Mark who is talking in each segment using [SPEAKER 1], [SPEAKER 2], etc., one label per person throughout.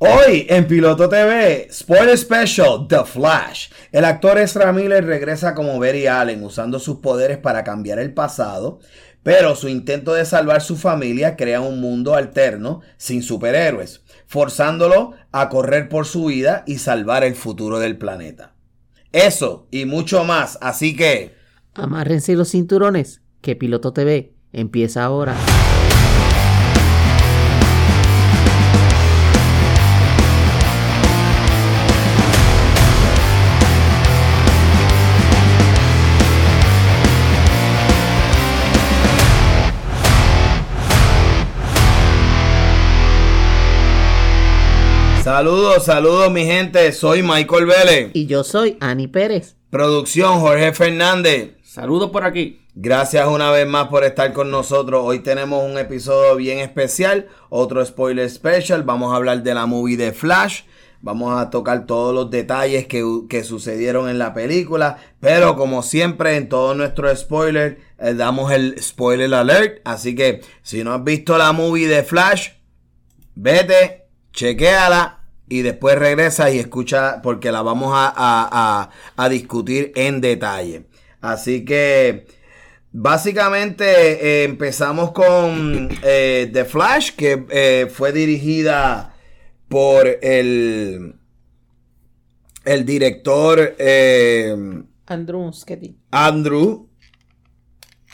[SPEAKER 1] Hoy en Piloto TV, Spoiler Special, The Flash. El actor Ezra Miller regresa como Barry Allen usando sus poderes para cambiar el pasado, pero su intento de salvar su familia crea un mundo alterno sin superhéroes, forzándolo a correr por su vida y salvar el futuro del planeta. Eso y mucho más, así que...
[SPEAKER 2] Amárrense los cinturones, que Piloto TV empieza ahora.
[SPEAKER 1] Saludos, saludos mi gente, soy Michael Vélez.
[SPEAKER 2] Y yo soy Ani Pérez.
[SPEAKER 1] Producción Jorge Fernández.
[SPEAKER 3] Saludos por aquí.
[SPEAKER 1] Gracias una vez más por estar con nosotros. Hoy tenemos un episodio bien especial, otro spoiler special. Vamos a hablar de la movie de Flash. Vamos a tocar todos los detalles que, que sucedieron en la película. Pero como siempre en todo nuestro spoiler, eh, damos el spoiler alert. Así que si no has visto la movie de Flash, vete, chequéala y después regresa y escucha porque la vamos a, discutir en detalle. Así que básicamente eh, empezamos con eh, The Flash, que eh, fue dirigida por el, el director
[SPEAKER 2] Andrew Muschietti.
[SPEAKER 1] Andrew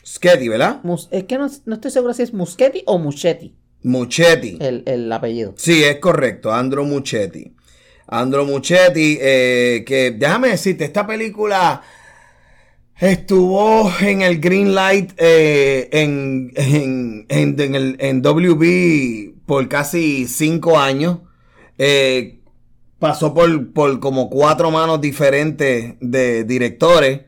[SPEAKER 1] Muschietti, ¿verdad?
[SPEAKER 2] es que no, no, estoy seguro si es Muschietti o Muschetti.
[SPEAKER 1] Muchetti.
[SPEAKER 2] El, apellido.
[SPEAKER 1] Sí, es correcto, Andro Muchetti. Andro Muchetti, eh, que déjame decirte, esta película estuvo en el Green Light eh, en, en, WB por casi cinco años. Eh, pasó por, por como cuatro manos diferentes de directores.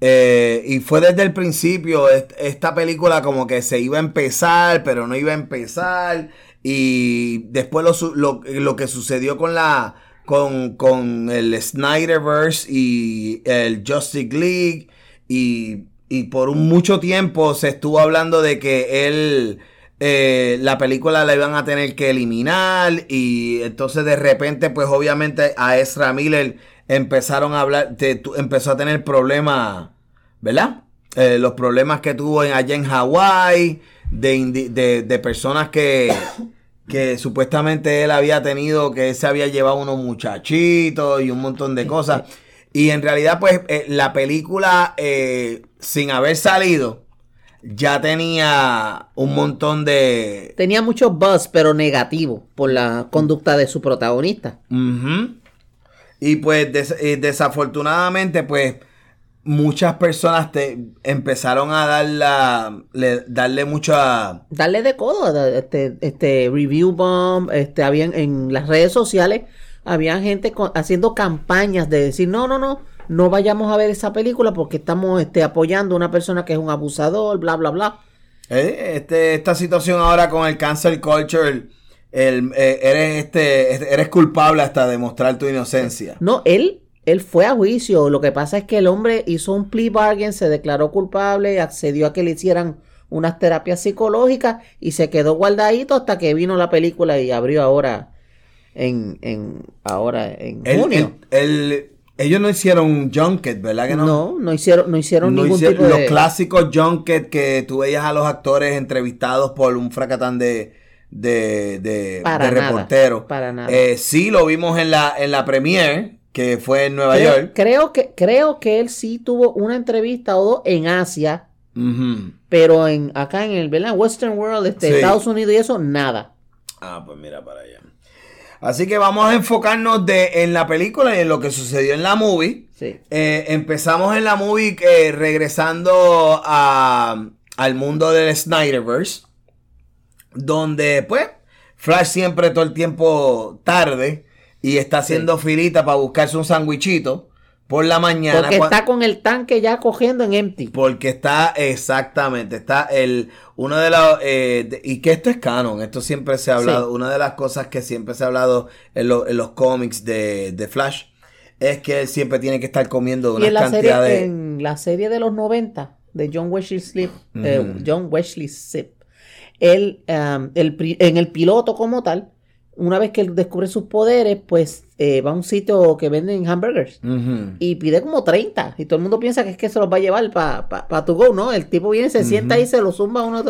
[SPEAKER 1] Eh, y fue desde el principio esta película como que se iba a empezar, pero no iba a empezar. Y después lo, lo, que sucedió con la con, con, el Snyderverse y el Justice League. Y, y por un mucho tiempo se estuvo hablando de que él. Eh, la película la iban a tener que eliminar. Y entonces de repente, pues obviamente a Ezra Miller empezaron a hablar, empezó a tener problemas, ¿verdad? Eh, los problemas que tuvo en, allá en Hawái, de, de, personas que, que supuestamente él había tenido, que él se había llevado unos muchachitos y un montón de cosas. Y en realidad, pues, eh, la película, eh, sin haber salido, ya tenía un montón de...
[SPEAKER 2] Tenía mucho buzz, pero negativo, por la conducta de su protagonista.
[SPEAKER 1] Y pues eh, desafortunadamente, pues muchas personas te empezaron a darle, darle mucha...
[SPEAKER 2] Darle de codo, este, este review bomb, este, habían en las redes sociales, había gente haciendo campañas de decir, no, no, no, no vayamos a ver esa película porque estamos este, apoyando a una persona que es un abusador, bla, bla, bla.
[SPEAKER 1] Eh, este, esta situación ahora con el cancel culture el, eh, eres, este, eres culpable hasta demostrar tu inocencia.
[SPEAKER 2] No, él, él fue a juicio. Lo que pasa es que el hombre hizo un plea bargain, se declaró culpable, accedió a que le hicieran unas terapias psicológicas y se quedó guardadito hasta que vino la película y abrió ahora en, en ahora en junio.
[SPEAKER 1] ellos no hicieron junket, ¿verdad que no?
[SPEAKER 2] No, no hicieron, no hicieron ningún tipo
[SPEAKER 1] de... Los clásicos junket que tú veías a los actores entrevistados por un fracatán de de, de, reportero.
[SPEAKER 2] Para nada.
[SPEAKER 1] Eh, sí, lo vimos en la, en la premiere, que fue en Nueva York.
[SPEAKER 2] Creo que, creo que él sí tuvo una entrevista o dos en Asia. Pero en acá en el Western World, este, Estados Unidos y eso, nada.
[SPEAKER 1] Ah, pues mira para allá. Así que vamos a enfocarnos de, en la película y en lo que sucedió en la movie. Eh, empezamos en la movie eh, regresando a, al mundo del Snyderverse donde pues Flash siempre todo el tiempo tarde y está haciendo filita para buscarse un sandwichito por la mañana.
[SPEAKER 2] Porque está con el tanque ya cogiendo en empty.
[SPEAKER 1] Porque está, exactamente, está el, uno de los, eh, y que esto es canon, esto siempre se ha hablado, una de las cosas que siempre se ha hablado en, los cómics de, Flash es que él siempre tiene que estar comiendo una cantidad
[SPEAKER 2] de... En la serie de los 90 de John Wesley Slip, eh, John Wesley Zip, él, um, el, en el piloto como tal, una vez que él descubre sus poderes, pues eh, va a un sitio que venden hamburgers y pide como 30. Y todo el mundo piensa que es que se los va a llevar para pa, pa to go, ¿no? El tipo viene, se sienta ahí, se lo zumba uno,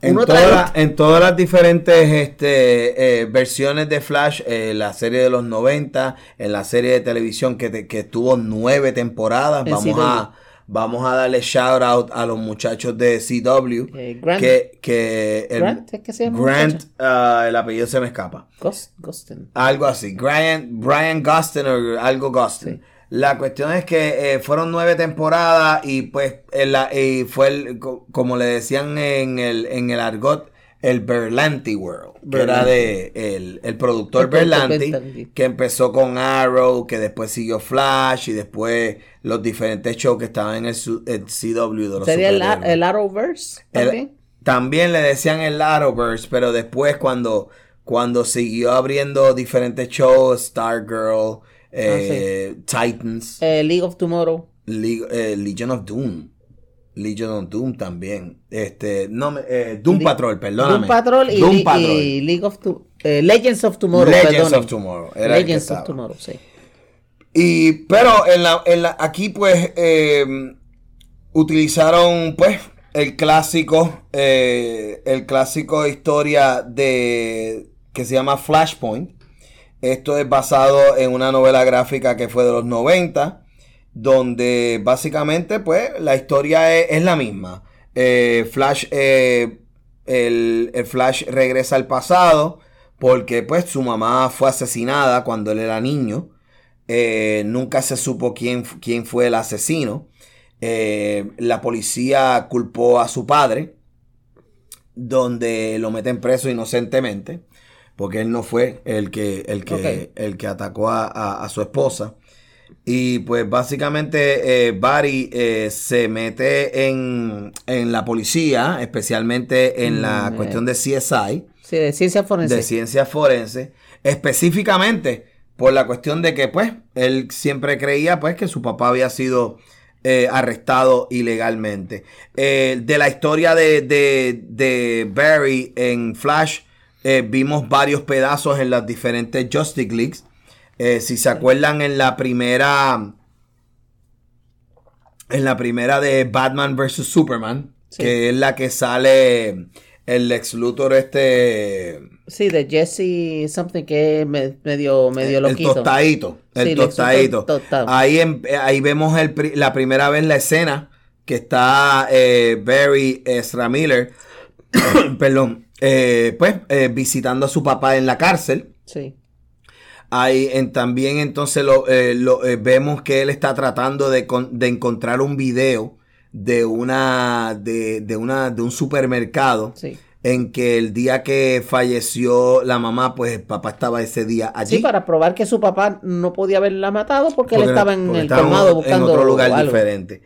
[SPEAKER 1] En,
[SPEAKER 2] uno
[SPEAKER 1] toda
[SPEAKER 2] tras
[SPEAKER 1] la-
[SPEAKER 2] otro.
[SPEAKER 1] en todas las diferentes este, eh, versiones de Flash, eh, la serie de los 90, en la serie de televisión que, te- que tuvo nueve temporadas,
[SPEAKER 2] En
[SPEAKER 1] vamos
[SPEAKER 2] CW.
[SPEAKER 1] a, vamos a darle shout out a los muchachos de CW.
[SPEAKER 2] Eh, Grant,
[SPEAKER 1] que, que el-
[SPEAKER 2] Grant, ¿es que se llama
[SPEAKER 1] Grant, ah, el apellido se me escapa.
[SPEAKER 2] Ghosten.
[SPEAKER 1] Algo así. Brian, Brian Gustin o algo Gustin.
[SPEAKER 2] Sí.
[SPEAKER 1] La cuestión es que eh, fueron nueve temporadas y pues en la- y fue el, co- como le decían en el, en el argot, el Berlanti World. Que era de el, el productor
[SPEAKER 2] El
[SPEAKER 1] Berlanti,
[SPEAKER 2] Berlanti.
[SPEAKER 1] que empezó con Arrow, que después siguió Flash y después los diferentes shows que estaban en el, el CW de los
[SPEAKER 2] ¿Sería el, el Arrowverse también?
[SPEAKER 1] también le decían el Arrowverse, pero después cuando, cuando siguió abriendo diferentes shows, Stargirl, eh, Titans,
[SPEAKER 2] Eh, League of Tomorrow.
[SPEAKER 1] League- eh, Legion of Doom, Legion of Doom también, este, no me- eh, Doom
[SPEAKER 2] Le-
[SPEAKER 1] Patrol, perdóname.
[SPEAKER 2] Doom Patrol y,
[SPEAKER 1] Doom Patrol.
[SPEAKER 2] y League of To- eh, Legends of Tomorrow.
[SPEAKER 1] Legends of Tomorrow. Era
[SPEAKER 2] Legends of. Tomorrow, sí.
[SPEAKER 1] Y, pero en la, en la, aquí pues eh, utilizaron pues el clásico, eh, el clásico historia de que se llama Flashpoint. Esto es basado en una novela gráfica que fue de los 90, donde básicamente pues la historia es, es la misma. Eh, Flash, eh, el, el Flash regresa al pasado porque pues su mamá fue asesinada cuando él era niño. Eh, nunca se supo quién, quién fue el asesino. La policía culpó a su padre, donde lo meten preso inocentemente, porque él no fue el que, el que, el que atacó a, a- a su esposa. Y pues básicamente eh, Barry eh, se mete en, en la policía, especialmente en la
[SPEAKER 2] Mm,
[SPEAKER 1] cuestión de CSI
[SPEAKER 2] Sí, de ciencia forense.
[SPEAKER 1] de ciencia forense, específicamente por la cuestión de que, pues, él siempre creía, pues, que su papá había sido eh, arrestado ilegalmente. Eh, de la historia de, de, de Barry en Flash, eh, vimos varios pedazos en las diferentes Justice Leagues. Eh, si se acuerdan en la primera, en la primera de Batman vs. Superman,
[SPEAKER 2] Sí.
[SPEAKER 1] que es la que sale el ex Luthor este
[SPEAKER 2] Sí, de Jesse something que medio, medio loquito.
[SPEAKER 1] tostadito el
[SPEAKER 2] Sí, el
[SPEAKER 1] tostadito
[SPEAKER 2] to- tostado.
[SPEAKER 1] ahí em- ahí vemos el la primera vez la escena que está eh, Barry Ezra Miller perdón eh, pues eh, visitando a su papá en la cárcel
[SPEAKER 2] Sí.
[SPEAKER 1] Ahí en- también entonces lo, eh, lo, eh, vemos que él está tratando de, con- de encontrar un video de una de, de una de un supermercado
[SPEAKER 2] Sí.
[SPEAKER 1] en que el día que falleció la mamá, pues el papá estaba ese día allí.
[SPEAKER 2] Sí, para probar que su papá no podía haberla matado porque, él estaba en el colmado
[SPEAKER 1] en
[SPEAKER 2] buscando
[SPEAKER 1] otro lugar
[SPEAKER 2] algo.
[SPEAKER 1] diferente.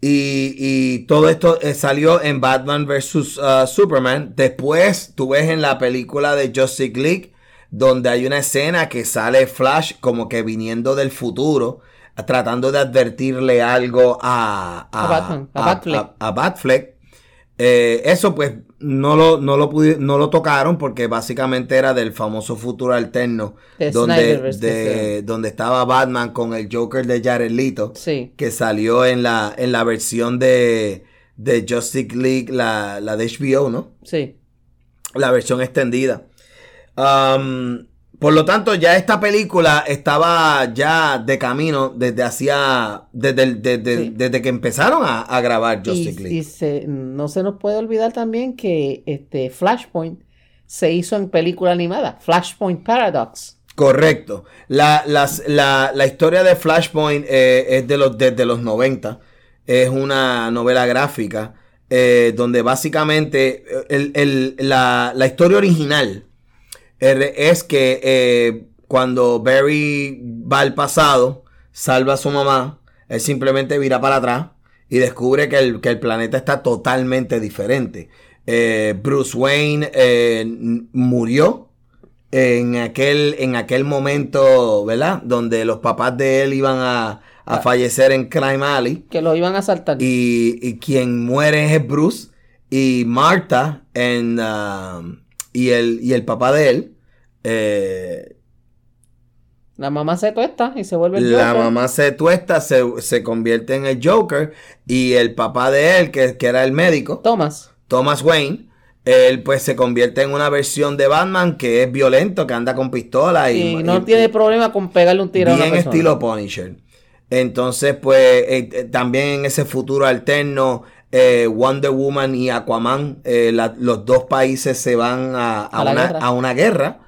[SPEAKER 1] Y, y todo esto eh, salió en Batman vs. uh, Superman. Después tú ves en la película de Justice League donde hay una escena que sale Flash como que viniendo del futuro, tratando de advertirle algo a,
[SPEAKER 2] A Batman, a Batfleck.
[SPEAKER 1] a- Batfleck. Eh, eso pues no lo, no, lo no lo tocaron porque básicamente era del famoso futuro alterno
[SPEAKER 2] De
[SPEAKER 1] donde, de- donde estaba Batman con el Joker de Jared Leto
[SPEAKER 2] Sí.
[SPEAKER 1] que salió en la, en la versión de, de Justice League, la, la de HBO, ¿no?
[SPEAKER 2] Sí.
[SPEAKER 1] La versión extendida. Um, por lo tanto, ya esta película estaba ya de camino desde hacía, desde, desde,
[SPEAKER 2] Sí.
[SPEAKER 1] desde que empezaron a, a grabar
[SPEAKER 2] Y,
[SPEAKER 1] Justice League.
[SPEAKER 2] y se- no se nos puede olvidar también que este Flashpoint se hizo en película animada, Flashpoint Paradox.
[SPEAKER 1] Correcto. La, las- la, la historia de Flashpoint eh, es de los, desde los 90. Es una novela gráfica eh, donde básicamente eh, el- el- la, la historia original es que eh, cuando Barry va al pasado, salva a su mamá, él simplemente vira para atrás y descubre que el, que el planeta está totalmente diferente. Eh, Bruce Wayne eh, murió en aquel, en aquel momento, ¿verdad? Donde los papás de él iban a, a
[SPEAKER 2] Ah.
[SPEAKER 1] fallecer en Crime Alley.
[SPEAKER 2] Que lo iban a saltar.
[SPEAKER 1] Y, y quien muere es Bruce. Y Marta en, um, y, el, y el papá de él Eh,
[SPEAKER 2] La mamá se tuesta y se vuelve el
[SPEAKER 1] la
[SPEAKER 2] Joker.
[SPEAKER 1] mamá se tuesta, se, se convierte en el Joker y el papá de él, que, que era el médico,
[SPEAKER 2] Thomas.
[SPEAKER 1] Thomas Wayne, él pues se convierte en una versión de Batman que es violento, que anda con pistola y,
[SPEAKER 2] Y no
[SPEAKER 1] y-
[SPEAKER 2] tiene problema con pegarle un tiro a una
[SPEAKER 1] bien
[SPEAKER 2] persona.
[SPEAKER 1] estilo Punisher. Entonces, pues, eh, eh, también en ese futuro alterno, eh, Wonder Woman y Aquaman, eh, la- los dos países se van a, a una,
[SPEAKER 2] guerra.
[SPEAKER 1] a una guerra.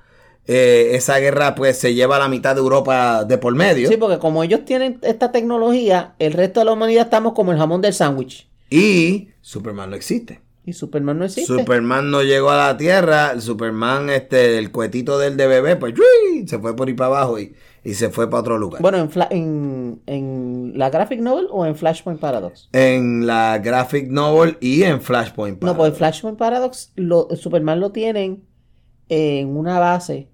[SPEAKER 1] Eh, esa guerra, pues, se lleva a la mitad de Europa de por medio.
[SPEAKER 2] Sí, porque como ellos tienen esta tecnología, el resto de la humanidad estamos como el jamón del sándwich.
[SPEAKER 1] Y Superman no existe.
[SPEAKER 2] Y Superman no existe.
[SPEAKER 1] Superman no llegó a la Tierra. Superman, este, el cuetito del de bebé, pues, se fue por ahí para abajo y, y se fue para otro lugar.
[SPEAKER 2] Bueno, en, en, en la graphic novel o en Flashpoint Paradox.
[SPEAKER 1] En la graphic novel y en Flashpoint.
[SPEAKER 2] No, pues en
[SPEAKER 1] Paradox.
[SPEAKER 2] Flashpoint Paradox lo, Superman lo tienen en una base.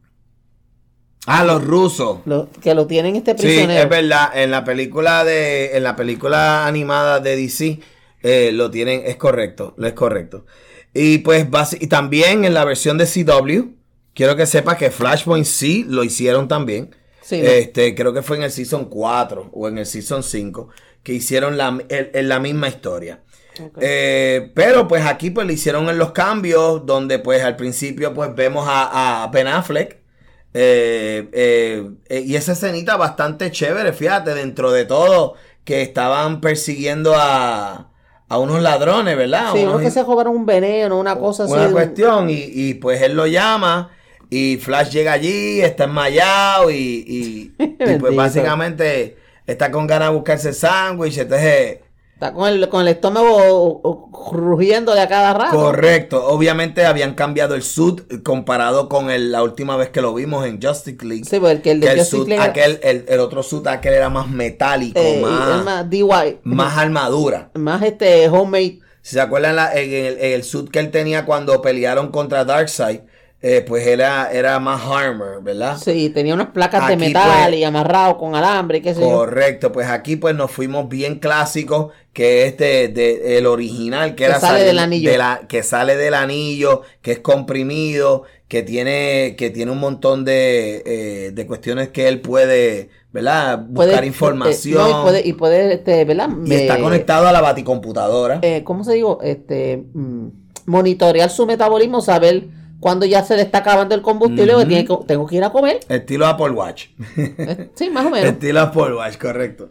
[SPEAKER 1] Ah, los rusos.
[SPEAKER 2] lo- que lo tienen este
[SPEAKER 1] Sí,
[SPEAKER 2] prisionero.
[SPEAKER 1] es verdad. En la película de, en la película animada de DC, eh, lo tienen, es correcto, es correcto. Y pues y también en la versión de CW, quiero que sepas que Flashpoint sí lo hicieron también.
[SPEAKER 2] Sí, ¿no?
[SPEAKER 1] Este, creo que fue en el season 4 o en el season 5 que hicieron la, el- el- la misma historia. Eh, pero pues aquí pues le hicieron en los cambios donde pues al principio pues vemos a, a Ben Affleck eh, eh, eh, y esa escenita bastante chévere, fíjate, dentro de todo que estaban persiguiendo a, a unos ladrones, ¿verdad?
[SPEAKER 2] sí,
[SPEAKER 1] Unos
[SPEAKER 2] uno que se robaron un veneno, una cosa así.
[SPEAKER 1] una
[SPEAKER 2] de un-
[SPEAKER 1] cuestión y, y, pues él lo llama y Flash llega allí, está enmayado y, y, y, pues básicamente está con ganas de buscarse sándwich, entonces
[SPEAKER 2] Está con el, con el estómago rugiéndole a cada rato.
[SPEAKER 1] correcto, obviamente habían cambiado el suit comparado con el- la última vez que lo vimos en Justice League.
[SPEAKER 2] Sí, porque el de
[SPEAKER 1] el,
[SPEAKER 2] Justice
[SPEAKER 1] suit,
[SPEAKER 2] League
[SPEAKER 1] aquel, el, el otro suit aquel era más metálico,
[SPEAKER 2] eh,
[SPEAKER 1] más,
[SPEAKER 2] más DIY.
[SPEAKER 1] más armadura.
[SPEAKER 2] Más este homemade.
[SPEAKER 1] Si se acuerdan la- en el, en el suit que él tenía cuando pelearon contra Darkseid, eh, pues era, era más armor, ¿verdad?
[SPEAKER 2] Sí, tenía unas placas de metal
[SPEAKER 1] pues,
[SPEAKER 2] y amarrado con alambre y qué sé yo.
[SPEAKER 1] Correcto, pues aquí pues nos fuimos bien clásicos, que es de, de- el original, que,
[SPEAKER 2] Que
[SPEAKER 1] era
[SPEAKER 2] sale del anillo.
[SPEAKER 1] de la- que sale del anillo, que es comprimido, que tiene, que tiene un montón de, eh, de cuestiones que él puede, ¿verdad? Buscar
[SPEAKER 2] Puede-
[SPEAKER 1] información.
[SPEAKER 2] no, y puede, y puede, este, ¿verdad?
[SPEAKER 1] y está
[SPEAKER 2] Eh,
[SPEAKER 1] conectado a la baticomputadora.
[SPEAKER 2] eh, ¿Cómo se digo? Este, mm, monitorear su metabolismo, saber cuándo ya se le está acabando el combustible
[SPEAKER 1] Ujú.
[SPEAKER 2] tiene que- tengo que ir a comer.
[SPEAKER 1] Estilo Apple Watch.
[SPEAKER 2] Eh, Sí, más o menos.
[SPEAKER 1] Estilo Apple Watch, correcto.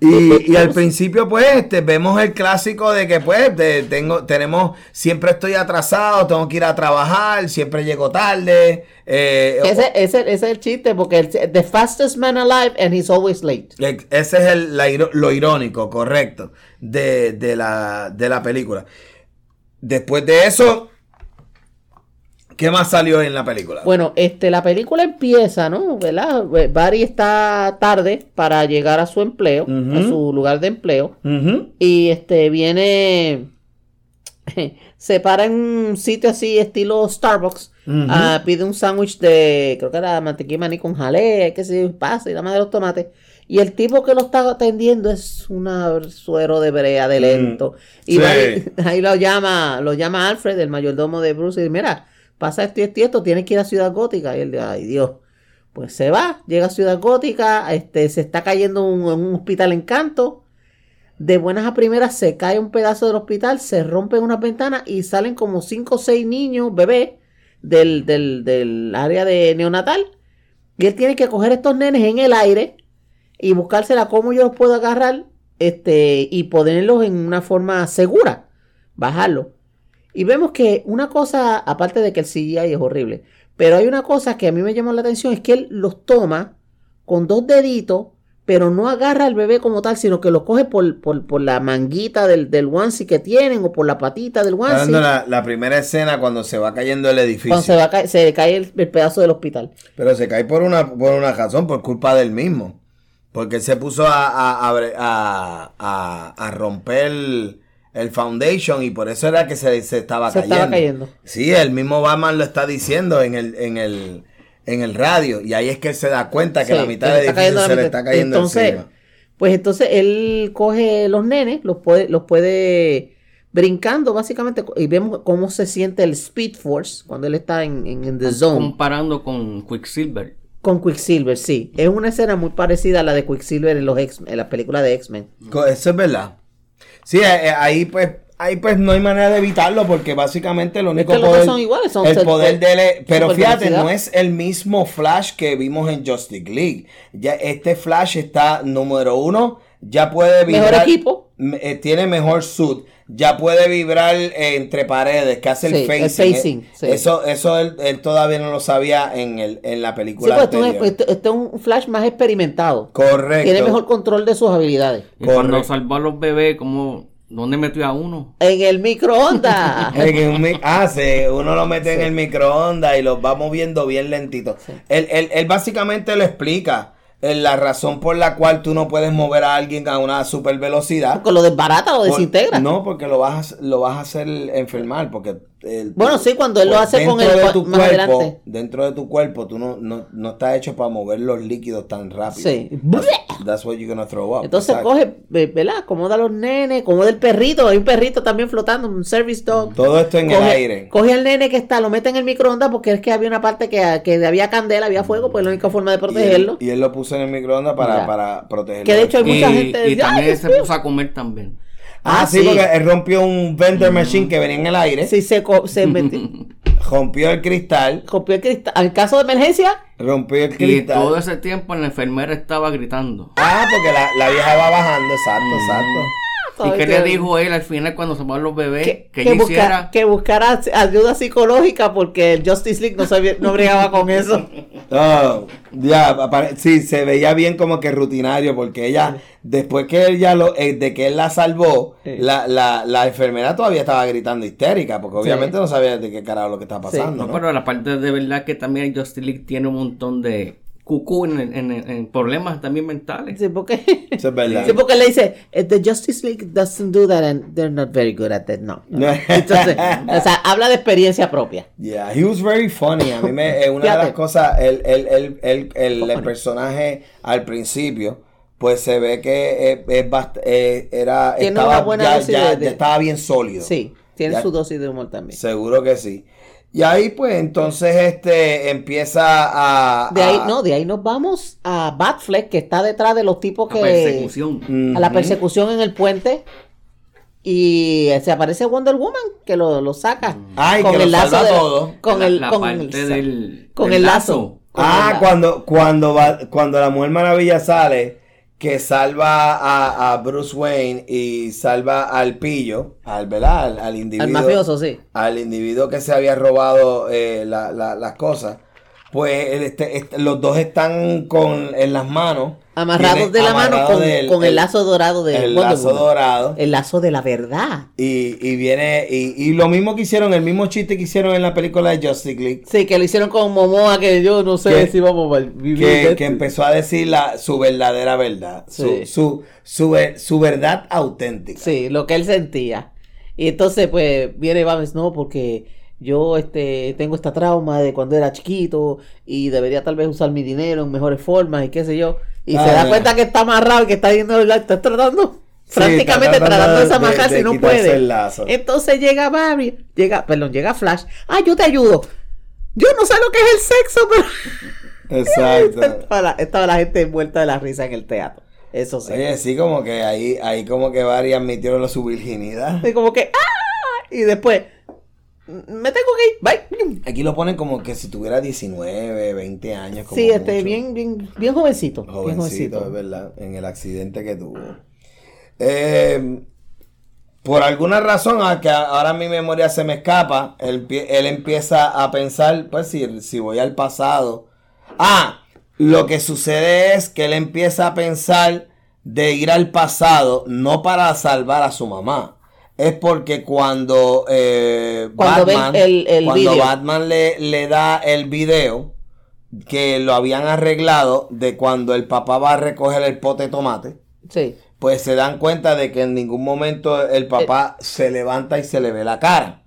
[SPEAKER 1] Y, y al principio, pues, este, vemos el clásico de que, pues, de- tengo, tenemos, siempre estoy atrasado, tengo que ir a trabajar, siempre llego tarde. eh,
[SPEAKER 2] Ese, ese, ese es el chiste, porque el, the fastest man alive and he's always late.
[SPEAKER 1] Ex- Ese es el- la lo irónico, correcto, de, de la, de la película. Después de eso, ¿qué más salió en la película?
[SPEAKER 2] Bueno, este, la película empieza, ¿no? ¿Verdad? Eh, Barry está tarde para llegar a su empleo, a su lugar de empleo. Y este viene. Se para en un sitio así, estilo Starbucks. Ah, pide un sándwich de. Creo que era mantequilla de maní con jalea, que se pasa y la madre de los tomates. Y el tipo que lo está atendiendo es una suero de brea de lento. Y
[SPEAKER 1] Mm, sí.
[SPEAKER 2] va ahí, ahí lo llama, lo llama Alfred, el mayordomo de Bruce, y dice, mira, pasa esto y esto y esto, tienes que ir a Ciudad Gótica. Y él dice, ay Dios. Pues se va, llega a Ciudad Gótica, este, se está cayendo un, un hospital en canto. De buenas a primeras se cae un pedazo del hospital, se rompen unas ventanas y salen como 5 o 6 niños, bebés, del, del, del área de neonatal. Y él tiene que coger estos nenes en el aire y buscársela cómo yo los puedo agarrar este, y ponerlos en una forma segura, bajarlo. Y vemos que una cosa, aparte de que el CGI es horrible, pero hay una cosa que a mí me llamó la atención, es que él los toma con dos deditos, pero no agarra al bebé como tal, sino que lo coge por, por, por la manguita del, del onesie que tienen o por la patita del onesie.
[SPEAKER 1] la, la primera escena cuando se va cayendo el edificio.
[SPEAKER 2] Cuando se, va cae el, el pedazo del hospital.
[SPEAKER 1] Pero se cae por una, por una razón, por culpa del mismo. Porque él se puso a, a- a- a romper el, foundation y por eso era que se, se estaba
[SPEAKER 2] Se
[SPEAKER 1] cayendo.
[SPEAKER 2] estaba cayendo.
[SPEAKER 1] Sí, el mismo Batman lo está diciendo en el, en el, en el radio. Y ahí es que él se da cuenta que
[SPEAKER 2] Sí,
[SPEAKER 1] la mitad del edificio
[SPEAKER 2] la
[SPEAKER 1] se le está cayendo
[SPEAKER 2] Entonces,
[SPEAKER 1] encima.
[SPEAKER 2] Pues entonces él coge los nenes, los puede, los puede brincando básicamente y vemos cómo se siente el Speed Force cuando él está en, en, en The Zone
[SPEAKER 3] Comparando con Quicksilver.
[SPEAKER 2] con Quicksilver, sí. Es una escena muy parecida a la de Quicksilver en, los X, en la película de X-Men.
[SPEAKER 1] Eso es verdad. Sí, eh, eh, ahí pues, ahí pues no hay manera de evitarlo porque básicamente lo único
[SPEAKER 2] que
[SPEAKER 1] poder,
[SPEAKER 2] son iguales, son
[SPEAKER 1] el poder de él pero fíjate, no es el mismo Flash que vimos en Justice League. Ya este Flash está número uno, ya puede
[SPEAKER 2] Mejor
[SPEAKER 1] vibrar,
[SPEAKER 2] equipo.
[SPEAKER 1] Eh, tiene mejor suit, ya puede vibrar eh, entre paredes, que hace el facing.
[SPEAKER 2] el facing,
[SPEAKER 1] Eh,
[SPEAKER 2] sí.
[SPEAKER 1] Eso, eso él, él todavía no lo sabía en el, en la
[SPEAKER 2] Sí,
[SPEAKER 1] película
[SPEAKER 2] pues esto es,
[SPEAKER 1] anterior.
[SPEAKER 2] un Flash más experimentado.
[SPEAKER 1] Correcto.
[SPEAKER 2] Tiene mejor control de sus habilidades.
[SPEAKER 3] Y cuando salvó a los bebés, como ¿dónde metió a uno?
[SPEAKER 2] En el microondas.
[SPEAKER 1] En un mi- ah, sí, uno lo mete en el microondas y los va moviendo bien lentito. Él, él- él básicamente lo explica. Eh, la razón por la cual tú no puedes mover a alguien a una super velocidad.
[SPEAKER 2] Porque lo desbarata o desintegra.
[SPEAKER 1] no, porque lo vas, a, lo vas a hacer enfermar. Porque el-
[SPEAKER 2] Bueno, sí, cuando él lo hace con el
[SPEAKER 1] de tu
[SPEAKER 2] más
[SPEAKER 1] cuerpo,
[SPEAKER 2] adelante.
[SPEAKER 1] Dentro de tu cuerpo, tú no, no, no estás hecho para mover los líquidos tan rápido.
[SPEAKER 2] Sí.
[SPEAKER 1] That's, that's what you're gonna throw up.
[SPEAKER 2] Entonces
[SPEAKER 1] Exacto.
[SPEAKER 2] coge, ve- ¿verdad? Acomoda a los nenes, acomoda el perrito. Hay un perrito también flotando, un service dog.
[SPEAKER 1] Todo esto en el aire.
[SPEAKER 2] Coge al nene que está, lo mete en el microondas porque es que había una parte que, que había candela, había fuego, pues la única forma de
[SPEAKER 1] Y él,
[SPEAKER 2] protegerlo.
[SPEAKER 1] y él lo puso en el microondas para, para protegerlo.
[SPEAKER 2] Que de hecho hay mucha
[SPEAKER 3] y,
[SPEAKER 2] gente
[SPEAKER 3] y
[SPEAKER 2] dice,
[SPEAKER 3] también
[SPEAKER 2] "Ay,
[SPEAKER 3] se puso a comer también.
[SPEAKER 1] Ah,
[SPEAKER 2] Ah,
[SPEAKER 1] sí,
[SPEAKER 2] sí.
[SPEAKER 1] porque él rompió un vendor machine que venía en el aire,
[SPEAKER 2] Sí, se, co- se metió,
[SPEAKER 1] rompió el cristal,
[SPEAKER 2] copió el cristal. Al caso de emergencia,
[SPEAKER 1] rompió el
[SPEAKER 3] Y
[SPEAKER 1] cristal.
[SPEAKER 3] todo ese tiempo la enfermera estaba gritando.
[SPEAKER 1] Ah, porque la, la vieja va bajando, exacto, exacto.
[SPEAKER 3] ¿Y qué le dijo él al final cuando se van los bebés?
[SPEAKER 2] que,
[SPEAKER 3] Que,
[SPEAKER 2] que
[SPEAKER 3] ella
[SPEAKER 2] busca-
[SPEAKER 3] hiciera.
[SPEAKER 2] que buscara ayuda psicológica porque el Justice League no, sabía, no bregaba con eso.
[SPEAKER 1] Oh, ya, apare- sí, se veía bien como que rutinario, porque ella, después que él ya lo, eh, de que él la salvó,
[SPEAKER 2] Sí.
[SPEAKER 1] la, la, la enfermera todavía estaba gritando histérica, porque obviamente no sabía de qué carajo lo que estaba
[SPEAKER 2] Sí.
[SPEAKER 1] pasando,
[SPEAKER 3] No,
[SPEAKER 1] ¿no?
[SPEAKER 3] pero la parte de verdad que también Justice League tiene un montón de cucú en, en- en- en problemas también mentales.
[SPEAKER 2] Sí, porque,
[SPEAKER 1] Eso es verdad.
[SPEAKER 2] sí, porque le dice, "Eh, The Justice League doesn't do that and they're not very good at that. No. no. Entonces, o sea, habla de experiencia propia.
[SPEAKER 1] Yeah, he was very funny. A mí me, eh, una de
[SPEAKER 2] Fíjate.
[SPEAKER 1] las cosas, el, el, el, el, el-
[SPEAKER 2] Funny.
[SPEAKER 1] el personaje al principio, pues se ve que eh, es bast- eh, era,
[SPEAKER 2] Tiene
[SPEAKER 1] estaba,
[SPEAKER 2] una buena
[SPEAKER 1] ya,
[SPEAKER 2] dosis
[SPEAKER 1] ya-
[SPEAKER 2] de- de-
[SPEAKER 1] ya estaba bien sólido.
[SPEAKER 2] Sí, tiene
[SPEAKER 1] Ya-
[SPEAKER 2] su dosis de humor también.
[SPEAKER 1] Seguro que sí. Y ahí pues entonces este empieza a...
[SPEAKER 2] De ahí, no, de ahí nos vamos a Batfleck, que está detrás de los tipos
[SPEAKER 3] La
[SPEAKER 2] que...
[SPEAKER 3] persecución.
[SPEAKER 2] A la persecución en el puente. Y se aparece Wonder Woman, que lo, lo saca.
[SPEAKER 1] Ay, que lo salva
[SPEAKER 2] de-
[SPEAKER 1] todo.
[SPEAKER 2] Con
[SPEAKER 3] la,
[SPEAKER 2] el,
[SPEAKER 3] la
[SPEAKER 2] con
[SPEAKER 3] parte
[SPEAKER 2] el,
[SPEAKER 3] del,
[SPEAKER 2] con
[SPEAKER 3] del
[SPEAKER 2] el lazo. con
[SPEAKER 1] Ah,
[SPEAKER 2] el-
[SPEAKER 1] cuando, cuando, va, cuando la Mujer Maravilla sale, que salva a, a Bruce Wayne y salva al pillo, al, ¿verdad? Al, al individuo.
[SPEAKER 2] Al mafioso, sí.
[SPEAKER 1] al individuo que se había robado eh, la- la- las cosas, pues este- este- los dos están con en las manos.
[SPEAKER 2] Amarrados de la mano con,
[SPEAKER 1] del-
[SPEAKER 2] con el, lazo dorado de
[SPEAKER 1] el
[SPEAKER 2] Wonder
[SPEAKER 1] lazo
[SPEAKER 2] Woman.
[SPEAKER 1] dorado.
[SPEAKER 2] El lazo de la verdad.
[SPEAKER 1] Y, y viene, y, y lo mismo que hicieron, el mismo chiste que hicieron en la película de Justice League,
[SPEAKER 2] Sí, que lo hicieron con Momoa, que yo no sé
[SPEAKER 1] Que-
[SPEAKER 2] si vamos a vivir.
[SPEAKER 1] que, que empezó a decir la, su verdadera verdad,
[SPEAKER 2] Sí.
[SPEAKER 1] su, su, su, su verdad auténtica.
[SPEAKER 2] Sí, lo que él sentía. Y entonces, pues, viene Babes, no, porque yo este tengo esta trauma de cuando era chiquito y debería tal vez usar mi dinero en mejores formas y qué sé yo. Y
[SPEAKER 1] Ah,
[SPEAKER 2] se da cuenta que está amarrado y que está yendo, está tratando,
[SPEAKER 1] Sí,
[SPEAKER 2] prácticamente tratando de
[SPEAKER 1] de-
[SPEAKER 2] desamarrarse
[SPEAKER 1] de
[SPEAKER 2] y no puede.
[SPEAKER 1] el lazo.
[SPEAKER 2] Entonces llega Barry, llega, perdón, llega Flash. Ah, yo te ayudo. Yo no sé lo que es el sexo, pero
[SPEAKER 1] Exacto.
[SPEAKER 2] estaba la, estaba la gente envuelta de la risa en el teatro. Eso sí.
[SPEAKER 1] Oye, sí, como que ahí, ahí como que Barry admitió su virginidad.
[SPEAKER 2] Y como que, ¡ah! Y después, me tengo que ir, bye.
[SPEAKER 1] Aquí lo ponen como que si tuviera 19, 20 años. Como
[SPEAKER 2] Sí, este,
[SPEAKER 1] mucho.
[SPEAKER 2] bien, bien, bien jovencito. bien
[SPEAKER 1] Jovencito,
[SPEAKER 2] jovencito.
[SPEAKER 1] es verdad, en el accidente que tuvo. Eh, por alguna razón, a que ahora mi memoria se me escapa, él, él empieza a pensar, pues si, si voy al pasado. Ah, lo que sucede es que él empieza a pensar de ir al pasado, no para salvar a su mamá. Es porque cuando, eh,
[SPEAKER 2] Cuando
[SPEAKER 1] Batman,
[SPEAKER 2] el- el
[SPEAKER 1] cuando
[SPEAKER 2] video.
[SPEAKER 1] Batman le, le da el video, que lo habían arreglado de cuando el papá va a recoger el pote de tomate,
[SPEAKER 2] Sí.
[SPEAKER 1] pues se dan cuenta de que en ningún momento el papá se levanta y se le ve la cara.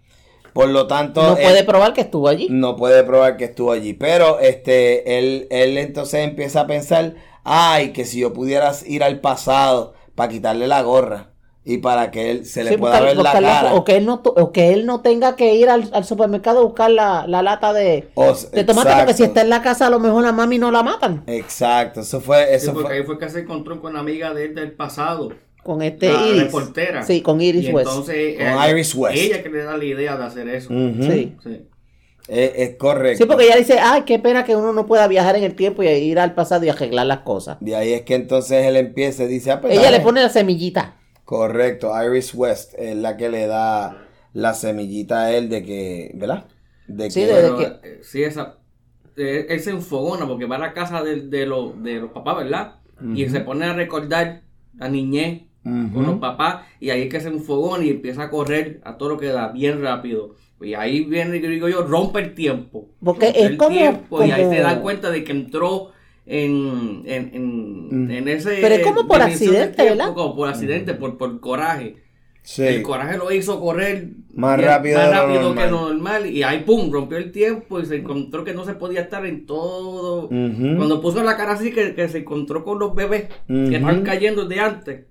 [SPEAKER 1] Por lo tanto,
[SPEAKER 2] No
[SPEAKER 1] él
[SPEAKER 2] puede probar que estuvo allí.
[SPEAKER 1] no puede probar que estuvo allí. Pero este, él, él entonces empieza a pensar, ay, que si yo pudiera ir al pasado para quitarle la gorra y para que él se le
[SPEAKER 2] Sí,
[SPEAKER 1] pueda
[SPEAKER 2] buscar-
[SPEAKER 1] ver la
[SPEAKER 2] buscar la-
[SPEAKER 1] cara.
[SPEAKER 2] o, que él no, to- o que él no tenga que ir al, al supermercado a buscar la, la lata de,
[SPEAKER 1] O-
[SPEAKER 2] de tomate, porque si está en la casa a lo mejor la mami no la matan
[SPEAKER 1] Exacto, eso fue,
[SPEAKER 3] Sí,
[SPEAKER 1] eso
[SPEAKER 3] porque
[SPEAKER 1] fue.
[SPEAKER 3] ahí fue que se encontró con una amiga de él del pasado.
[SPEAKER 2] con este
[SPEAKER 3] la
[SPEAKER 2] Iris.
[SPEAKER 3] reportera.
[SPEAKER 2] Sí, con Iris
[SPEAKER 3] y
[SPEAKER 2] West.
[SPEAKER 3] Entonces,
[SPEAKER 1] Con
[SPEAKER 3] ella-
[SPEAKER 1] Iris West.
[SPEAKER 3] Ella que le da la idea de hacer eso.
[SPEAKER 2] Sí.
[SPEAKER 3] Sí.
[SPEAKER 1] Es, es correcto.
[SPEAKER 2] Sí, porque ella dice, ay, qué pena que uno no pueda viajar en el tiempo y ir al pasado y arreglar las cosas.
[SPEAKER 1] De ahí es que entonces él empieza y dice, ah, pues,
[SPEAKER 2] Ella
[SPEAKER 1] dale.
[SPEAKER 2] le pone la semillita.
[SPEAKER 1] Correcto, Iris West es la que le da la semillita a él de que, ¿verdad? De
[SPEAKER 2] Sí,
[SPEAKER 1] que,
[SPEAKER 2] de-
[SPEAKER 3] Pero,
[SPEAKER 2] que-
[SPEAKER 3] eh, sí, esa. eh, él se enfogona porque va a la casa de, de, los, de los papás, ¿verdad? Y se pone a recordar la niñez con los papás. Y ahí es que se enfogona y empieza a correr a todo lo que da bien rápido. Y ahí viene, digo yo, rompe el tiempo.
[SPEAKER 2] Porque
[SPEAKER 3] Rompe
[SPEAKER 2] es
[SPEAKER 3] el
[SPEAKER 2] como-
[SPEAKER 3] tiempo, Y ahí se da cuenta de que entró en, en, en,
[SPEAKER 1] Mm.
[SPEAKER 3] en ese.
[SPEAKER 2] Pero es como por accidente, ¿verdad?
[SPEAKER 3] Como por accidente, por, por coraje.
[SPEAKER 1] Sí.
[SPEAKER 3] El coraje lo hizo correr
[SPEAKER 1] Más
[SPEAKER 3] bien-
[SPEAKER 1] rápido
[SPEAKER 3] más rápido
[SPEAKER 1] normal.
[SPEAKER 3] que lo normal. Y ahí, pum, rompió el tiempo y se encontró que no se podía estar en todo. Cuando puso la cara así, que, que se encontró con los bebés que estaban cayendo de antes.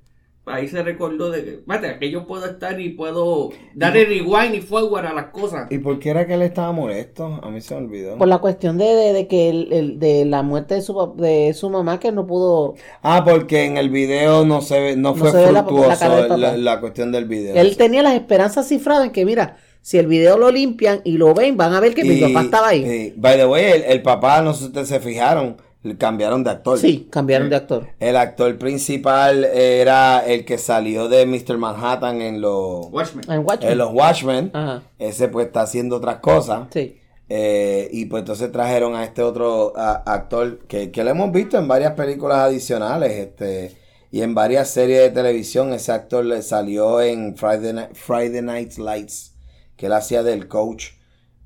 [SPEAKER 3] Ahí se recordó de que, mate, que yo puedo estar y puedo darle rewind y forward a las cosas.
[SPEAKER 1] ¿Y por qué era que él estaba molesto? A mí se me olvidó.
[SPEAKER 2] Por la cuestión de, de, de que el, el- de la muerte de su, de su mamá que no pudo...
[SPEAKER 1] Ah, porque en el video no se ve, no
[SPEAKER 2] No
[SPEAKER 1] fue
[SPEAKER 2] se ve la- la
[SPEAKER 1] fructuoso la, la cuestión del video.
[SPEAKER 2] Él tenía las esperanzas cifradas en que, mira, si el video lo limpian y lo ven, van a ver que mi
[SPEAKER 1] Y-
[SPEAKER 2] papá estaba ahí.
[SPEAKER 1] y, by the way, el, el papá, no sé si ustedes se fijaron, cambiaron de actor.
[SPEAKER 2] sí, cambiaron de actor.
[SPEAKER 1] El actor principal era el que salió de Mr. Manhattan en los,
[SPEAKER 3] Watchmen.
[SPEAKER 2] En Watchmen.
[SPEAKER 1] en los Watchmen.
[SPEAKER 2] Ajá,
[SPEAKER 1] Ese pues está haciendo otras cosas.
[SPEAKER 2] sí.
[SPEAKER 1] Eh, y pues entonces trajeron a este otro a- actor que, que lo hemos visto en varias películas adicionales este y en varias series de televisión. Ese actor le salió en Friday, Night- Friday Night Lights, que él hacía del coach.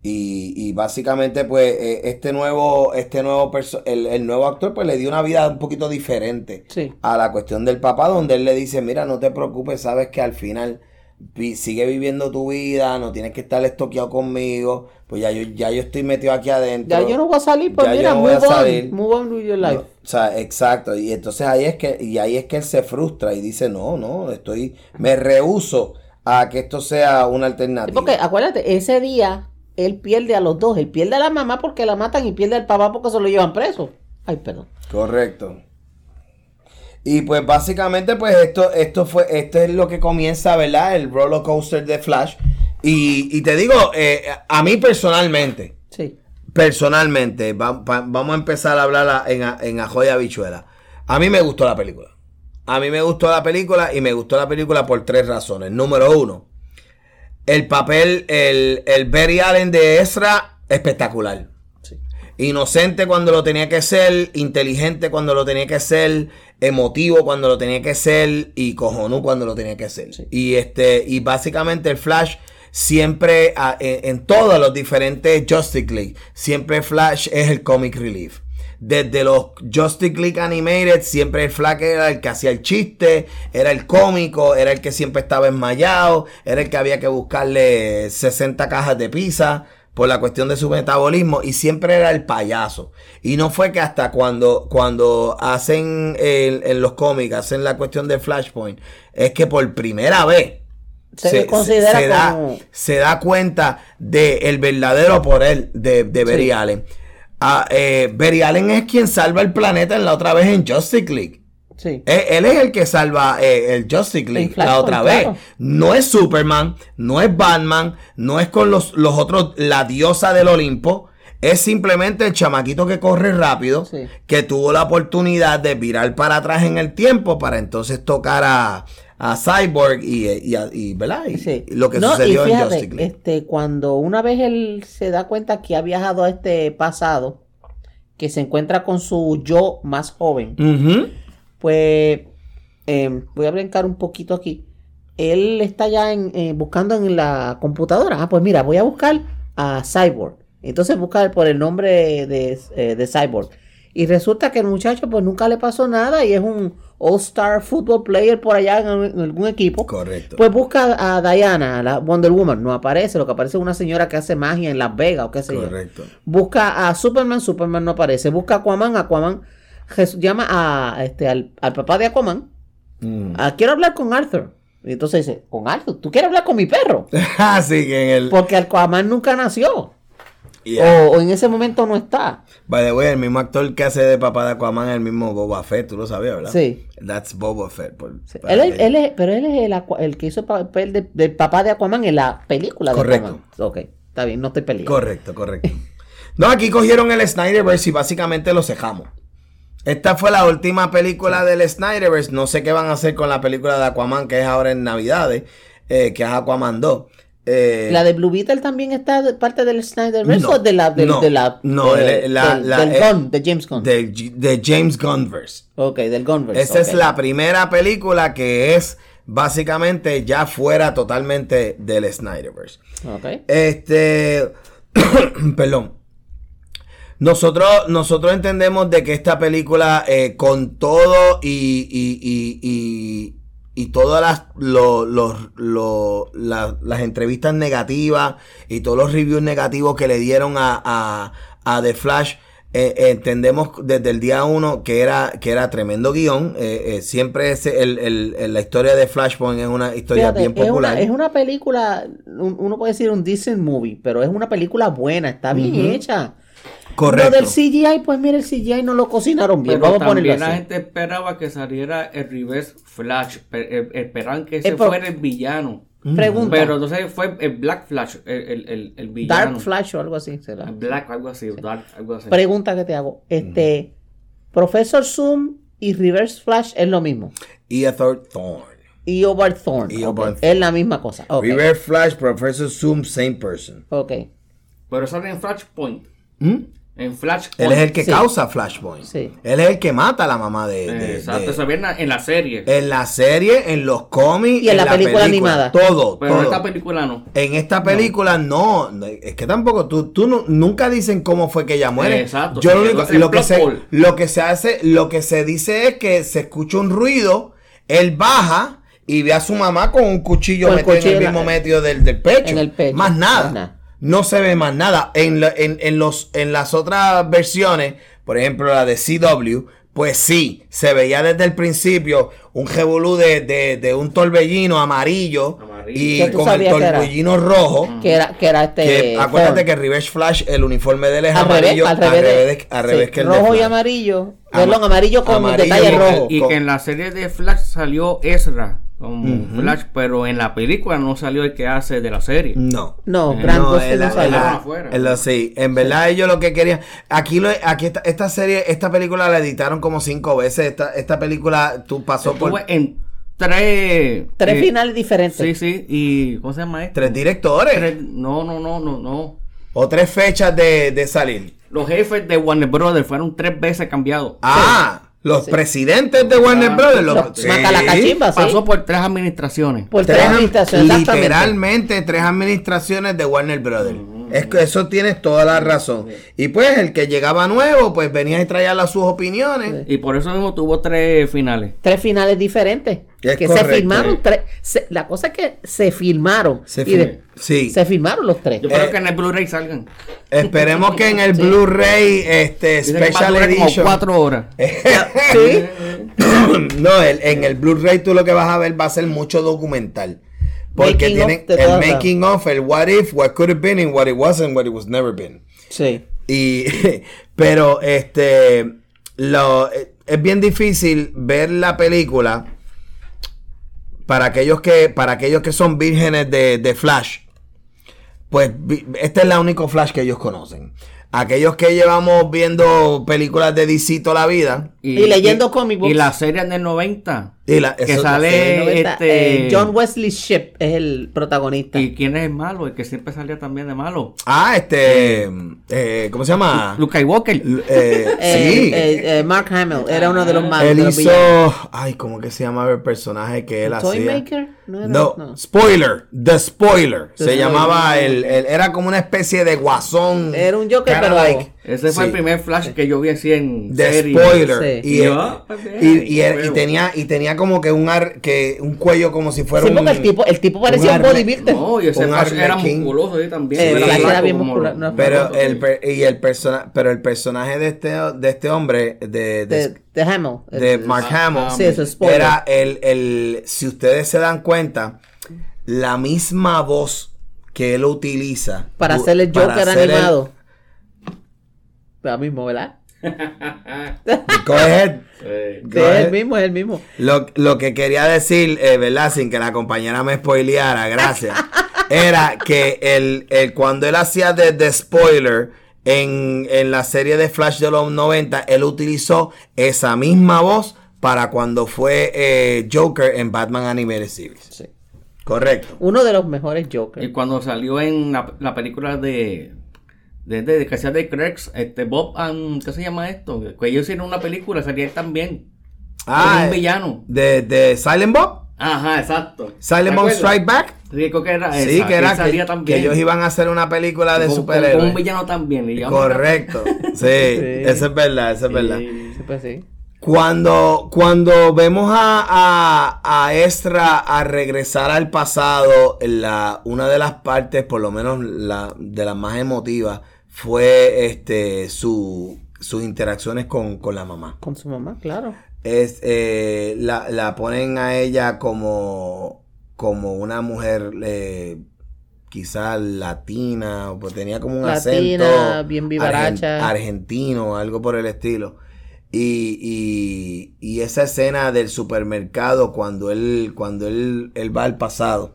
[SPEAKER 1] Y, y básicamente pues eh, este nuevo, este nuevo perso- el, el nuevo actor pues le dio una vida un poquito diferente
[SPEAKER 2] Sí.
[SPEAKER 1] a la cuestión del papá, donde él le dice, mira, no te preocupes, sabes que al final vi- sigue viviendo tu vida, no tienes que estar estoqueado conmigo, pues ya yo, ya yo estoy metido aquí adentro.
[SPEAKER 2] Ya yo no voy a salir, pues
[SPEAKER 1] Ya yo
[SPEAKER 2] mira,
[SPEAKER 1] no voy a
[SPEAKER 2] move on,
[SPEAKER 1] salir.
[SPEAKER 2] move on with your life.
[SPEAKER 1] No, o sea, exacto, y entonces ahí es que, y ahí es que él se frustra y dice, no, no, estoy, me rehuso a que esto sea una alternativa.
[SPEAKER 2] porque acuérdate, ese día él pierde a los dos. Él pierde a la mamá porque la matan y pierde al papá porque se lo llevan preso. Ay, perdón.
[SPEAKER 1] Correcto. Y pues básicamente pues esto, esto fue, esto es lo que comienza, ¿verdad? El roller coaster de Flash. Y, y te digo, eh, a mí personalmente,
[SPEAKER 2] Sí.
[SPEAKER 1] personalmente, va- va- vamos a empezar a hablar en, a- en Ajoy Habichuela. A mí me gustó la película. A mí me gustó la película y me gustó la película por tres razones. Número uno, el papel, el, el Barry Allen de Ezra, espectacular.
[SPEAKER 2] Sí.
[SPEAKER 1] Inocente cuando lo tenía que ser, inteligente cuando lo tenía que ser, emotivo cuando lo tenía que ser y cojonú cuando lo tenía que ser.
[SPEAKER 2] Sí.
[SPEAKER 1] Y este y básicamente el Flash siempre a- en, en todos los diferentes Justice League, siempre Flash es el comic relief. Desde los Justice League Animated, siempre el Flash era el que hacía el chiste, era el cómico, era el que siempre estaba enmayado, era el que había que buscarle 60 cajas de pizza por la cuestión de su metabolismo y siempre era el payaso. Y no fue que hasta cuando, cuando hacen el- en los cómics, hacen la cuestión de Flashpoint, es que por primera vez
[SPEAKER 2] Se, considera
[SPEAKER 1] se da, se da cuenta de el verdadero por él de, de Barry
[SPEAKER 2] Sí.
[SPEAKER 1] Allen. Ah, eh, Barry Allen es quien salva el planeta en la otra vez en Justice League.
[SPEAKER 2] Sí.
[SPEAKER 1] Él, él es el que salva eh, el Justice League la otra vez.
[SPEAKER 2] claro.
[SPEAKER 1] No es Superman, no es Batman, no es con los, los otros, la diosa del Olimpo. Es simplemente el chamaquito que corre rápido,
[SPEAKER 2] Sí.
[SPEAKER 1] que tuvo la oportunidad de virar para atrás en el tiempo para entonces tocar a, a Cyborg y, y, y, ¿verdad? Y-
[SPEAKER 2] Sí.
[SPEAKER 1] lo que
[SPEAKER 2] No,
[SPEAKER 1] sucedió
[SPEAKER 2] y
[SPEAKER 1] en Justice League.
[SPEAKER 2] Este, cuando una vez él se da cuenta que ha viajado a este pasado, que se encuentra con su yo más joven, pues eh, voy a brincar un poquito aquí. Él está ya en, eh, buscando en la computadora. Ah, pues mira, voy a buscar a Cyborg. Entonces busca por el nombre de, eh, de Cyborg. Y resulta que el muchacho pues nunca le pasó nada y es un All-Star Football Player por allá en, en algún equipo.
[SPEAKER 1] Correcto.
[SPEAKER 2] Pues busca a Diana, la Wonder Woman. No aparece, lo que aparece es una señora que hace magia en Las Vegas o qué sé yo.
[SPEAKER 1] Correcto.
[SPEAKER 2] Busca a Superman, Superman no aparece. Busca a Aquaman, Aquaman. Jesús llama a, este, al, al papá de Aquaman.
[SPEAKER 1] Mm.
[SPEAKER 2] Ah, quiero hablar con Arthur. Y entonces dice, con Aldo, ¿tú quieres hablar con mi perro?
[SPEAKER 1] Así que en el.
[SPEAKER 2] Porque Aquaman nunca nació.
[SPEAKER 1] Yeah.
[SPEAKER 2] O, o en ese momento no está.
[SPEAKER 1] By the way, el mismo actor que hace de papá de Aquaman es el mismo Boba Fett, tú lo sabías, ¿verdad?
[SPEAKER 2] Sí.
[SPEAKER 1] That's Boba Fett. por-
[SPEAKER 2] Sí.
[SPEAKER 1] para
[SPEAKER 2] Él es, él es- pero él es el, el que hizo el papel de- del papá de Aquaman en la película de
[SPEAKER 1] Correcto.
[SPEAKER 2] Aquaman. Ok, está bien, no estoy peleando.
[SPEAKER 1] Correcto, correcto. No, aquí cogieron el Snyderverse y básicamente lo cejamos. Esta fue la última película del Snyderverse. No sé qué van a hacer con la película de Aquaman, que es ahora en Navidades, eh, que es Aquaman 2. Eh,
[SPEAKER 2] ¿La de Blue Beetle también está de parte del Snyderverse
[SPEAKER 1] No,
[SPEAKER 2] o de la,
[SPEAKER 1] no,
[SPEAKER 2] de la,
[SPEAKER 1] no,
[SPEAKER 2] de-
[SPEAKER 1] la-
[SPEAKER 2] del,
[SPEAKER 1] la-
[SPEAKER 2] del
[SPEAKER 1] eh,
[SPEAKER 2] Gunn, de James Gunn?
[SPEAKER 1] de, de James Gunnverse.
[SPEAKER 2] ok, del Gunverse.
[SPEAKER 1] Esa es la primera película que es básicamente ya fuera totalmente del Snyderverse.
[SPEAKER 2] Ok.
[SPEAKER 1] Este, perdón. Nosotros, nosotros entendemos de que esta película, eh, con todo y, y, y, y, todas las, lo- los- lo- la- las entrevistas negativas y todos los reviews negativos que le dieron a, a, a The Flash, eh, entendemos desde el día uno que era, que era tremendo guion. Eh, eh, siempre es el, el- el- la historia de Flashpoint es una historia
[SPEAKER 2] Fíjate,
[SPEAKER 1] bien
[SPEAKER 2] es,
[SPEAKER 1] popular.
[SPEAKER 2] una, es una película, un- uno puede decir un decent movie, pero es una película buena, está bien hecha.
[SPEAKER 1] Correcto.
[SPEAKER 2] Lo del CGI, pues mira, el CGI no lo cocinaron bien,
[SPEAKER 3] Pero
[SPEAKER 2] vamos a
[SPEAKER 3] también la gente esperaba que saliera el Reverse Flash. eh, Esperaban que ese
[SPEAKER 2] Eh, pero-
[SPEAKER 3] fuera el villano.
[SPEAKER 2] Pregunta,
[SPEAKER 3] Pero entonces fue el Black Flash, el, el, el, el villano.
[SPEAKER 2] Dark Flash o algo así será.
[SPEAKER 3] Black, algo así, Dark, algo así.
[SPEAKER 2] Pregunta que te hago, este, Professor Zoom y Reverse Flash es lo mismo.
[SPEAKER 1] Y a Third Thorn.
[SPEAKER 2] Y Over Thorn,
[SPEAKER 1] Y
[SPEAKER 2] ok,
[SPEAKER 1] Over
[SPEAKER 2] es la misma cosa.
[SPEAKER 1] River Flash, Professor Zoom, same person.
[SPEAKER 2] ok.
[SPEAKER 3] Pero sale en Flashpoint.
[SPEAKER 1] ¿Mm?
[SPEAKER 3] En Flashpoint.
[SPEAKER 1] Él es el que
[SPEAKER 2] Sí.
[SPEAKER 1] causa Flashpoint.
[SPEAKER 2] Sí.
[SPEAKER 1] Él es el que mata a la mamá de. de-
[SPEAKER 3] Exacto, se ve en la, en la serie.
[SPEAKER 1] en la serie, en los cómics
[SPEAKER 2] Y en la película animada.
[SPEAKER 1] Todo,
[SPEAKER 3] pero en esta película no.
[SPEAKER 1] En esta película no. no, es que tampoco tú, tú nu- nunca dicen cómo fue que ella muere.
[SPEAKER 3] Exacto,
[SPEAKER 1] Yo lo, único- lo que se, lo que se hace, lo que se dice es que se escucha un ruido, él baja y ve a su mamá con un cuchillo
[SPEAKER 2] Con el
[SPEAKER 1] metido en el
[SPEAKER 2] en la-
[SPEAKER 1] mismo medio del, del pecho.
[SPEAKER 2] en el pecho,
[SPEAKER 1] Más nada.
[SPEAKER 2] más nada.
[SPEAKER 1] No se ve más nada. En, la- en, en los, en las otras versiones, por ejemplo la de CW, pues sí, se veía desde el principio un revolú de, de, de un torbellino amarillo,
[SPEAKER 3] Amarillo.
[SPEAKER 1] y
[SPEAKER 2] ¿Qué tú
[SPEAKER 1] con el
[SPEAKER 2] sabías que era?
[SPEAKER 1] torbellino rojo.
[SPEAKER 2] Que era, que era este.
[SPEAKER 1] Que, acuérdate que Reverse Flash, el uniforme de él es
[SPEAKER 2] al revés,
[SPEAKER 1] amarillo,
[SPEAKER 2] al revés, de-
[SPEAKER 1] al
[SPEAKER 2] sí,
[SPEAKER 1] revés que el de
[SPEAKER 2] rojo y amarillo,
[SPEAKER 1] Ama-
[SPEAKER 2] perdón, amarillo con
[SPEAKER 1] amarillo
[SPEAKER 2] detalle
[SPEAKER 1] y-
[SPEAKER 2] rojo.
[SPEAKER 3] Y que en la serie de Flash salió Ezra como Flash, pero en la película no salió el que hace de la serie.
[SPEAKER 1] No.
[SPEAKER 2] No,
[SPEAKER 3] Eh,
[SPEAKER 2] Grant
[SPEAKER 1] No,
[SPEAKER 2] Gustin
[SPEAKER 1] en
[SPEAKER 2] no
[SPEAKER 1] la-
[SPEAKER 2] salió.
[SPEAKER 1] en la-
[SPEAKER 3] afuera.
[SPEAKER 1] en la- sí, en verdad ellos lo que querían. Aquí, lo, aquí esta, esta serie, esta película la editaron como cinco veces. Esta, esta película tú pasó por
[SPEAKER 3] en tres.
[SPEAKER 2] Tres
[SPEAKER 3] eh,
[SPEAKER 2] finales diferentes.
[SPEAKER 3] Sí, sí. ¿Y cómo se llama esto?
[SPEAKER 1] tres directores
[SPEAKER 3] Tres- no, no, no, no, no.
[SPEAKER 1] o tres fechas de, de salir.
[SPEAKER 3] Los jefes de Warner Brothers fueron tres veces cambiados.
[SPEAKER 1] Ah, los
[SPEAKER 2] Sí.
[SPEAKER 1] presidentes de Warner
[SPEAKER 3] Ah,
[SPEAKER 1] Brothers. Los,
[SPEAKER 2] Los macalacachimba, sí.
[SPEAKER 3] Pasó por tres administraciones.
[SPEAKER 2] Por tres administraciones,
[SPEAKER 1] literalmente tres administraciones de Warner Brothers. Es que eso tienes toda la razón. Y pues el que llegaba nuevo, pues venía y traía las sus opiniones.
[SPEAKER 3] Y por eso mismo tuvo tres finales.
[SPEAKER 2] Tres finales diferentes.
[SPEAKER 1] Es
[SPEAKER 2] que
[SPEAKER 1] correcto.
[SPEAKER 2] se filmaron tres. se- la cosa es que se filmaron.
[SPEAKER 1] Se
[SPEAKER 2] y
[SPEAKER 1] fil-
[SPEAKER 2] de-
[SPEAKER 1] sí.
[SPEAKER 2] Se filmaron los tres.
[SPEAKER 3] Yo
[SPEAKER 1] Eh,
[SPEAKER 3] espero que en el Blu-ray salgan.
[SPEAKER 1] Esperemos que en el
[SPEAKER 2] Sí.
[SPEAKER 1] Blu-ray este
[SPEAKER 3] Dicen que
[SPEAKER 1] Special
[SPEAKER 3] como
[SPEAKER 1] Edition.
[SPEAKER 3] cuatro horas.
[SPEAKER 2] Sí.
[SPEAKER 1] no, el- en el Blu-ray tú lo que vas a ver va a ser mucho documental. Porque
[SPEAKER 2] Making
[SPEAKER 1] tienen el
[SPEAKER 2] las-
[SPEAKER 1] making of, el what if, what could have been, and what it wasn't, what it was never been.
[SPEAKER 2] Sí.
[SPEAKER 1] Y, pero este, lo, es bien difícil ver la película para aquellos que, para aquellos que son vírgenes de, de Flash. Pues este es la único Flash que ellos conocen. Aquellos que llevamos viendo películas de DC toda la vida.
[SPEAKER 2] Y leyendo comic books.
[SPEAKER 3] Y la serie del 90.
[SPEAKER 1] Y la,
[SPEAKER 3] Que
[SPEAKER 1] eso-
[SPEAKER 3] sale- este-
[SPEAKER 2] Eh, John Wesley Ship es el protagonista.
[SPEAKER 3] ¿Y quién es el malo? El que siempre salía también de malo.
[SPEAKER 1] Ah, este, eh, ¿cómo se llama?
[SPEAKER 3] Luke Skywalker.
[SPEAKER 1] L- eh, sí.
[SPEAKER 2] eh, eh, Mark Hamill era uno de los malos.
[SPEAKER 1] Él hizo.
[SPEAKER 2] villanos.
[SPEAKER 1] Ay, ¿cómo que se llamaba el personaje que él hacía?
[SPEAKER 2] Toymaker? No, era-
[SPEAKER 1] No,
[SPEAKER 2] no.
[SPEAKER 1] spoiler, The Spoiler.
[SPEAKER 2] The
[SPEAKER 1] se
[SPEAKER 2] Spoiler.
[SPEAKER 1] llamaba el, el- Era como una especie de guasón.
[SPEAKER 2] Era un Joker, pero-
[SPEAKER 1] like-
[SPEAKER 3] Ese fue
[SPEAKER 1] Sí.
[SPEAKER 3] el primer flash que yo vi así en
[SPEAKER 1] de
[SPEAKER 3] serie.
[SPEAKER 1] spoiler.
[SPEAKER 2] Sí.
[SPEAKER 1] Y,
[SPEAKER 3] Y yo,
[SPEAKER 1] y- y- y-
[SPEAKER 3] huevo.
[SPEAKER 1] y tenía, y tenía como que un, ar- que un cuello como si fuera
[SPEAKER 2] Sí,
[SPEAKER 1] un...
[SPEAKER 2] porque el tipo, el tipo parecía un bodybuilder.
[SPEAKER 3] No, y ese
[SPEAKER 1] Un
[SPEAKER 3] flash era musculoso ahí también.
[SPEAKER 1] El
[SPEAKER 2] era bien no,
[SPEAKER 1] Pero el, per- y el persona, pero el personaje de este, de este hombre, de, de,
[SPEAKER 2] de, de Hamill.
[SPEAKER 1] de Mark
[SPEAKER 3] Ah,
[SPEAKER 1] Hamill,
[SPEAKER 2] Sí, eso es spoiler.
[SPEAKER 1] era el, el, si ustedes se dan cuenta, la misma voz que él utiliza
[SPEAKER 2] para hacer el Joker
[SPEAKER 1] el-
[SPEAKER 2] mismo, ¿verdad?
[SPEAKER 1] Go ahead.
[SPEAKER 2] Sí,
[SPEAKER 1] Go
[SPEAKER 2] es
[SPEAKER 1] ahead.
[SPEAKER 2] el mismo, es el mismo.
[SPEAKER 1] Lo, lo que quería decir, eh, ¿verdad? Sin que la compañera me spoileara, gracias. era que el, el- cuando él hacía de, de spoiler en, en la serie de Flash de los 90, él utilizó esa misma voz para cuando fue eh, Joker en Batman Animated Series.
[SPEAKER 2] Sí.
[SPEAKER 1] Correcto.
[SPEAKER 2] Uno de los mejores Jokers.
[SPEAKER 3] Y cuando salió en la, la película de de, de, de que hacía de Craigs, este Bob, um, ¿qué se llama esto? Que ellos hicieron una película, salía él también.
[SPEAKER 1] Ah,
[SPEAKER 3] un villano.
[SPEAKER 1] de, de Silent Bob.
[SPEAKER 3] Ajá, exacto.
[SPEAKER 1] Silent
[SPEAKER 3] ¿Te
[SPEAKER 1] Bob? Strike Back.
[SPEAKER 3] Sí, que era
[SPEAKER 1] Sí, que era que,
[SPEAKER 3] también.
[SPEAKER 1] que ellos iban a hacer una película de superhéroes.
[SPEAKER 3] Con un villano también. y
[SPEAKER 1] Correcto. Sí, eso es verdad, eso es verdad.
[SPEAKER 3] Sí.
[SPEAKER 2] Sí, pues sí.
[SPEAKER 1] Cuando, cuando vemos a, a, a Ezra a regresar al pasado, la, una de las partes, por lo menos la, de las más emotivas, fue este su, sus interacciones con, con la mamá.
[SPEAKER 2] Con su mamá, claro.
[SPEAKER 1] Es, eh, la, la ponen a ella como, como una mujer eh, quizás latina, pues tenía como un
[SPEAKER 2] Latina,
[SPEAKER 1] acento
[SPEAKER 2] bien vivaracha.
[SPEAKER 1] argen- argentino, algo por el estilo. Y, y, y esa escena del supermercado cuando él, cuando él, él va al pasado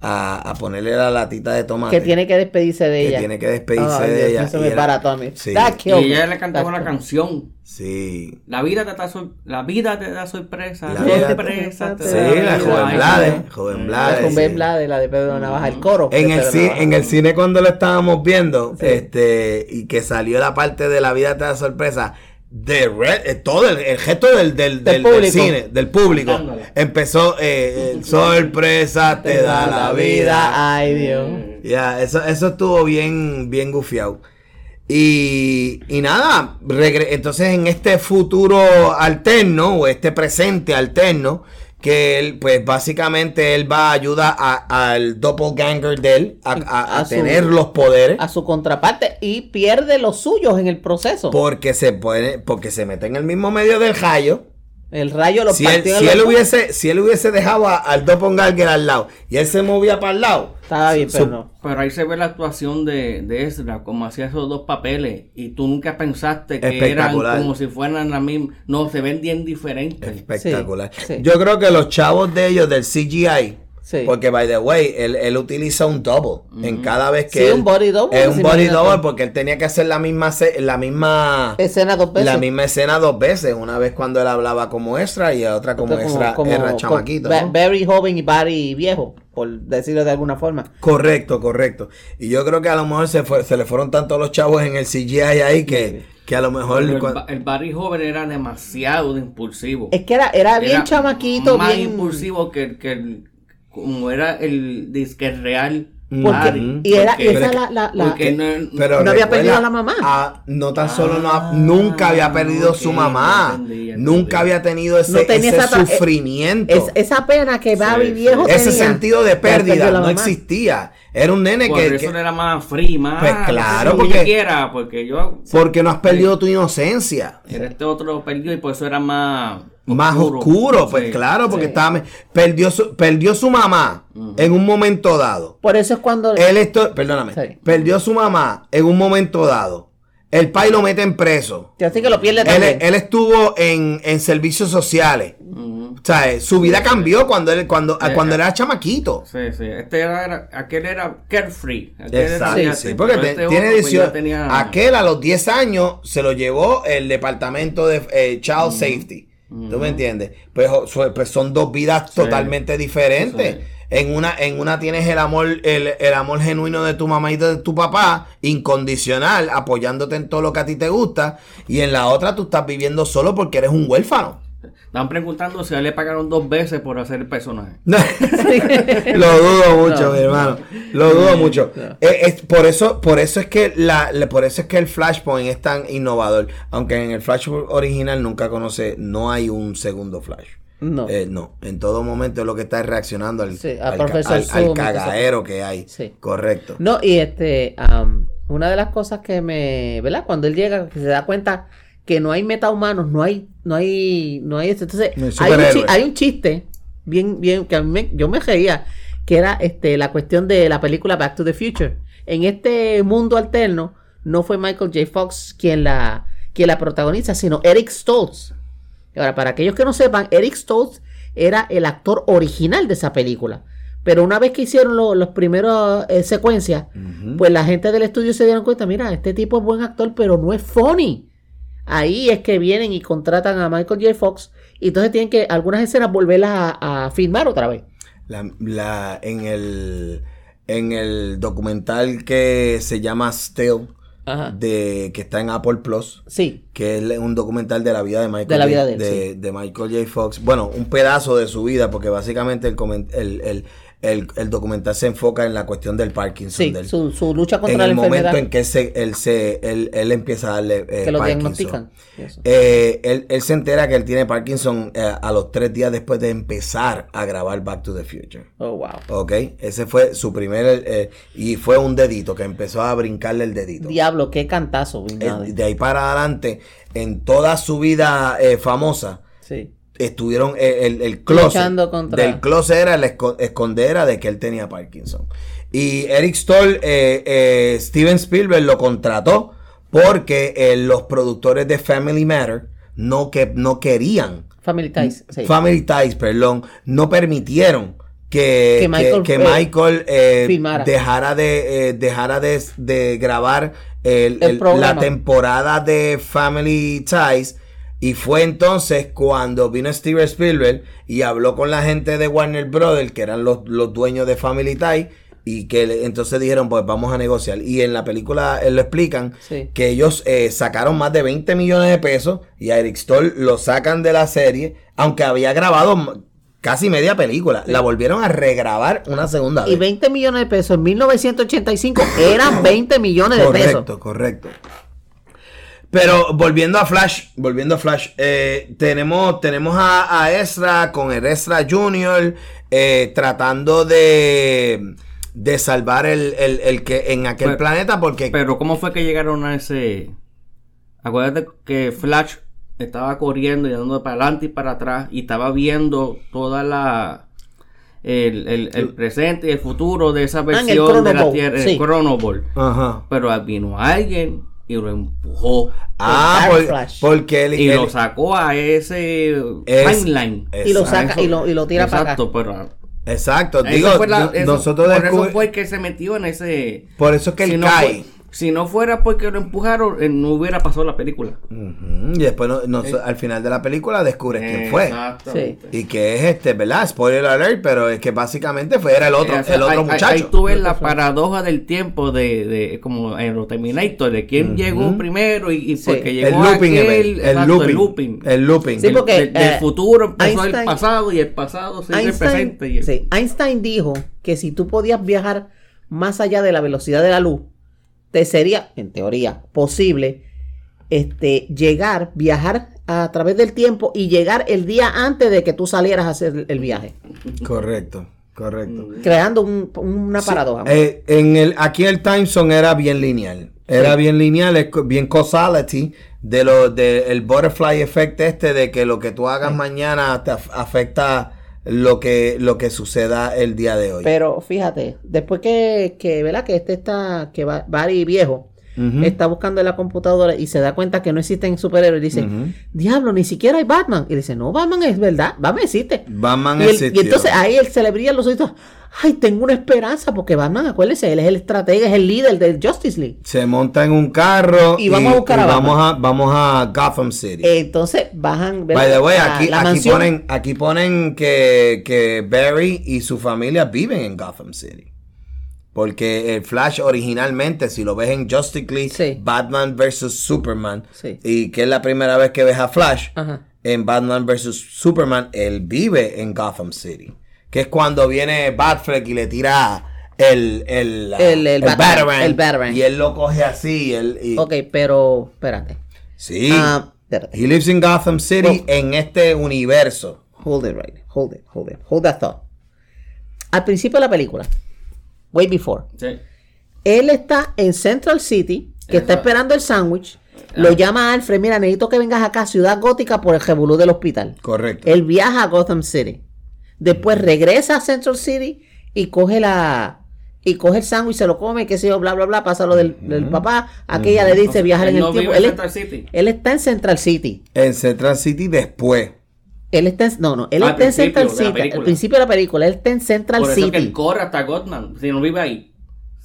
[SPEAKER 1] a, a ponerle la latita de tomate.
[SPEAKER 2] Que tiene que despedirse de
[SPEAKER 1] que
[SPEAKER 2] ella.
[SPEAKER 1] tiene que despedirse de
[SPEAKER 2] Dios
[SPEAKER 1] ella.
[SPEAKER 2] Eso me
[SPEAKER 1] era-
[SPEAKER 2] barató a mí.
[SPEAKER 1] Sí.
[SPEAKER 3] Y ella le cantaba una canción.
[SPEAKER 1] Sí.
[SPEAKER 3] La vida te da, sor- la vida te da sorpresa.
[SPEAKER 1] La vida-
[SPEAKER 3] sorpresa te
[SPEAKER 1] Sí,
[SPEAKER 3] da
[SPEAKER 1] la joven Blade. Joven. Blade. Sí.
[SPEAKER 2] Ben Blade, la de Pedro Navaja, el coro.
[SPEAKER 1] En el, en el cine cuando lo estábamos viendo,
[SPEAKER 2] Sí.
[SPEAKER 1] este, y que salió la parte de la vida te da sorpresa, de re- eh, todo el, el gesto del, del,
[SPEAKER 2] Del
[SPEAKER 1] cine, del público, empezó, eh, el sorpresa te da la vida.
[SPEAKER 2] Ay, Dios.
[SPEAKER 1] Ya, eso, eso estuvo bien, bien gufiado. Y, y nada, entonces en este futuro alterno, o este presente alterno, que él, pues básicamente él va a ayudar a- al doppelganger de él a, a- a
[SPEAKER 2] A su-
[SPEAKER 1] tener los poderes.
[SPEAKER 2] A su contraparte y pierde los suyos en el proceso.
[SPEAKER 1] Porque se puede, porque se mete en el mismo medio del rayo.
[SPEAKER 2] El rayo lo
[SPEAKER 1] Si
[SPEAKER 2] partió
[SPEAKER 1] si él hubiese, si él hubiese dejado a- al doppelganger al lado y él se movía para el lado,
[SPEAKER 2] Estaba bien, pero no.
[SPEAKER 3] Pero ahí se ve la actuación de, de Ezra, como hacía esos dos papeles. Y tú nunca pensaste que eran como si fueran la misma. No, se ven bien diferentes.
[SPEAKER 1] Espectacular.
[SPEAKER 2] Sí, sí.
[SPEAKER 1] Yo creo que los chavos de ellos del CGI,
[SPEAKER 2] Sí.
[SPEAKER 1] porque by the way, él, él utiliza un double en cada vez que
[SPEAKER 2] Sí,
[SPEAKER 1] él-
[SPEAKER 2] un body double,
[SPEAKER 1] Es un body double porque él tenía que hacer la misma la misma
[SPEAKER 2] Escena dos veces.
[SPEAKER 1] la misma escena dos veces, una vez cuando él hablaba como extra y otra como
[SPEAKER 2] Como-
[SPEAKER 1] extra
[SPEAKER 2] como-
[SPEAKER 1] era
[SPEAKER 2] como
[SPEAKER 1] chamaquito. ¿no?
[SPEAKER 2] Barry joven y Barry viejo, por decirlo de alguna forma.
[SPEAKER 1] Correcto, correcto. Y yo creo que a lo mejor se, fue- se le fueron tanto los chavos en el CGI ahí que, que a lo mejor
[SPEAKER 3] el, el Barry joven era demasiado impulsivo.
[SPEAKER 2] Es que era, era bien
[SPEAKER 3] Era
[SPEAKER 2] chamaquito,
[SPEAKER 3] Más
[SPEAKER 2] bien.
[SPEAKER 3] impulsivo que, que el, como era el disque real.
[SPEAKER 2] Porque-
[SPEAKER 3] Barry.
[SPEAKER 2] y era- y
[SPEAKER 3] Porque-
[SPEAKER 2] esa la- la- la-
[SPEAKER 3] porque no,
[SPEAKER 1] Pero
[SPEAKER 2] No había perdido a la mamá.
[SPEAKER 1] no tan solo no ha-
[SPEAKER 3] Ah,
[SPEAKER 1] nunca había perdido su
[SPEAKER 3] ok,
[SPEAKER 1] mamá.
[SPEAKER 3] entendí, entendí.
[SPEAKER 1] Nunca había tenido ese,
[SPEAKER 2] No tenía
[SPEAKER 1] ese
[SPEAKER 2] esa- eh,
[SPEAKER 1] sufrimiento.
[SPEAKER 2] Es, esa pena que Barry
[SPEAKER 3] sí.
[SPEAKER 2] viejo
[SPEAKER 1] ese
[SPEAKER 2] tenía.
[SPEAKER 1] sentido de pérdida no existía. Era un nene
[SPEAKER 3] por
[SPEAKER 1] que,
[SPEAKER 3] eso
[SPEAKER 1] que-
[SPEAKER 3] era más free, más.
[SPEAKER 1] Pues claro,
[SPEAKER 3] que
[SPEAKER 1] porque-
[SPEAKER 3] yo quiera, porque yo.
[SPEAKER 1] porque no has perdido tu inocencia.
[SPEAKER 3] Era este otro perdido y por eso era más.
[SPEAKER 1] Más oscuro, pues
[SPEAKER 3] Sí.
[SPEAKER 1] claro, porque
[SPEAKER 2] Sí.
[SPEAKER 1] estaba perdió su, perdió su mamá en un momento dado.
[SPEAKER 2] Por eso es cuando.
[SPEAKER 1] Él esto, perdóname,
[SPEAKER 2] Sí.
[SPEAKER 1] perdió su mamá en un momento dado. El pai lo mete en preso.
[SPEAKER 2] Así que lo pierde
[SPEAKER 1] Él,
[SPEAKER 2] también.
[SPEAKER 1] él estuvo en, en servicios sociales. O sea, eh, su vida cambió cuando él, cuando,
[SPEAKER 3] Sí.
[SPEAKER 1] cuando era chamaquito.
[SPEAKER 3] Sí, sí. Este era, aquel era carefree. Aquel era-
[SPEAKER 1] Exacto,
[SPEAKER 2] Sí,
[SPEAKER 1] porque te-
[SPEAKER 3] este
[SPEAKER 1] tiene
[SPEAKER 3] otro, pues,
[SPEAKER 1] 18.
[SPEAKER 3] ya tenía-
[SPEAKER 1] Aquel a los 10 años se lo llevó el departamento de eh, Child Safety. ¿Tú me entiendes? Pues, pues son dos vidas
[SPEAKER 3] Sí.
[SPEAKER 1] totalmente diferentes.
[SPEAKER 3] Sí.
[SPEAKER 1] En una, en una tienes el amor, el, el amor genuino de tu mamá y de tu papá, incondicional, apoyándote en todo lo que a ti te gusta. Y en la otra tú estás viviendo solo porque eres un huérfano.
[SPEAKER 3] Estaban preguntando si a él le pagaron dos veces por hacer el personaje.
[SPEAKER 1] lo dudo mucho, mi hermano. Lo dudo mucho. Eh, es, por eso, por eso es que la, por eso es que el Flashpoint es tan innovador. Aunque en el Flash original nunca conoce, no hay un segundo Flash.
[SPEAKER 2] No.
[SPEAKER 1] Eh, no, en todo momento es lo que está reaccionando al,
[SPEAKER 2] Sí,
[SPEAKER 1] al,
[SPEAKER 2] Zoom
[SPEAKER 1] cagadero que hay.
[SPEAKER 2] Sí.
[SPEAKER 1] Correcto.
[SPEAKER 2] No, y este, una de las cosas que me, ¿verdad? Cuando él llega, que se da cuenta que no hay metahumanos, no hay, no hay, no hay, entonces,
[SPEAKER 1] No hay
[SPEAKER 2] hay, un, hay un chiste, bien, bien, que a mí me- yo me reía, que era este, la cuestión de la película Back to the Future. En este mundo alterno, no fue Michael J. Fox quien la, quien la protagoniza, sino Eric Stoltz. Ahora, para aquellos que no sepan, Eric Stoltz era el actor original de esa película. Pero una vez que hicieron lo- los primeros eh, secuencias, pues la gente del estudio se dieron cuenta, mira, este tipo es buen actor, pero no es funny. Ahí es que vienen y contratan a Michael J. Fox y entonces tienen que algunas escenas volverlas a, a filmar otra vez.
[SPEAKER 1] La, la- en el en el documental que se llama Still
[SPEAKER 2] Ajá.
[SPEAKER 1] de que está en Apple Plus
[SPEAKER 2] Sí,
[SPEAKER 1] que es un documental de la vida de Michael
[SPEAKER 2] De la
[SPEAKER 1] J-
[SPEAKER 2] vida de él,
[SPEAKER 1] de,
[SPEAKER 2] sí.
[SPEAKER 1] de Michael J. Fox bueno un pedazo de su vida porque básicamente el el, el, el- el documental se enfoca en la cuestión del Parkinson
[SPEAKER 2] sí,
[SPEAKER 1] del-
[SPEAKER 2] su, su lucha contra
[SPEAKER 1] en
[SPEAKER 2] la
[SPEAKER 1] el momento
[SPEAKER 2] enfermedad
[SPEAKER 1] en que él se él se él, él empieza a darle eh,
[SPEAKER 2] que lo
[SPEAKER 1] Parkinson.
[SPEAKER 2] diagnostican.
[SPEAKER 1] Eh, él, él se entera que él tiene Parkinson eh, a los tres días después de empezar a grabar Back to the Future.
[SPEAKER 2] Oh, wow.
[SPEAKER 1] Ok, ese fue su primer, y fue un dedito que empezó a brincarle el dedito.
[SPEAKER 2] Diablo, qué cantazo.
[SPEAKER 1] De ahí para adelante, en toda su vida famosa,
[SPEAKER 2] Sí.
[SPEAKER 1] Estuvieron eh, el, el closet. Del closet era esco- escondera de que él tenía Parkinson. Y Eric Stoll, eh, eh, Steven Spielberg lo contrató porque eh, los productores de Family Matter no, que, no querían
[SPEAKER 2] Family Ties. Sí.
[SPEAKER 1] Family Ties, perdón, no permitieron que,
[SPEAKER 2] Que Michael,
[SPEAKER 1] que
[SPEAKER 2] eh,
[SPEAKER 1] Michael, eh, dejara de eh, dejara de, de grabar el-
[SPEAKER 2] El
[SPEAKER 1] el-
[SPEAKER 2] programa.
[SPEAKER 1] la temporada de Family Ties y fue entonces cuando vino Steven Spielberg y habló con la gente de Warner Brothers que eran los, los dueños de Family Ties y que le- entonces dijeron pues vamos a negociar y en la película eh, lo explican
[SPEAKER 2] Sí.
[SPEAKER 1] que ellos eh, sacaron más de 20 millones de pesos y a Eric Stoll lo sacan de la serie, aunque había grabado casi media película. La volvieron a regrabar una segunda vez.
[SPEAKER 2] Y 20 millones de pesos en 1985 eran 20 millones de
[SPEAKER 1] correcto,
[SPEAKER 2] pesos.
[SPEAKER 1] correcto. Pero volviendo a Flash, volviendo a Flash, eh, tenemos, tenemos a, a Ezra con el Ezra Jr. eh, tratando de, de salvar el, el- el que en aquel
[SPEAKER 3] Pero-
[SPEAKER 1] planeta porque
[SPEAKER 3] Pero ¿cómo fue que llegaron a ese... Acuérdate que Flash estaba corriendo y dando para adelante y para atrás y estaba viendo toda la... El, el- el presente y el futuro de esa
[SPEAKER 2] Ah,
[SPEAKER 3] versión de la Tierra,
[SPEAKER 2] sí.
[SPEAKER 3] el Chronoball.
[SPEAKER 1] Ajá.
[SPEAKER 3] Pero vino alguien y lo empujó
[SPEAKER 1] Ah, por-
[SPEAKER 2] Flash.
[SPEAKER 1] porque él,
[SPEAKER 3] y
[SPEAKER 1] él-
[SPEAKER 3] lo sacó a ese
[SPEAKER 1] Es-
[SPEAKER 3] timeline.
[SPEAKER 2] Y lo
[SPEAKER 1] Exacto.
[SPEAKER 2] saca y lo, y lo tira para acá.
[SPEAKER 3] Exacto, pero
[SPEAKER 1] Exacto, digo,
[SPEAKER 3] la- eso-
[SPEAKER 1] nosotros
[SPEAKER 3] por eso fue que se metió en ese.
[SPEAKER 1] por eso es que él
[SPEAKER 3] si no,
[SPEAKER 1] cae.
[SPEAKER 3] fue- si no fuera porque lo empujaron, eh, no hubiera pasado la película.
[SPEAKER 1] Y después no- no- al final de la película descubres quién fue.
[SPEAKER 3] Exactamente.
[SPEAKER 1] Y que es este, ¿verdad? Spoiler alert, pero es que básicamente fue era el otro,
[SPEAKER 3] Eh,
[SPEAKER 1] el otro muchacho.
[SPEAKER 3] Ahí tú ves la paradoja del tiempo de, de como en los Terminator, de quién llegó primero y, y
[SPEAKER 2] Sí.
[SPEAKER 3] porque
[SPEAKER 1] el
[SPEAKER 3] llegó
[SPEAKER 1] looping,
[SPEAKER 3] aquel,
[SPEAKER 1] el, el
[SPEAKER 3] exacto,
[SPEAKER 1] looping,
[SPEAKER 3] el looping.
[SPEAKER 1] el looping.
[SPEAKER 2] Sí, porque,
[SPEAKER 3] del
[SPEAKER 2] eh,
[SPEAKER 3] futuro empezó
[SPEAKER 2] Einstein-
[SPEAKER 3] el pasado y el pasado sigue el presente. y el-
[SPEAKER 2] sí, Einstein dijo que si tú podías viajar más allá de la velocidad de la luz, te sería, en teoría, posible este, llegar, viajar a través del tiempo y llegar el día antes de que tú salieras a hacer el viaje,
[SPEAKER 1] Correcto, correcto.
[SPEAKER 2] creando un- una paradoja.
[SPEAKER 1] Eh, en el, aquí el time zone era bien lineal. Era
[SPEAKER 2] Sí.
[SPEAKER 1] bien lineal, bien causality de lo de el butterfly effect este de que lo que tú hagas mañana te af- afecta lo que lo que suceda el día de hoy.
[SPEAKER 2] Pero fíjate, después que, que ¿verdad? Que este está, que Barry viejo, está buscando en la computadora y se da cuenta que no existen superhéroes, dice, diablo, ni siquiera hay Batman. Y dice, no, Batman es verdad, Batman existe.
[SPEAKER 1] Batman
[SPEAKER 2] y, él-
[SPEAKER 1] existió.
[SPEAKER 2] y entonces ahí él se le brillan los ojitos. Ay, tengo una esperanza porque Batman, acuérdese, él es el estratega, es el líder del Justice League.
[SPEAKER 1] se monta en un carro
[SPEAKER 2] Y vamos a buscar a
[SPEAKER 1] vamos a vamos a Gotham City.
[SPEAKER 2] Entonces bajan
[SPEAKER 1] By the way, aquí,
[SPEAKER 2] la
[SPEAKER 1] aquí ponen, aquí ponen que, que Barry y su familia viven en Gotham City. Porque el Flash originalmente, si lo ves en Justice League,
[SPEAKER 2] Sí.
[SPEAKER 1] Batman vs. Superman,
[SPEAKER 2] Sí.
[SPEAKER 1] y que es la primera vez que ves a Flash,
[SPEAKER 2] Ajá.
[SPEAKER 1] en Batman vs. Superman, él vive en Gotham City. Que es cuando viene Batfleck y le tira el, el,
[SPEAKER 2] El- el Bat-
[SPEAKER 1] Batarang,
[SPEAKER 2] el Batarang.
[SPEAKER 1] Y él lo coge así. él- y-
[SPEAKER 2] Ok, pero espérate.
[SPEAKER 1] Sí.
[SPEAKER 2] Ah, espérate.
[SPEAKER 1] He lives in Gotham City
[SPEAKER 2] Well-
[SPEAKER 1] en este universo.
[SPEAKER 2] Hold it right. Hold it. Hold it. Hold that thought. Al principio de la película, way before,
[SPEAKER 3] Sí.
[SPEAKER 2] él está en Central City, que está esperando el sándwich. Lo llama a Alfred, mira, necesito que vengas acá a Ciudad Gótica por el revolú del hospital.
[SPEAKER 1] Correcto.
[SPEAKER 2] Él viaja a Gotham City. Después regresa a Central City y coge la y coge el sándwich, se lo come, qué sé yo, bla, bla, bla, pasa lo del, del papá. Aquella le dice
[SPEAKER 3] Entonces,
[SPEAKER 2] viajar en el
[SPEAKER 3] no
[SPEAKER 2] tiempo. Él,
[SPEAKER 3] Central
[SPEAKER 2] es-
[SPEAKER 3] City.
[SPEAKER 2] él está en Central City.
[SPEAKER 1] En Central City después.
[SPEAKER 2] Él está en, no, no, él
[SPEAKER 3] Al
[SPEAKER 2] está en Central City. Al principio de la película, él está en Central
[SPEAKER 3] Por eso
[SPEAKER 2] City.
[SPEAKER 3] que él corre hasta Gotham, si no vive ahí.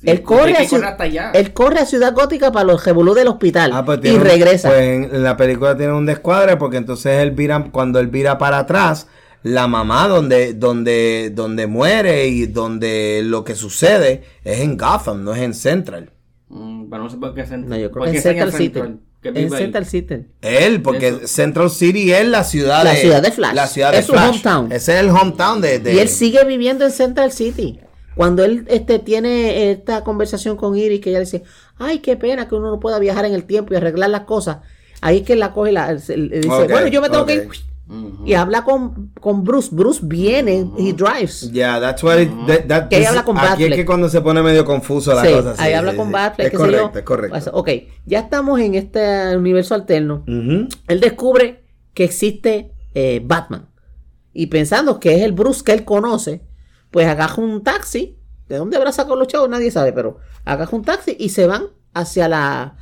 [SPEAKER 2] Él corre, a
[SPEAKER 3] hasta allá.
[SPEAKER 2] él corre a Ciudad Gótica para los revolú del hospital
[SPEAKER 1] Ah, pues
[SPEAKER 2] y
[SPEAKER 1] un-
[SPEAKER 2] regresa.
[SPEAKER 1] Pues en la película tiene un descuadre porque entonces él vira, cuando él vira para atrás, la mamá donde, donde, donde muere y donde lo que sucede es en Gotham, no es en Central.
[SPEAKER 3] Mm, pero no sé por qué Central.
[SPEAKER 2] no, yo creo
[SPEAKER 3] ¿por
[SPEAKER 2] que en Central City. En? Central City.
[SPEAKER 1] Él, porque
[SPEAKER 3] Eso.
[SPEAKER 1] Central City es la ciudad
[SPEAKER 2] La
[SPEAKER 1] de
[SPEAKER 2] ciudad de Flash.
[SPEAKER 1] La ciudad de
[SPEAKER 2] Es su
[SPEAKER 1] Flash.
[SPEAKER 2] hometown.
[SPEAKER 1] Ese es el hometown de, de-
[SPEAKER 2] Y él sigue viviendo en Central City. Cuando él este, tiene esta conversación con Iris, que ella le dice, ay, qué pena que uno no pueda viajar en el tiempo y arreglar las cosas. Ahí es que él la coge y la, dice, bueno, yo me tengo que
[SPEAKER 1] ok.
[SPEAKER 2] Y habla con, con Bruce. Bruce viene, he drives.
[SPEAKER 1] Yeah, that's what it- that- that-
[SPEAKER 2] Que
[SPEAKER 1] this-
[SPEAKER 2] habla con
[SPEAKER 1] Aquí es que cuando se pone medio confuso la
[SPEAKER 2] Sí,
[SPEAKER 1] cosa. sí,
[SPEAKER 2] ahí
[SPEAKER 1] sí,
[SPEAKER 2] habla con. Batfleck,
[SPEAKER 1] Es correcto, es correcto.
[SPEAKER 2] Pues, Ok, ya estamos en este universo alterno. Él descubre que existe eh, Batman. Y pensando que es el Bruce que él conoce, pues agarra un taxi. ¿De dónde habrá sacado los chavos? Nadie sabe, pero agarra un taxi y se van hacia la,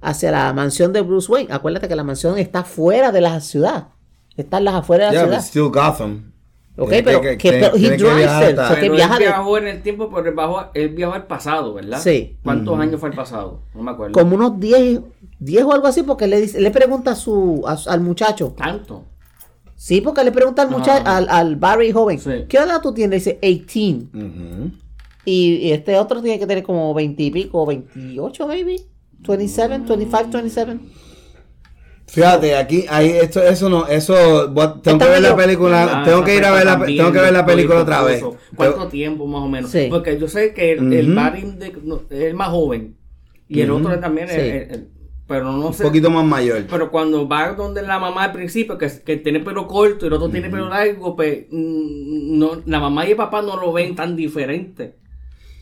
[SPEAKER 2] hacia la mansión de Bruce Wayne. Acuérdate que la mansión está fuera de la ciudad. Está en las afueras de la
[SPEAKER 1] Yeah,
[SPEAKER 2] ciudad.
[SPEAKER 1] still Gotham.
[SPEAKER 2] Ok,
[SPEAKER 1] Tiene
[SPEAKER 2] pero
[SPEAKER 1] que-
[SPEAKER 2] que-
[SPEAKER 1] tiene-
[SPEAKER 2] pero he
[SPEAKER 1] que
[SPEAKER 2] drives it,
[SPEAKER 1] hasta-
[SPEAKER 2] o sea, que viaja
[SPEAKER 3] él
[SPEAKER 2] de-
[SPEAKER 3] viajó en el tiempo, pero él bajó, él viajó al pasado, ¿verdad?
[SPEAKER 2] Sí.
[SPEAKER 3] ¿Cuántos años fue el pasado? No me acuerdo.
[SPEAKER 2] Como unos 10, 10 o algo así, porque le, dice, le pregunta a su, a al muchacho.
[SPEAKER 3] ¿Tanto?
[SPEAKER 2] Sí, porque le pregunta al muchacho,
[SPEAKER 3] Ah.
[SPEAKER 2] al, al Barry joven,
[SPEAKER 3] Sí.
[SPEAKER 2] ¿qué edad tú tienes? Dice 18.
[SPEAKER 1] Ujú.
[SPEAKER 2] Y, y este otro tiene que tener como 20 y pico, 28 maybe. 27, 25, 27.
[SPEAKER 1] Fíjate, aquí, ahí, esto, eso no, eso, voy- tengo que ver la película,
[SPEAKER 3] Ah,
[SPEAKER 1] tengo que ir a ver la, tengo que ver la película otra vez.
[SPEAKER 3] ¿Cuánto tiempo más o menos?
[SPEAKER 2] Sí.
[SPEAKER 3] Porque yo sé que el, no, es el más joven y el otro también, es-
[SPEAKER 2] Sí.
[SPEAKER 3] es- es- pero no
[SPEAKER 1] Un
[SPEAKER 3] sé.
[SPEAKER 1] poquito más mayor.
[SPEAKER 3] Pero cuando va donde la mamá al principio, que, que tiene pelo corto y el otro tiene pelo largo, pues mm, no, la mamá y el papá no lo ven tan diferente.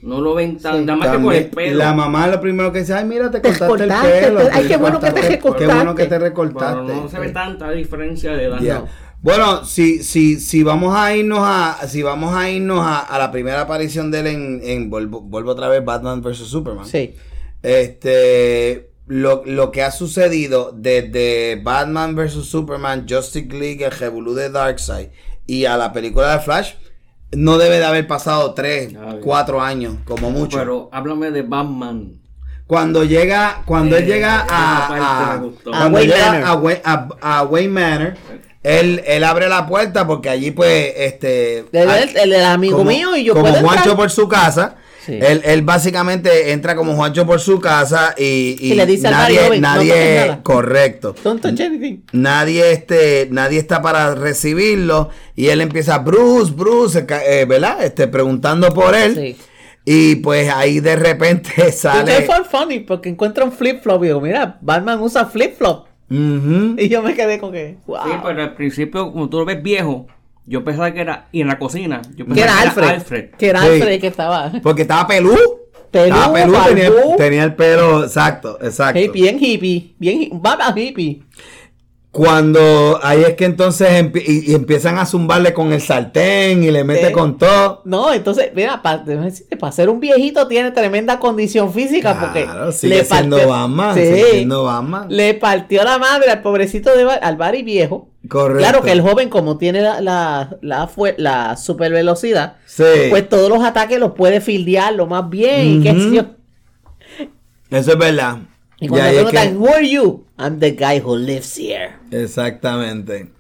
[SPEAKER 3] No lo ven tan,
[SPEAKER 2] Sí.
[SPEAKER 3] nada más que por el pelo.
[SPEAKER 1] La mamá lo primero que dice, ay, mira, te
[SPEAKER 2] Te
[SPEAKER 1] cortaste el
[SPEAKER 2] recortaste,
[SPEAKER 1] pelo.
[SPEAKER 2] te- ay, qué bueno que te
[SPEAKER 1] recortaste, Qué bueno que te recortaste.
[SPEAKER 3] no se ve tanta diferencia de edad. No.
[SPEAKER 1] Bueno, si, si, si vamos a irnos a, si vamos a irnos a, a la primera aparición de él en, en vuelvo, vuelvo otra vez Batman vs Superman.
[SPEAKER 2] Sí.
[SPEAKER 1] Este, lo, lo que ha sucedido desde Batman vs Superman, Justice League, el Revolú de Darkseid y a la película de Flash, no debe de haber pasado tres,
[SPEAKER 3] Ah,
[SPEAKER 1] cuatro años, como mucho.
[SPEAKER 3] Pero háblame de Batman.
[SPEAKER 1] cuando llega, cuando él
[SPEAKER 3] Eh,
[SPEAKER 1] llega a, a- cuando
[SPEAKER 2] A Wayne
[SPEAKER 1] llega
[SPEAKER 2] Manor.
[SPEAKER 1] a, Wayne, a- a Wayne Manor, él, él abre la puerta porque allí pues este
[SPEAKER 2] el, el amigo
[SPEAKER 1] como-
[SPEAKER 2] mío y yo
[SPEAKER 1] como
[SPEAKER 2] puedo
[SPEAKER 1] Juancho
[SPEAKER 2] entrar.
[SPEAKER 1] por su casa.
[SPEAKER 2] Sí.
[SPEAKER 1] Él, él básicamente entra como Juancho por su casa y, y
[SPEAKER 2] Y le dice al
[SPEAKER 1] nadie,
[SPEAKER 2] Barry, "Joven, no
[SPEAKER 1] nadie,
[SPEAKER 2] toques nada".
[SPEAKER 1] correcto. Nadie este, nadie está para recibirlo y él empieza Bruce, Bruce, eh, ¿verdad? Este, preguntando por él
[SPEAKER 2] Sí.
[SPEAKER 1] y pues ahí de repente sale.
[SPEAKER 2] fue funny porque encuentra un flip flop y digo, mira, Batman usa flip flop.
[SPEAKER 1] Ujú.
[SPEAKER 2] Y yo me quedé con que, wow.
[SPEAKER 3] Sí, pero al principio, como tú lo ves viejo, yo pensaba que era. Y en la cocina, yo
[SPEAKER 2] que
[SPEAKER 3] pensaba
[SPEAKER 2] era Alfred. Que era
[SPEAKER 1] Sí.
[SPEAKER 2] Alfred que estaba.
[SPEAKER 1] Porque estaba pelú.
[SPEAKER 2] Pelú,
[SPEAKER 1] estaba pelú, tenía, el pelo, exacto, exacto.
[SPEAKER 2] Hey, bien hippie. Bien Batman hippie.
[SPEAKER 1] Cuando ahí es que entonces y, y empiezan a zumbarle con el sartén y le mete
[SPEAKER 2] Sí.
[SPEAKER 1] con todo.
[SPEAKER 2] No, entonces, mira, para, ser un viejito tiene tremenda condición física porque
[SPEAKER 1] Claro, sigue siendo Batman,
[SPEAKER 2] Sí.
[SPEAKER 1] sigue siendo Batman.
[SPEAKER 2] Le partió la madre al pobrecito de Bar- al Barry viejo.
[SPEAKER 1] Correcto.
[SPEAKER 2] Claro que el joven, como tiene la, la, la, super velocidad,
[SPEAKER 1] Sí.
[SPEAKER 2] pues todos los ataques los puede fildear lo más bien. y yo.
[SPEAKER 1] Eso es verdad.
[SPEAKER 2] Y cuando
[SPEAKER 1] es que-
[SPEAKER 2] preguntan, Who are you? I'm the guy who lives here.
[SPEAKER 1] Exactamente.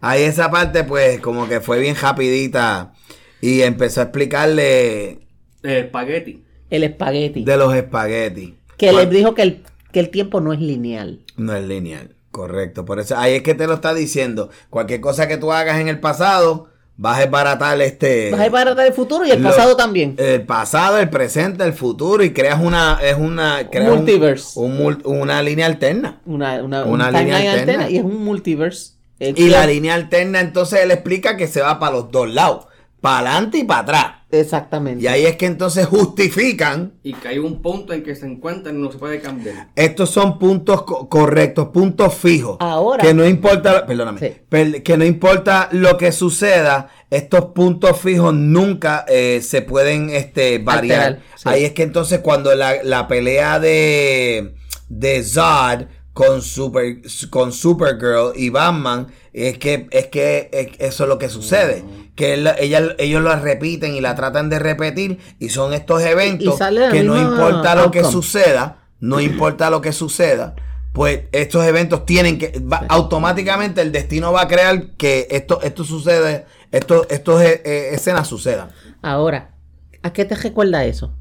[SPEAKER 1] Ahí esa parte, pues, como que fue bien rapidita. Y empezó a explicarle
[SPEAKER 3] El espagueti.
[SPEAKER 2] El espagueti.
[SPEAKER 1] de los espaguetis.
[SPEAKER 2] que
[SPEAKER 1] ¿Cuál?
[SPEAKER 2] les dijo que el, que el tiempo no es lineal.
[SPEAKER 1] No es lineal. Correcto, por eso ahí es que te lo está diciendo. Cualquier cosa que tú hagas en el pasado, vas a desbaratar este.
[SPEAKER 2] Vas a desbaratar el futuro y el
[SPEAKER 1] lo-
[SPEAKER 2] pasado también.
[SPEAKER 1] El pasado, el presente, el futuro y creas una, es una, creas un-
[SPEAKER 2] multiverse.
[SPEAKER 1] un una línea alterna.
[SPEAKER 2] Una, una,
[SPEAKER 1] una
[SPEAKER 2] un
[SPEAKER 1] línea alterna.
[SPEAKER 2] alterna y es un multiverse. El
[SPEAKER 1] Y la línea alterna, entonces él explica que se va para los dos lados, para adelante y para atrás.
[SPEAKER 2] Exactamente.
[SPEAKER 1] Y ahí es que entonces justifican.
[SPEAKER 3] Y que hay un punto en que se encuentran y no se puede cambiar.
[SPEAKER 1] Estos son puntos co- correctos, puntos fijos.
[SPEAKER 2] Ahora-
[SPEAKER 1] Que no importa, perdóname,
[SPEAKER 2] Sí.
[SPEAKER 1] per- que no importa lo que suceda, estos puntos fijos nunca eh, se pueden este, variar.
[SPEAKER 2] Alterar, sí.
[SPEAKER 1] Ahí es que entonces cuando la, la pelea de, de Zod con Super con Supergirl y Batman es que es que es- eso es lo que sucede que él- ella- ellos lo repiten y la tratan de repetir y son estos eventos
[SPEAKER 2] Y la
[SPEAKER 1] que no importa lo que suceda no importa lo que suceda pues estos eventos tienen que va- automáticamente el destino va a crear que esto esto sucede esto estos eh, eh, escenas sucedan
[SPEAKER 2] Ahora, ¿a qué te recuerda eso?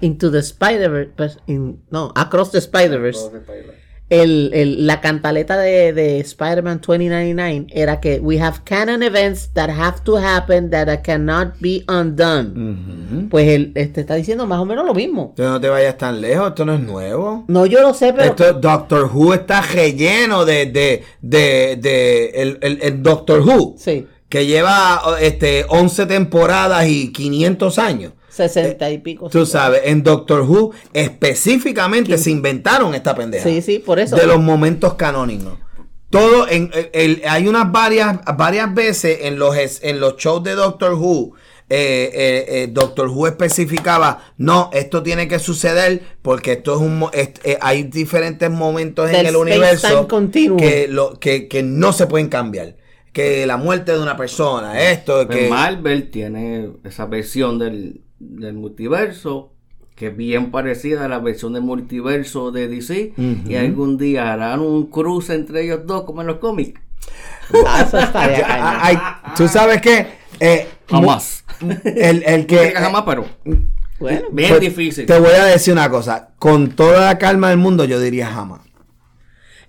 [SPEAKER 2] Into the Spider-Verse. in- No, Across the Spider-Verse. El, el- la cantaleta de, de Spider-Man 2099 era que we have canon events that have to happen that cannot be undone. Pues él este, está diciendo más o menos lo mismo.
[SPEAKER 1] No te vayas tan lejos, esto no es nuevo.
[SPEAKER 2] No, yo lo sé, pero.
[SPEAKER 1] Esto, Doctor Who está relleno de, de, de, de el, el- el Doctor Who,
[SPEAKER 2] Sí,
[SPEAKER 1] que lleva este, 11 temporadas y 500 años.
[SPEAKER 2] 60 y pico.
[SPEAKER 1] Tú sabes, en Doctor Who específicamente se inventaron esta pendeja.
[SPEAKER 2] Sí, sí, por eso.
[SPEAKER 1] De los momentos canónicos. Todo en el- el- hay unas varias varias veces en los es- en los shows de Doctor Who eh, eh, eh, Doctor Who especificaba no esto tiene que suceder porque esto es un eh, hay diferentes momentos en el universo que, lo, que que no se pueden cambiar que la muerte de una persona esto
[SPEAKER 3] Pues
[SPEAKER 1] que
[SPEAKER 3] Marvel tiene esa versión del, del multiverso que es bien parecida a la versión del multiverso de DC y algún día harán un cruce entre ellos dos como en los cómics.
[SPEAKER 2] Ah, eso estaría
[SPEAKER 1] hay- tú sabes que eh,
[SPEAKER 3] Jamás.
[SPEAKER 1] el, el
[SPEAKER 3] Que
[SPEAKER 1] que
[SPEAKER 3] jamás, pero
[SPEAKER 2] Bueno,
[SPEAKER 3] bien
[SPEAKER 1] Pues,
[SPEAKER 3] difícil.
[SPEAKER 1] Te voy a decir una cosa. Con toda la calma del mundo, yo diría jamás.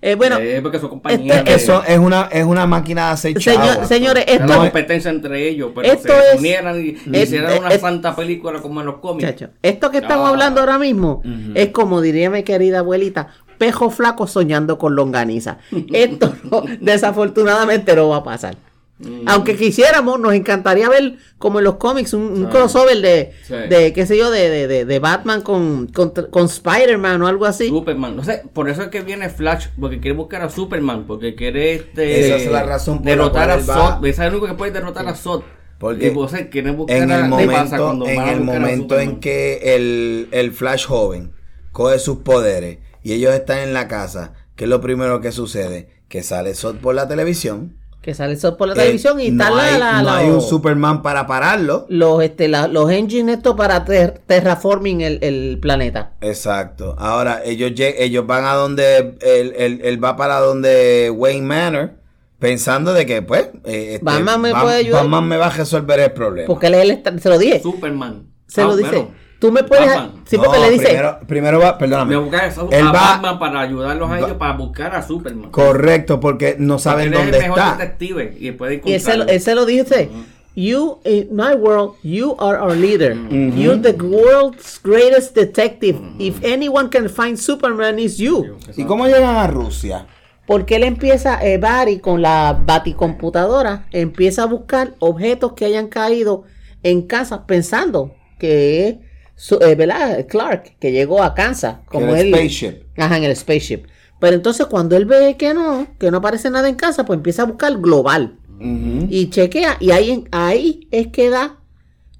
[SPEAKER 2] Eh, bueno
[SPEAKER 3] Eh, porque son compañías
[SPEAKER 2] este-
[SPEAKER 3] de-
[SPEAKER 1] Eso es una, es una máquina de hacer
[SPEAKER 2] Señor- señores,
[SPEAKER 3] es
[SPEAKER 2] esto
[SPEAKER 3] una competencia entre ellos, pero
[SPEAKER 2] esto
[SPEAKER 3] se
[SPEAKER 2] es-
[SPEAKER 3] unieran y
[SPEAKER 2] es-
[SPEAKER 3] hicieran una
[SPEAKER 2] es-
[SPEAKER 3] santa película como en los cómics.
[SPEAKER 2] Chacho, esto que estamos
[SPEAKER 3] Ah.
[SPEAKER 2] hablando ahora mismo es como diría mi querida abuelita, pejo flaco soñando con longaniza. Esto no- desafortunadamente no va a pasar.
[SPEAKER 3] Mm.
[SPEAKER 2] Aunque quisiéramos, nos encantaría ver como en los cómics un, un crossover de,
[SPEAKER 3] Sí.
[SPEAKER 2] de qué sé yo, de, de, de- de Batman con, con, con Spider-Man o algo así.
[SPEAKER 3] Superman, no sé, por eso es que viene Flash, porque quiere buscar a Superman, porque quiere este,
[SPEAKER 1] Esa es la razón por la
[SPEAKER 3] derrotar
[SPEAKER 1] cual
[SPEAKER 3] a Zod, es el único que puede derrotar a Zod.
[SPEAKER 1] Porque
[SPEAKER 3] y vos quieren buscar
[SPEAKER 1] En el
[SPEAKER 3] ¿qué pasa
[SPEAKER 1] momento,
[SPEAKER 3] cuando
[SPEAKER 1] en el momento en que el, el Flash joven coge sus poderes y ellos están en la casa, ¿qué es lo primero que sucede? Que sale Zod por la televisión.
[SPEAKER 2] Que sale eso por la
[SPEAKER 1] Eh,
[SPEAKER 2] televisión y
[SPEAKER 1] no
[SPEAKER 2] está la,
[SPEAKER 1] hay,
[SPEAKER 2] la-
[SPEAKER 1] no
[SPEAKER 2] la-
[SPEAKER 1] hay un Superman para pararlo.
[SPEAKER 2] los, este, la- los engines estos para ter- terraforming el, el planeta.
[SPEAKER 1] Exacto. Ahora ellos ellos van a donde él, él- él va para donde Wayne Manor pensando de que pues eh, este,
[SPEAKER 2] Batman me
[SPEAKER 1] Bam-
[SPEAKER 2] puede ayudar.
[SPEAKER 1] Batman me va a resolver el problema.
[SPEAKER 2] Porque él, él está- se lo dije.
[SPEAKER 3] Superman.
[SPEAKER 2] Se
[SPEAKER 3] Ah,
[SPEAKER 2] lo dice.
[SPEAKER 3] bueno.
[SPEAKER 2] Tú me puedes.
[SPEAKER 3] Batman.
[SPEAKER 2] Sí, porque
[SPEAKER 1] No,
[SPEAKER 2] le dice.
[SPEAKER 1] Primero, primero va, perdóname.
[SPEAKER 3] Me buscar a,
[SPEAKER 1] Él
[SPEAKER 3] a
[SPEAKER 1] va-
[SPEAKER 3] Batman para ayudarlos a
[SPEAKER 1] va-
[SPEAKER 3] ellos para buscar a Superman.
[SPEAKER 1] Correcto, porque no saben
[SPEAKER 3] Porque él
[SPEAKER 1] dónde
[SPEAKER 3] es el mejor
[SPEAKER 1] está.
[SPEAKER 3] detective y puede
[SPEAKER 2] Y él se, lo,
[SPEAKER 3] encontrarlo.
[SPEAKER 2] él se lo dice. You, in my world, you are our leader. You're the world's greatest detective. If anyone can find Superman, is you.
[SPEAKER 1] ¿Y cómo llegan a Rusia?
[SPEAKER 2] Porque él empieza, eh, Barry, con la baticomputadora, empieza a buscar objetos que hayan caído en casa, pensando que es, su- eh, ¿verdad? Clark, que llegó a Kansas, como
[SPEAKER 1] el
[SPEAKER 2] él.
[SPEAKER 1] spaceship.
[SPEAKER 2] Ajá, en el spaceship. Pero entonces cuando él ve que no, que no aparece nada en casa, pues empieza a buscar global. Y chequea, y ahí, en- ahí es que da.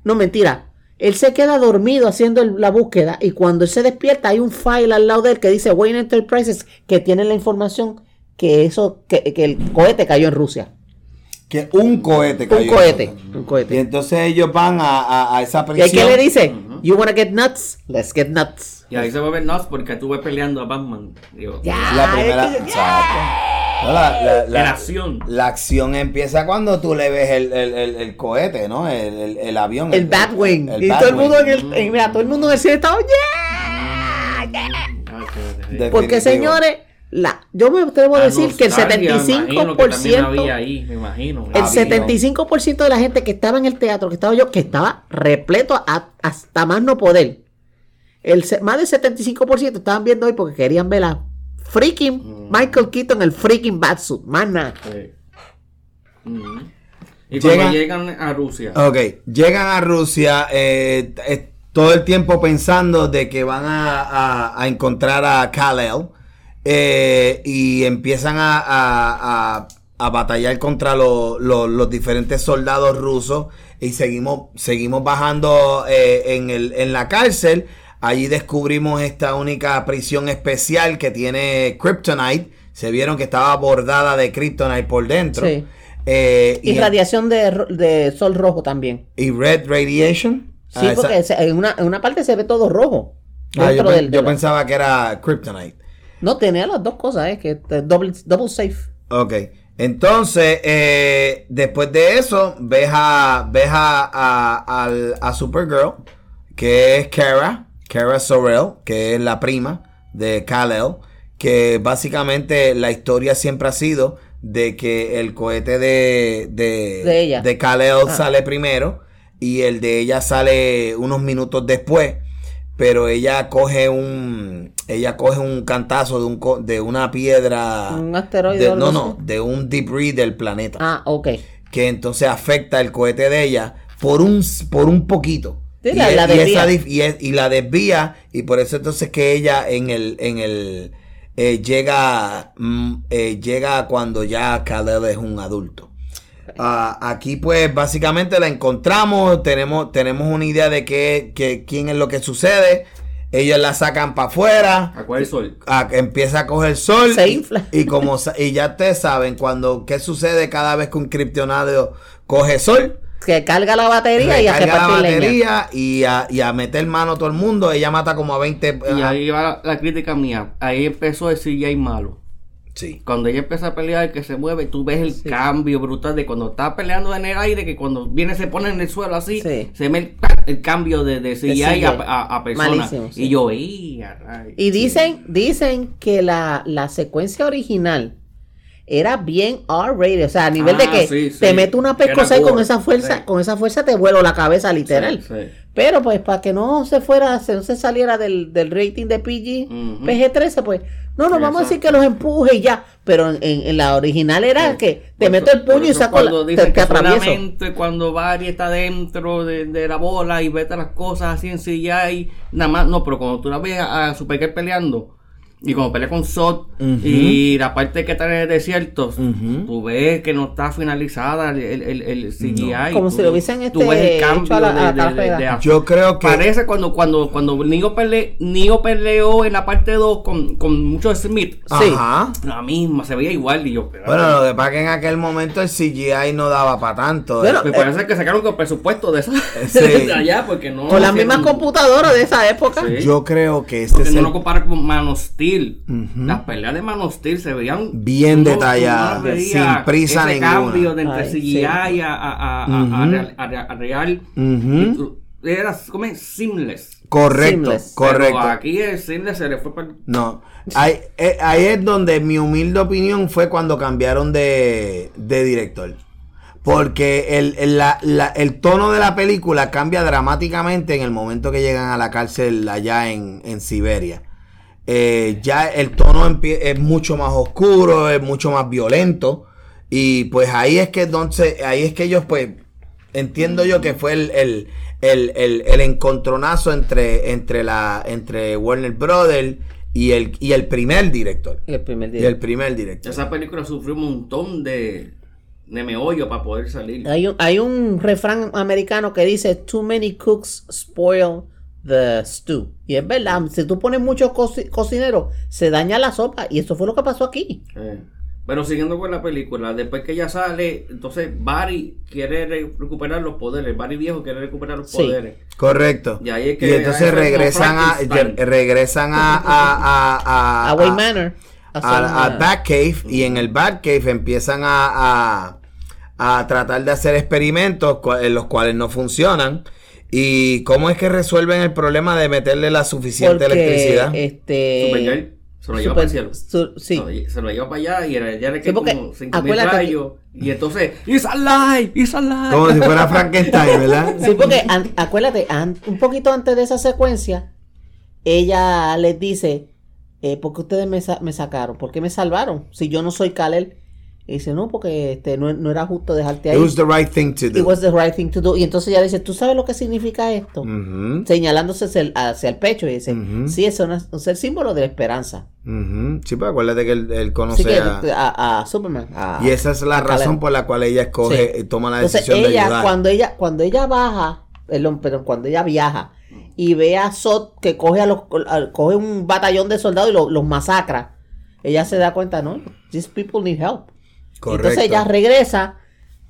[SPEAKER 2] No, mentira. Él se queda dormido haciendo el- la búsqueda. Y cuando él se despierta, hay un file al lado de él que dice Wayne Enterprises, que tiene la información que eso, que, que el cohete cayó en Rusia.
[SPEAKER 1] Que un cohete cayó.
[SPEAKER 2] Un cohete. Un
[SPEAKER 1] Y
[SPEAKER 2] cohete.
[SPEAKER 1] entonces ellos van a, a- a esa
[SPEAKER 2] ¿Y
[SPEAKER 1] prisión.
[SPEAKER 2] qué le dice? You wanna get nuts? Let's get nuts.
[SPEAKER 3] Y ahí se vuelve nuts porque tú ves peleando a Batman. Digo,
[SPEAKER 2] Ya,
[SPEAKER 1] La primera.
[SPEAKER 2] es que-
[SPEAKER 1] exacto. No, la, la- la-
[SPEAKER 3] En acción.
[SPEAKER 1] la acción empieza cuando tú le ves el, el- el- el cohete, ¿no? El, el- el avión.
[SPEAKER 2] El Batwing.
[SPEAKER 1] el
[SPEAKER 2] y todo el mundo en
[SPEAKER 1] Batwing.
[SPEAKER 2] el, en- mira, todo el mundo en el cine estaba, "Yeah, yeah".
[SPEAKER 3] ah,
[SPEAKER 1] De-
[SPEAKER 2] Porque señores, la, yo me atrevo a decir que el
[SPEAKER 3] nostalgia, me imagino que también
[SPEAKER 2] 75%,
[SPEAKER 3] había ahí, me imagino.
[SPEAKER 2] el
[SPEAKER 1] Había.
[SPEAKER 2] 75% de la gente que estaba en el teatro, que estaba yo, que estaba repleto a- hasta más no poder. El, más del 75% estaban viendo hoy porque querían ver a freaking
[SPEAKER 3] Mm.
[SPEAKER 2] Michael Keaton, el freaking Batsuit. Más nada.
[SPEAKER 3] Sí. Ujú. Y
[SPEAKER 1] Llega-
[SPEAKER 3] cuando llegan a Rusia,
[SPEAKER 1] Ok, llegan a Rusia eh, eh, todo el tiempo pensando de que van a, a- a encontrar a Kal-El eh, y empiezan a, a- a- a batallar contra lo- lo- los diferentes soldados rusos y seguimos, seguimos bajando eh, en, el, en la cárcel. Allí descubrimos esta única prisión especial que tiene Kryptonite. Se vieron que estaba bordada de Kryptonite por dentro.
[SPEAKER 2] Sí.
[SPEAKER 1] Eh,
[SPEAKER 2] Y radiación de, de sol rojo también.
[SPEAKER 1] ¿Y Red Radiation?
[SPEAKER 2] Sí,
[SPEAKER 1] Ah,
[SPEAKER 2] porque en, una, en una parte se ve todo rojo.
[SPEAKER 1] Ah, yo,
[SPEAKER 2] del, de
[SPEAKER 1] yo
[SPEAKER 2] la-
[SPEAKER 1] pensaba que era Kryptonite.
[SPEAKER 2] No, tenía las dos cosas, ¿eh? Que double, double safe.
[SPEAKER 1] Ok. Entonces, eh, después de eso, ves a, ves a, a, Supergirl, que es Kara, Kara Sorrell, que es la prima de Kal-El, que básicamente la historia siempre ha sido de que el cohete de, de,
[SPEAKER 2] De ella.
[SPEAKER 1] de Kal-El
[SPEAKER 2] Ah.
[SPEAKER 1] sale primero y el de ella sale unos minutos después. Pero ella coge un ella coge un cantazo de un co- de una piedra
[SPEAKER 2] Un asteroide
[SPEAKER 1] de- no, no, de un debris del planeta
[SPEAKER 2] Ah, ok.
[SPEAKER 1] que entonces afecta el cohete de ella por un por un poquito.
[SPEAKER 2] Sí,
[SPEAKER 1] y,
[SPEAKER 2] la- la
[SPEAKER 1] y esa
[SPEAKER 2] desvía.
[SPEAKER 1] dif- y es- y la desvía y por eso entonces que ella en el en el eh, llega mm, eh, llega cuando ya Khaled es un adulto. Ah, aquí pues básicamente la encontramos, tenemos, tenemos una idea de qué, qué- quién es lo que sucede, ellos la sacan para afuera,
[SPEAKER 3] ¿a cuál sol?
[SPEAKER 1] a- empieza a coger sol
[SPEAKER 2] Se
[SPEAKER 1] y,
[SPEAKER 2] infla.
[SPEAKER 1] y como y ya ustedes saben cuando qué sucede cada vez que un criptonado coge sol
[SPEAKER 2] Que carga la batería y a
[SPEAKER 1] recarga la batería y a, y a meter mano a todo el mundo ella mata como a 20
[SPEAKER 3] Y
[SPEAKER 1] ah,
[SPEAKER 3] ahí va la, la crítica mía. Ahí empezó el CGI malo.
[SPEAKER 1] Sí
[SPEAKER 3] Cuando ella empieza a pelear, que se mueve, tú ves el
[SPEAKER 2] Sí.
[SPEAKER 3] cambio brutal de cuando está peleando en el aire, que cuando viene se pone en el suelo así,
[SPEAKER 2] Sí.
[SPEAKER 3] se ve el, el cambio de, de CGI, a, a, a persona.
[SPEAKER 2] Malísimo, sí.
[SPEAKER 3] Y yo, "Ey, a rayos".
[SPEAKER 2] Y dicen, dicen que la, la secuencia original era bien R-rated, o sea, a nivel de
[SPEAKER 3] Ah,
[SPEAKER 2] que
[SPEAKER 3] sí, sí.
[SPEAKER 2] te mete una pescosa y con esa fuerza,
[SPEAKER 3] sí.
[SPEAKER 2] con esa fuerza te vuelo la cabeza literal. Pero pues para que no se fuera, se- no se saliera del, del rating de PG,
[SPEAKER 3] Ujú.
[SPEAKER 2] PG-13, pues no, no, vamos a decir que los empuje y ya. Pero en, la original era que te meto el puño y saco la,
[SPEAKER 3] cuando
[SPEAKER 2] te,
[SPEAKER 3] dicen
[SPEAKER 2] te
[SPEAKER 3] que
[SPEAKER 2] atravieso.
[SPEAKER 3] solamente cuando Barry está dentro de, de la bola y vete las cosas así en CGI, nada más, no, pero cuando tú la ves a, a Supergirl peleando y cuando pelea con
[SPEAKER 1] Ujú.
[SPEAKER 3] y la parte que está en el desierto,
[SPEAKER 1] Ujú.
[SPEAKER 3] tú ves que no está finalizada el, el, el CGI.
[SPEAKER 2] Como
[SPEAKER 3] tú-
[SPEAKER 2] si lo hubiesen,
[SPEAKER 3] tú ves
[SPEAKER 2] este,
[SPEAKER 3] el cambio
[SPEAKER 2] hecho a la-
[SPEAKER 3] de-
[SPEAKER 2] a la
[SPEAKER 3] de-
[SPEAKER 2] cara
[SPEAKER 3] de- de
[SPEAKER 2] pegada.
[SPEAKER 1] yo creo que
[SPEAKER 3] Parece cuando cuando cuando Neo, pele, Neo peleó en la parte 2 con, con mucho Smith.
[SPEAKER 2] Sí.
[SPEAKER 1] ajá
[SPEAKER 3] La misma, se veía igual y yo, pero-
[SPEAKER 1] bueno lo que pasa es que en aquel momento el CGI no daba para tanto
[SPEAKER 2] Bueno,
[SPEAKER 3] Me parece que sacaron con presupuesto de esa
[SPEAKER 1] Sí.
[SPEAKER 3] de allá porque no
[SPEAKER 2] Con las mismas computadoras de esa época.
[SPEAKER 3] Sí.
[SPEAKER 1] yo creo que este
[SPEAKER 3] porque
[SPEAKER 1] es
[SPEAKER 3] no
[SPEAKER 1] el
[SPEAKER 3] lo compara con Man of Steel. Las peleas de Man of Steel se veían
[SPEAKER 1] Bien detalladas, sin prisa
[SPEAKER 3] ese
[SPEAKER 1] ninguna.
[SPEAKER 3] cambio de entre CGI
[SPEAKER 2] sí.
[SPEAKER 3] a, a, a, a- a
[SPEAKER 1] Ujú.
[SPEAKER 3] real, a real- tú- Era como seamless.
[SPEAKER 1] correcto
[SPEAKER 2] Seamless.
[SPEAKER 1] correcto
[SPEAKER 3] Pero aquí el seamless se le fue para
[SPEAKER 1] No, ahí, eh, ahí es donde mi humilde opinión fue cuando cambiaron de, de director. Porque el, el- la- la- el tono de la película cambia dramáticamente en el momento que llegan a la cárcel allá en, en Siberia. Eh, ya el tono es mucho más oscuro, es mucho más violento. Y pues ahí es que entonces, ahí es que ellos pues entiendo yo que fue el, el, el, el- el encontronazo entre, entre la, entre Warner Brothers y el, y el primer director.
[SPEAKER 2] El primer
[SPEAKER 1] Y
[SPEAKER 2] día.
[SPEAKER 1] el primer director.
[SPEAKER 3] Esa película sufrió un montón de, de meollo para poder salir.
[SPEAKER 2] Hay un, hay un refrán americano que dice Too many cooks spoil the stew. Y es verdad, si tú pones muchos coci- cocineros, se daña la sopa. Y eso fue lo que pasó aquí.
[SPEAKER 3] Eh, Pero siguiendo con la película, después que ella sale, entonces Barry quiere re- recuperar los poderes. Barry viejo quiere recuperar los
[SPEAKER 2] Sí.
[SPEAKER 3] poderes.
[SPEAKER 1] Correcto.
[SPEAKER 3] Y ahí es que
[SPEAKER 1] y entonces regresan a, regresan a, a, a, a,
[SPEAKER 2] A Wayne Manor. a
[SPEAKER 1] a, Batcave y en el Batcave empiezan a, a, a tratar de hacer experimentos en los cuales no funcionan. ¿Y cómo es que resuelven el problema de meterle la suficiente
[SPEAKER 2] porque,
[SPEAKER 1] electricidad?
[SPEAKER 2] Este.
[SPEAKER 3] Se lo lleva para el cielo.
[SPEAKER 2] su- sí.
[SPEAKER 3] Se lo- Se lo lleva para allá y era- ya le
[SPEAKER 2] Sí,
[SPEAKER 3] quedan
[SPEAKER 2] porque
[SPEAKER 3] como 5 mil
[SPEAKER 2] acuérdate que-
[SPEAKER 3] rayos. Y entonces, ¡It's alive! ¡It's alive!
[SPEAKER 1] Como si fuera Frankenstein, ¿verdad?
[SPEAKER 2] Sí, porque an- acuérdate, an- un poquito antes de esa secuencia, ella les dice, eh, ¿por qué ustedes me, sa- me sacaron? ¿Por qué me salvaron? Si yo no soy Kalel. Y dice, no, porque este, no, no era justo dejarte
[SPEAKER 1] It
[SPEAKER 2] ahí.
[SPEAKER 1] was the right thing to
[SPEAKER 2] It
[SPEAKER 1] do.
[SPEAKER 2] was the right thing to do. Y entonces ella dice, ¿tú sabes lo que significa esto?
[SPEAKER 1] Ujú,
[SPEAKER 2] Señalándose hacia el, hacia el pecho y dice,
[SPEAKER 1] Ujú.
[SPEAKER 2] sí, es, una- es el símbolo de la esperanza.
[SPEAKER 1] ujú. Sí, pero acuérdate que él, conoce
[SPEAKER 2] que
[SPEAKER 1] a...
[SPEAKER 2] Superman. a-
[SPEAKER 1] Y esa es la razón por la cual ella escoge,
[SPEAKER 2] Sí.
[SPEAKER 1] y toma la
[SPEAKER 2] Entonces
[SPEAKER 1] decisión de
[SPEAKER 2] ella,
[SPEAKER 1] ayudar.
[SPEAKER 2] cuando ella, cuando ella baja, perdón, perdón, cuando ella viaja y ve a Sot que coge a los, a- coge un batallón de soldados y lo- los masacra, ella se da cuenta, no, these people need help.
[SPEAKER 1] Correcto.
[SPEAKER 2] Entonces ella regresa,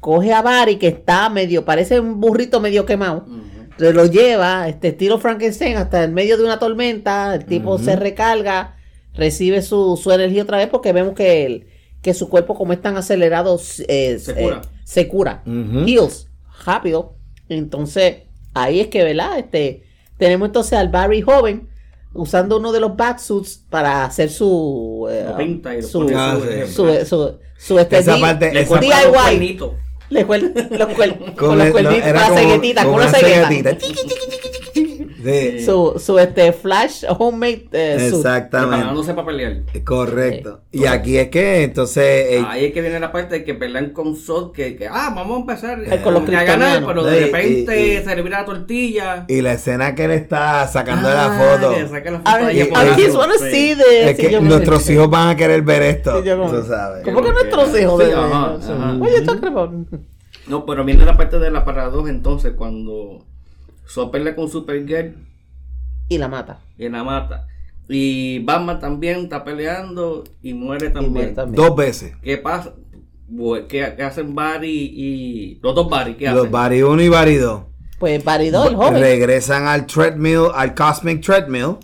[SPEAKER 2] coge a Barry que está medio, parece un burrito medio quemado,
[SPEAKER 3] Ujú.
[SPEAKER 2] se lo lleva, este estilo Frankenstein hasta el medio de una tormenta, el tipo se recarga, recibe su, su energía otra vez porque vemos que el, que su cuerpo como es tan acelerado eh,
[SPEAKER 3] Se
[SPEAKER 2] eh,
[SPEAKER 3] cura.
[SPEAKER 2] se cura. Heals rápido. Entonces, ahí es que, ¿verdad? Este, tenemos entonces al Barry joven usando uno de los batsuits para hacer su eh,
[SPEAKER 3] Lo pinta y lo
[SPEAKER 2] su,
[SPEAKER 3] pone
[SPEAKER 1] Ah,
[SPEAKER 3] su-
[SPEAKER 2] su, su, su,
[SPEAKER 1] Esa
[SPEAKER 2] di-
[SPEAKER 1] parte-
[SPEAKER 3] Le
[SPEAKER 1] esa
[SPEAKER 3] cuelga
[SPEAKER 2] DIY.
[SPEAKER 3] los
[SPEAKER 2] le cuel- los cuel- con,
[SPEAKER 1] Con
[SPEAKER 2] los cuernitos,
[SPEAKER 1] no,
[SPEAKER 2] con una
[SPEAKER 1] ceguetita.
[SPEAKER 2] Su, su este flash homemade eh,
[SPEAKER 1] exactamente.
[SPEAKER 3] Preparándose para pelear.
[SPEAKER 1] Correcto. Y aquí es que entonces eh,
[SPEAKER 3] Ahí es que viene la parte de que pelean con Sod, que, que, ah, vamos a empezar
[SPEAKER 2] Eh, con los
[SPEAKER 3] a ganar, pero de repente
[SPEAKER 1] y- y-
[SPEAKER 3] se le vira la tortilla.
[SPEAKER 1] y la escena que él está sacando
[SPEAKER 3] Ah,
[SPEAKER 1] la foto.
[SPEAKER 3] saca la
[SPEAKER 1] y-
[SPEAKER 2] wanna
[SPEAKER 3] sí.
[SPEAKER 2] see this.
[SPEAKER 1] Es que
[SPEAKER 2] yo
[SPEAKER 1] nuestros hijos van a querer ver esto.
[SPEAKER 2] Como-
[SPEAKER 1] tú sabes.
[SPEAKER 2] ¿Cómo que nuestros hijos?
[SPEAKER 3] Sí,
[SPEAKER 2] bebé?
[SPEAKER 3] ajá,
[SPEAKER 2] O sea,
[SPEAKER 3] ajá.
[SPEAKER 2] What you talking about?
[SPEAKER 3] No, pero viene la parte de la paradoja entonces, cuando Sod pelea con Supergirl
[SPEAKER 2] Y la mata.
[SPEAKER 3] y la mata. Y Batman también está peleando y muere
[SPEAKER 2] Y muere
[SPEAKER 3] también.
[SPEAKER 1] Dos veces.
[SPEAKER 3] ¿Qué pasa? ¿Qué, qué hacen Barry y... Los dos Barry, ¿qué
[SPEAKER 1] Los
[SPEAKER 3] hacen?
[SPEAKER 1] Bari 1 y Bari 2
[SPEAKER 2] Pues Baridó, el joven.
[SPEAKER 1] regresan al treadmill, al Cosmic Treadmill,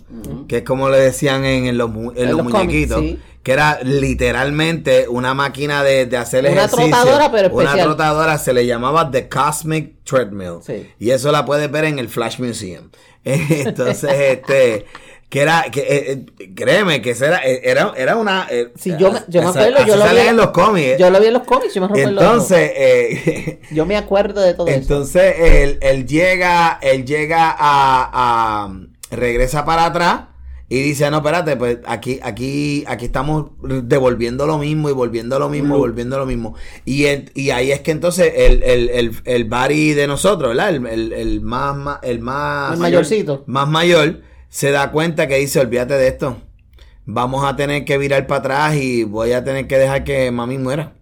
[SPEAKER 1] que es como le decían en, en los, en
[SPEAKER 2] En
[SPEAKER 1] los
[SPEAKER 2] los
[SPEAKER 1] muñequitos,
[SPEAKER 2] sí.
[SPEAKER 1] Que era literalmente una máquina de, de hacer
[SPEAKER 2] Una
[SPEAKER 1] ejercicio.
[SPEAKER 2] trotadora, pero
[SPEAKER 1] Una
[SPEAKER 2] especial.
[SPEAKER 1] trotadora se le llamaba The Cosmic Treadmill.
[SPEAKER 2] Sí.
[SPEAKER 1] Y eso la puedes ver en el Flash Museum. Entonces, este, que era, que, eh, eh, créeme, que era, eh, era, era una... eh,
[SPEAKER 2] Sí, yo me- yo me acuerdo, yo lo vi-
[SPEAKER 1] en los cómics.
[SPEAKER 2] Yo lo vi en los cómics, yo me recuerdo.
[SPEAKER 1] Entonces, eh,
[SPEAKER 2] yo me acuerdo de todo eso.
[SPEAKER 1] entonces él, él llega, él llega a, a- regresa para atrás y dice, no, espérate, pues aquí, aquí, aquí estamos devolviendo lo mismo y volviendo lo mismo, y volviendo lo mismo. Y, el- y ahí es que entonces el, el, el, el Barry de nosotros, ¿verdad? El, el, el más, el más
[SPEAKER 2] El mayorcito.
[SPEAKER 1] más mayor, se da cuenta que dice, olvídate de esto. Vamos a tener que virar para atrás y voy a tener que dejar que mami muera.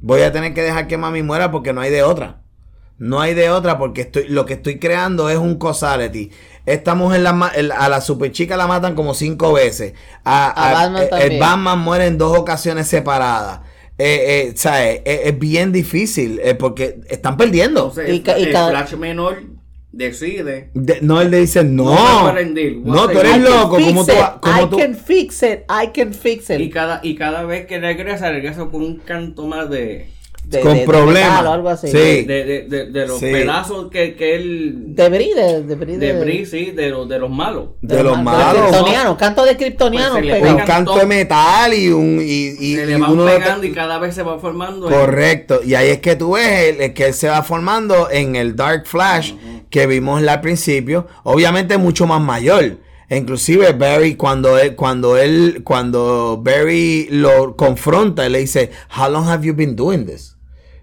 [SPEAKER 1] Voy a tener que dejar que mami muera porque no hay de otra. No hay de otra porque estoy, lo que estoy creando es un causality. Esta mujer, la ma- el- a la super chica la matan como cinco veces. A,
[SPEAKER 2] A
[SPEAKER 1] a-
[SPEAKER 2] Batman
[SPEAKER 1] el- el
[SPEAKER 2] también.
[SPEAKER 1] Batman muere en dos ocasiones separadas. Eh, eh, ¿sabes? Es, es bien difícil eh, porque están perdiendo.
[SPEAKER 3] Entonces,
[SPEAKER 2] Y y
[SPEAKER 3] el
[SPEAKER 2] cada-
[SPEAKER 3] Flash menor decide...
[SPEAKER 1] De- no, él le dice, no.
[SPEAKER 3] No
[SPEAKER 1] No, tú eres
[SPEAKER 2] I
[SPEAKER 1] loco. ¿Cómo tú, cómo
[SPEAKER 2] I
[SPEAKER 1] tú-
[SPEAKER 2] can fix it, I can fix it.
[SPEAKER 3] Y cada, y cada vez que regresa, regresa con un canto más de...
[SPEAKER 2] De-
[SPEAKER 1] con
[SPEAKER 2] de- de
[SPEAKER 1] problemas.
[SPEAKER 2] metal o algo así.
[SPEAKER 1] Sí.
[SPEAKER 3] De, de, de, de los
[SPEAKER 1] Sí.
[SPEAKER 3] pedazos que, que él...
[SPEAKER 2] Debris, de, debris
[SPEAKER 3] De Brie, sí, de los, de los malos.
[SPEAKER 1] De los
[SPEAKER 2] ma-
[SPEAKER 1] malos.
[SPEAKER 2] De kryptonianos, canto de kryptonianos
[SPEAKER 3] Pues
[SPEAKER 1] un canto de metal y un y, y-
[SPEAKER 3] se
[SPEAKER 1] y
[SPEAKER 3] le van
[SPEAKER 1] uno de-
[SPEAKER 3] pegando y cada vez se va formando.
[SPEAKER 1] correcto y ahí es que tú ves el, el que él se va formando en el Dark Flash que vimos al principio obviamente mucho más mayor inclusive Barry cuando él cuando él cuando Barry lo confronta él le dice how long have you been doing this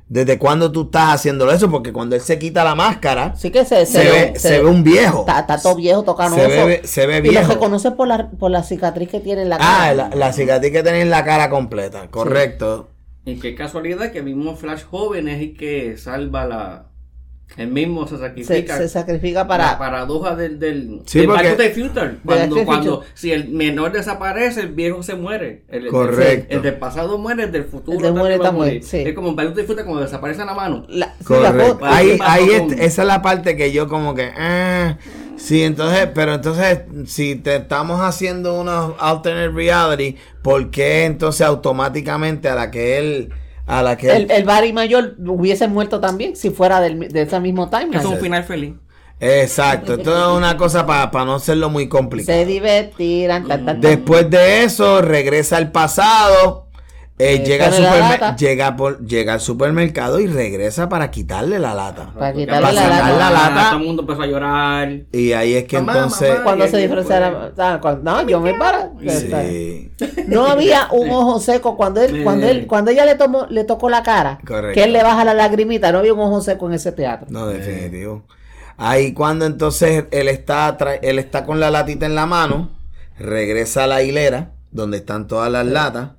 [SPEAKER 1] desde cuándo tú estás haciendo eso porque cuando él se quita la máscara
[SPEAKER 2] Sí que se,
[SPEAKER 1] se, ve, se ve un viejo
[SPEAKER 2] Está, está todo viejo, tocanoso.
[SPEAKER 1] Se ve- se ve
[SPEAKER 2] Y lo
[SPEAKER 1] viejo.
[SPEAKER 2] reconoce por la, por la cicatriz que tiene en la
[SPEAKER 1] ah
[SPEAKER 2] cara.
[SPEAKER 1] la, la cicatriz que tiene en la cara completa correcto
[SPEAKER 3] Y qué casualidad que el mismo Flash joven es el que salva la. El mismo se sacrifica.
[SPEAKER 2] se sacrifica
[SPEAKER 3] La
[SPEAKER 2] para...
[SPEAKER 3] paradoja del, del,
[SPEAKER 1] Sí,
[SPEAKER 3] del
[SPEAKER 1] porque-
[SPEAKER 3] Future. Cuando, cuando si el menor desaparece, el viejo se muere. El, el-
[SPEAKER 1] Correcto.
[SPEAKER 3] El, del pasado muere, el del futuro
[SPEAKER 2] El del muere
[SPEAKER 3] va a morir.
[SPEAKER 2] sí.
[SPEAKER 3] Es como en Back the Future cuando desaparece la mano.
[SPEAKER 2] la, sí, la
[SPEAKER 1] Correcto. Ahí, ahí
[SPEAKER 3] con-
[SPEAKER 1] es- esa es la parte que yo como que, ah, sí, entonces, pero entonces, si te estamos haciendo una alternate reality, ¿por qué entonces automáticamente a la que él, a la que él,
[SPEAKER 2] el, el Barry mayor hubiese muerto también si fuera del, de ese mismo timeline.
[SPEAKER 3] Es un final feliz.
[SPEAKER 1] Exacto, esto es una cosa para no hacerlo muy complicado.
[SPEAKER 2] Se divertirán. tan, tan, tan.
[SPEAKER 1] Después de eso, regresa al pasado. Eh,
[SPEAKER 2] Eh,
[SPEAKER 1] llega, al
[SPEAKER 2] la
[SPEAKER 1] supermer- llega, por- llega al supermercado y regresa para quitarle la lata.
[SPEAKER 2] Para quitarle
[SPEAKER 1] para
[SPEAKER 2] la
[SPEAKER 1] sacar
[SPEAKER 2] lata.
[SPEAKER 1] la lata.
[SPEAKER 3] Todo el mundo empezó a llorar.
[SPEAKER 1] Y ahí es que
[SPEAKER 3] Mamá,
[SPEAKER 1] entonces.
[SPEAKER 3] mamá.
[SPEAKER 2] Cuando
[SPEAKER 3] Ay,
[SPEAKER 2] se
[SPEAKER 3] ay,
[SPEAKER 2] disfrazara. ah, cuando- No, yo me para.
[SPEAKER 1] Sí,
[SPEAKER 2] No había un ojo seco cuando él, cuando él, cuando ella le tomó, le tocó la cara,
[SPEAKER 1] Correcto.
[SPEAKER 2] que él le baja la lagrimita, no había un ojo seco en ese teatro.
[SPEAKER 1] no, definitivo. Ahí cuando entonces él está, tra- él está con la latita en la mano, regresa a la hilera, donde están todas las latas,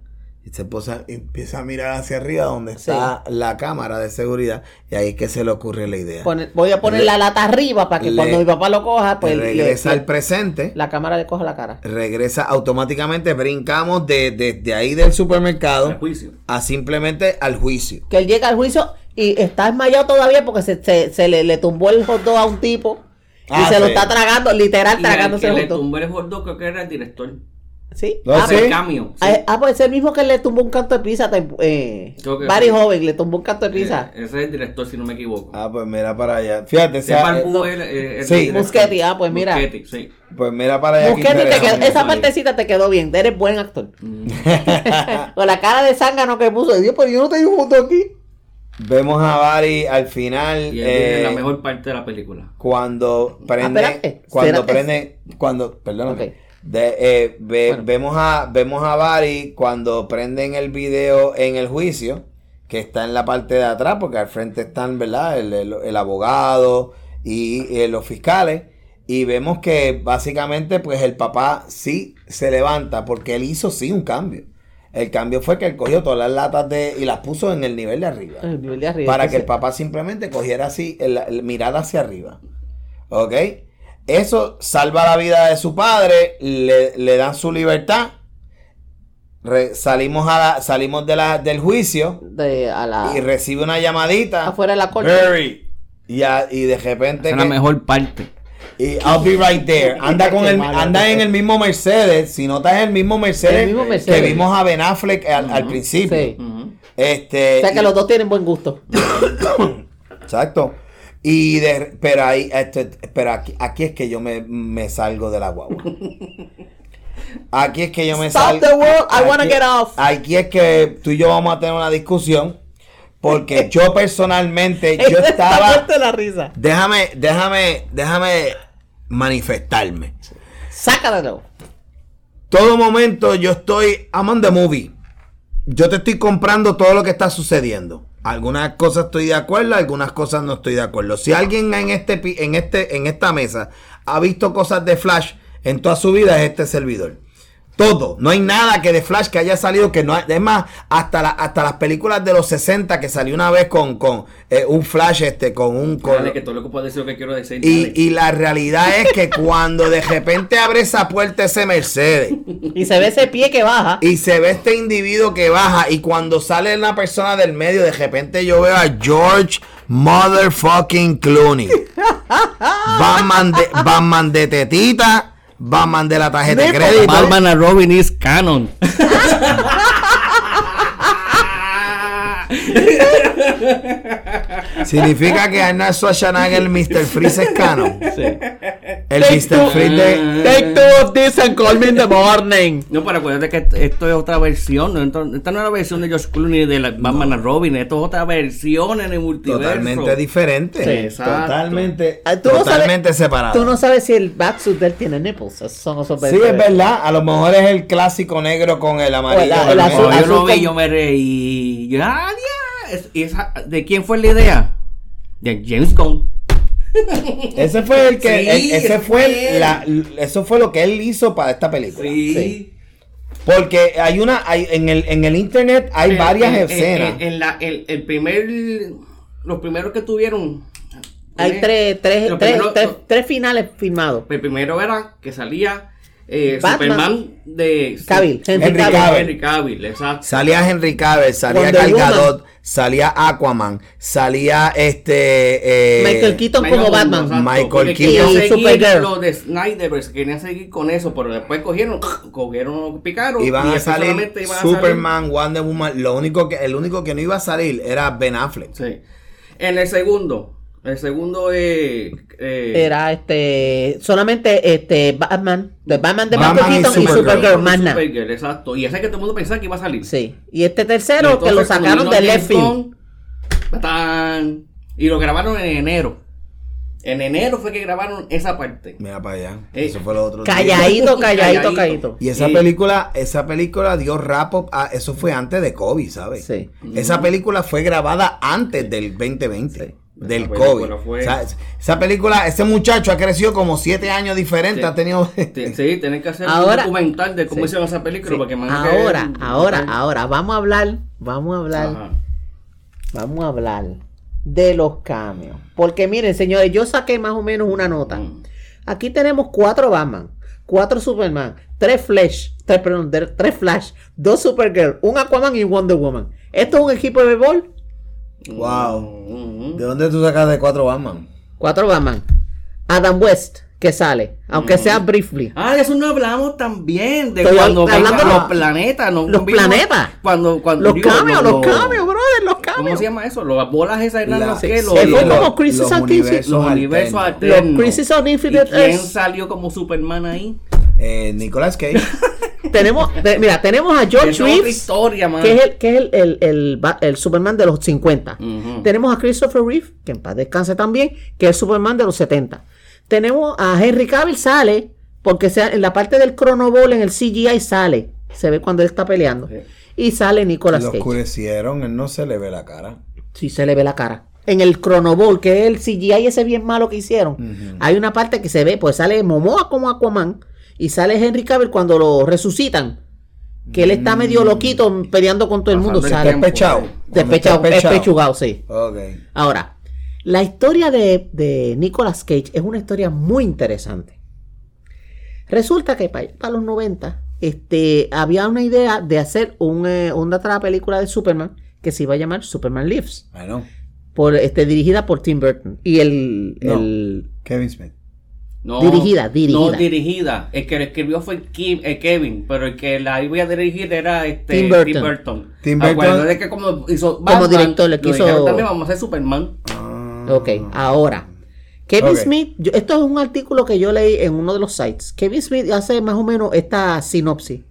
[SPEAKER 1] y se posa- empieza a mirar hacia arriba donde está la cámara de seguridad, y ahí es que se le ocurre la idea.
[SPEAKER 2] Pone- voy a poner
[SPEAKER 1] Le-
[SPEAKER 2] la lata arriba para que
[SPEAKER 1] le-
[SPEAKER 2] cuando mi papá lo coja, pues le-
[SPEAKER 1] regresa
[SPEAKER 2] le-
[SPEAKER 1] al presente.
[SPEAKER 2] la cámara le coja la cara.
[SPEAKER 1] regresa automáticamente, brincamos de, de- de ahí del supermercado
[SPEAKER 3] Al juicio.
[SPEAKER 1] a simplemente al juicio.
[SPEAKER 2] Que él llega al juicio y está desmayado todavía porque se, se, se le, le tumbó el hot dog a un tipo y
[SPEAKER 1] Ah,
[SPEAKER 2] se lo está tragando, literal,
[SPEAKER 3] Y el
[SPEAKER 2] tragándose
[SPEAKER 3] que
[SPEAKER 2] el
[SPEAKER 3] le
[SPEAKER 2] hot dog.
[SPEAKER 3] tumbó el hot dog creo que era el director.
[SPEAKER 2] ¿Sí?
[SPEAKER 1] ¿No
[SPEAKER 2] ah,
[SPEAKER 1] sí?
[SPEAKER 3] El
[SPEAKER 2] pues,
[SPEAKER 3] cambio.
[SPEAKER 2] ah, ah, pues es el mismo que le tumbó un canto de pizza. Eh, Barry
[SPEAKER 3] sí.
[SPEAKER 2] Joven le tumbó un canto de pizza.
[SPEAKER 3] Eh, ese es el director, si no me equivoco.
[SPEAKER 1] Ah, pues mira para allá. Fíjate, sea,
[SPEAKER 3] Balbú
[SPEAKER 1] eh,
[SPEAKER 3] es el- eh, el
[SPEAKER 1] sí.
[SPEAKER 2] ah, pues mira.
[SPEAKER 3] Muschietti, sí.
[SPEAKER 1] pues mira para allá.
[SPEAKER 2] te quedó-
[SPEAKER 1] interesante.
[SPEAKER 2] esa partecita te quedó bien. Eres buen actor.
[SPEAKER 3] Mm.
[SPEAKER 2] Con la cara de zángano que puso. Dios, pero yo no tengo un junto aquí.
[SPEAKER 1] Vemos a Barry al final
[SPEAKER 3] Y
[SPEAKER 1] eh,
[SPEAKER 3] la mejor parte de la película.
[SPEAKER 1] cuando prende,
[SPEAKER 2] Ah, espérate,
[SPEAKER 1] cuando
[SPEAKER 2] espérate.
[SPEAKER 1] prende, cuando, perdón,
[SPEAKER 2] Ok.
[SPEAKER 1] eh,
[SPEAKER 2] Bueno.
[SPEAKER 1] vemos a vemos a Barry cuando prenden el video en el juicio que está en la parte de atrás porque al frente están, verdad, el, el- el abogado y, eh, los fiscales y vemos que básicamente pues el papá sí se levanta porque él hizo sí un cambio. El cambio fue que él cogió todas las latas de y las puso en el nivel de arriba.
[SPEAKER 2] El nivel de arriba,
[SPEAKER 1] Para que el papá simplemente cogiera así, el, el- mirada hacia arriba. ¿Ok? Eso salva la vida de su padre, le, le dan su libertad. Re- salimos a la- salimos de la, del juicio
[SPEAKER 2] de, a la,
[SPEAKER 1] y recibe una llamadita.
[SPEAKER 2] afuera de la corte.
[SPEAKER 1] Barry. Y, a- y de repente.
[SPEAKER 3] Es la
[SPEAKER 1] que-
[SPEAKER 3] mejor parte.
[SPEAKER 1] y I'll be right there. Anda con el, anda en el mismo Mercedes. Si notas el mismo Mercedes,
[SPEAKER 2] El mismo
[SPEAKER 1] que
[SPEAKER 2] Mercedes.
[SPEAKER 1] vimos a Ben Affleck al, al principio.
[SPEAKER 2] Sí.
[SPEAKER 1] Este,
[SPEAKER 2] O sea que
[SPEAKER 1] y-
[SPEAKER 2] los dos tienen buen gusto.
[SPEAKER 1] Exacto. Y de, pero ahí, este, pero aquí, aquí es que yo me, me salgo de la guagua. Aquí es que yo me
[SPEAKER 2] Stop
[SPEAKER 1] salgo.
[SPEAKER 2] the world, I wanna
[SPEAKER 1] aquí-
[SPEAKER 2] get off.
[SPEAKER 1] Aquí es que tú y yo vamos a tener una discusión. Porque yo personalmente, yo estaba.
[SPEAKER 2] la risa.
[SPEAKER 1] Déjame, déjame, déjame manifestarme.
[SPEAKER 2] Sácatelo.
[SPEAKER 1] Todo momento yo estoy. I'm on the movie. Yo te estoy comprando todo lo que está sucediendo. Algunas cosas estoy de acuerdo, algunas cosas no estoy de acuerdo. Si alguien en este en este en esta mesa ha visto cosas de Flash en toda su vida es este servidor. Todo, no hay nada que de Flash que haya salido que no hay- es más hasta la- hasta las películas de los 60 que salió una vez con con eh, un Flash este con un con,
[SPEAKER 3] Dale, que todo lo que puedo decir lo que quiero decir.
[SPEAKER 1] y, y la realidad es que cuando de repente abre esa puerta ese Mercedes
[SPEAKER 2] Y se ve ese pie que baja.
[SPEAKER 1] y se ve este individuo que baja y cuando sale una persona del medio de repente yo veo a George motherfucking Clooney Batman de, Batman de tetita Batman de la tarjeta de crédito
[SPEAKER 3] Batman and Robin is canon.
[SPEAKER 1] significa que Arnold Schwarzenegger el Mr. Freeze es canon el
[SPEAKER 2] Take
[SPEAKER 1] Mr. Freeze de
[SPEAKER 2] Take two of this and call me in the morning.
[SPEAKER 3] No, pero acuérdate que esto es otra versión. ¿no? Esta no es la versión de George Clooney de la Batman and Robin. Esto es otra versión en el multiverso.
[SPEAKER 1] totalmente diferente
[SPEAKER 3] Sí, exacto.
[SPEAKER 1] totalmente
[SPEAKER 2] Ah, tú no
[SPEAKER 1] totalmente
[SPEAKER 2] sabes-
[SPEAKER 1] separado
[SPEAKER 2] Tú no sabes si el backsuit de él tiene nipples. Esos son esos
[SPEAKER 1] Sí, es verdad. A lo mejor es el clásico negro con el amarillo.
[SPEAKER 2] El.
[SPEAKER 3] Cuando yo
[SPEAKER 2] azul
[SPEAKER 3] lo vi, yo me reí. Yo, ¡Ah! Es- y esa- ¿De quién fue la idea? De James Gunn.
[SPEAKER 1] Ese fue el que.
[SPEAKER 3] Sí,
[SPEAKER 1] el- ese fue la, eso fue lo que él hizo para esta película.
[SPEAKER 3] Sí.
[SPEAKER 1] Porque hay una. Hay, en, el, en el internet hay
[SPEAKER 3] En-
[SPEAKER 1] varias
[SPEAKER 3] en- en-
[SPEAKER 1] escenas.
[SPEAKER 3] En, la, el, el primer. Los primeros que tuvieron.
[SPEAKER 2] Hay
[SPEAKER 3] eh,
[SPEAKER 2] tres, tres, tres, tres, tres finales filmados.
[SPEAKER 3] El primero era que salía eh,
[SPEAKER 2] Batman.
[SPEAKER 3] Superman de
[SPEAKER 2] Cavill, Henry
[SPEAKER 1] Henry
[SPEAKER 2] Cavill.
[SPEAKER 1] Cavill.
[SPEAKER 3] Henry Cavill, exacto.
[SPEAKER 1] Salía Henry Cavill, salía
[SPEAKER 2] Wonder
[SPEAKER 1] Gal
[SPEAKER 2] Woman.
[SPEAKER 1] Gadot, salía Aquaman, salía este. eh,
[SPEAKER 2] Michael Keaton como Batman.
[SPEAKER 1] Michael Keaton.
[SPEAKER 2] Y Supergirl.
[SPEAKER 3] lo de Snyderverse, querían seguir con eso, pero después cogieron, cogieron, picaron.
[SPEAKER 1] Iban
[SPEAKER 3] y
[SPEAKER 1] a salir
[SPEAKER 3] iban a salir-
[SPEAKER 1] Superman, Wonder Woman. Lo único que, el único que no iba a salir era Ben Affleck.
[SPEAKER 3] Sí. En el segundo, El segundo es. eh,
[SPEAKER 2] Era este solamente este Batman, de Batman de
[SPEAKER 1] Batman
[SPEAKER 2] Michael
[SPEAKER 1] y
[SPEAKER 2] Keaton y
[SPEAKER 1] Supergirl.
[SPEAKER 2] Más nada.
[SPEAKER 3] Supergirl, exacto. Y ese que todo el mundo pensaba que iba a salir.
[SPEAKER 2] Sí. Y este
[SPEAKER 3] Y
[SPEAKER 2] tercero que lo sacaron de left.
[SPEAKER 3] Y lo grabaron en enero. En enero fue que grabaron esa parte.
[SPEAKER 1] Mira para allá.
[SPEAKER 3] Eh,
[SPEAKER 1] Eso fue lo otro.
[SPEAKER 2] Calladito, calladito,
[SPEAKER 3] Calladito.
[SPEAKER 1] Y esa
[SPEAKER 3] Sí.
[SPEAKER 1] película, esa película dio rap up a- eso fue antes de COVID, ¿sabes?
[SPEAKER 2] Sí.
[SPEAKER 1] Esa película fue grabada antes del 2020. Del COVID.
[SPEAKER 3] película fue-
[SPEAKER 1] O sea, esa película, ese muchacho ha crecido como siete años diferente,
[SPEAKER 3] Sí.
[SPEAKER 1] ha tenido...
[SPEAKER 3] Te- Sí, tienen que hacer
[SPEAKER 2] Ahora-
[SPEAKER 3] un documental de cómo
[SPEAKER 2] Sí.
[SPEAKER 3] hicieron esa película.
[SPEAKER 2] Sí.
[SPEAKER 3] Porque imagino que-
[SPEAKER 2] Ahora, ahora, ahora, vamos a hablar, vamos a hablar,
[SPEAKER 3] Ajá.
[SPEAKER 2] vamos a hablar de los cambios. Porque miren, señores, yo saqué más o menos una nota.
[SPEAKER 3] Mm.
[SPEAKER 2] Aquí tenemos cuatro Batman, cuatro Superman, tres Flash, tres, perdón, tres Flash, dos Supergirl, un Aquaman y Wonder Woman. ¿Esto es un equipo de béisbol?
[SPEAKER 1] Wow.
[SPEAKER 3] Mm, mm.
[SPEAKER 1] ¿De dónde tú sacas de cuatro Batman?
[SPEAKER 2] Cuatro Batman. Adam West, que sale, aunque sea briefly.
[SPEAKER 3] Ah, de eso no hablamos también. De
[SPEAKER 2] Estoy
[SPEAKER 3] cuando
[SPEAKER 2] hablando
[SPEAKER 3] los planetas. No,
[SPEAKER 2] los
[SPEAKER 3] vimos-
[SPEAKER 2] planetas.
[SPEAKER 3] Cuando, cuando
[SPEAKER 2] Los
[SPEAKER 3] digo,
[SPEAKER 2] cambios,
[SPEAKER 3] lo-
[SPEAKER 2] los
[SPEAKER 3] lo-
[SPEAKER 2] cambios, brother, los
[SPEAKER 3] ¿Cómo
[SPEAKER 2] cambios.
[SPEAKER 3] se llama eso? Las bolas esas eran que
[SPEAKER 1] sí,
[SPEAKER 3] los, los-
[SPEAKER 2] fue como Crisis
[SPEAKER 1] los
[SPEAKER 3] los universos
[SPEAKER 1] alternos.
[SPEAKER 2] Los Crisis on
[SPEAKER 3] ¿Y
[SPEAKER 2] Infinite
[SPEAKER 3] quién
[SPEAKER 2] Earths.
[SPEAKER 3] salió como Superman ahí?
[SPEAKER 1] Eh, Nicolas Cage.
[SPEAKER 2] tenemos, te- mira, tenemos a George
[SPEAKER 3] otra
[SPEAKER 2] Reeves,
[SPEAKER 3] historia, man.
[SPEAKER 2] que es el, que es el, el, el Superman de los 50.
[SPEAKER 3] Ujú.
[SPEAKER 2] Tenemos a Christopher Reeve, que en paz descanse también, que es el Superman de los 70. Tenemos a Henry Cavill, sale, porque sea, en la parte del cronobol, en el CGI sale, se ve cuando él está peleando.
[SPEAKER 3] Sí.
[SPEAKER 2] Y sale Nicolas
[SPEAKER 1] Lo
[SPEAKER 2] Cage.
[SPEAKER 1] oscurecieron, él no se le ve la cara.
[SPEAKER 2] Sí, se le ve la cara. En el cronobol, que es el CGI ese bien malo que hicieron, hay una parte que se ve, pues sale Momoa como Aquaman y sale Henry Cavill cuando lo resucitan. Que él está medio loquito peleando con todo el mundo. Sale.
[SPEAKER 1] Despechado.
[SPEAKER 2] Despechado, despechugado, sí.
[SPEAKER 1] Ok.
[SPEAKER 2] Ahora, la historia de, de Nicolas Cage es una historia muy interesante. Resulta que para, para los 90 este, había una idea de hacer un, eh, una otra película de Superman que se iba a llamar Superman Lives,
[SPEAKER 1] Bueno,
[SPEAKER 2] por, este, dirigida por Tim Burton. Y el,
[SPEAKER 1] No.
[SPEAKER 2] el-
[SPEAKER 1] Kevin Smith.
[SPEAKER 3] No,
[SPEAKER 2] Dirigida, dirigida.
[SPEAKER 3] No, dirigida. El que la escribió fue Kim- eh, Kevin, pero el que la iba a dirigir era este,
[SPEAKER 2] Tim Burton.
[SPEAKER 1] Tim Burton.
[SPEAKER 3] Acuérdate que como hizo
[SPEAKER 2] Como director, le
[SPEAKER 3] lo
[SPEAKER 2] quiso-
[SPEAKER 3] también vamos a hacer Superman.
[SPEAKER 1] Ah.
[SPEAKER 2] ok, ahora. Kevin. Smith, yo- esto es un artículo que yo leí en uno de los sites. Kevin Smith hace más o menos esta sinopsis.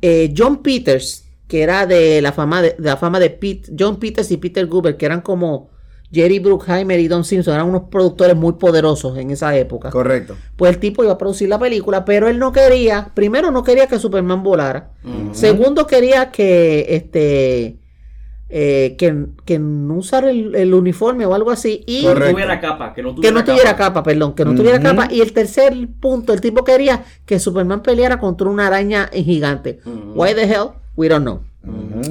[SPEAKER 2] Eh, John Peters, que era de la fama de, de la fama de Pete, John Peters y Peter Goober, que eran como Jerry Bruckheimer y Don Simpson, eran unos productores muy poderosos en esa época.
[SPEAKER 1] Correcto.
[SPEAKER 2] Pues el tipo iba a producir la película, pero él no quería, primero no quería que Superman volara, segundo quería que este eh, que, que no usara el, el uniforme o algo así y
[SPEAKER 3] Que no tuviera capa, que no
[SPEAKER 2] que
[SPEAKER 3] tuviera,
[SPEAKER 2] no tuviera capa, perdón, que no tuviera capa. Y el tercer punto, el tipo quería que Superman peleara contra una araña gigante. Why the hell? We don't know.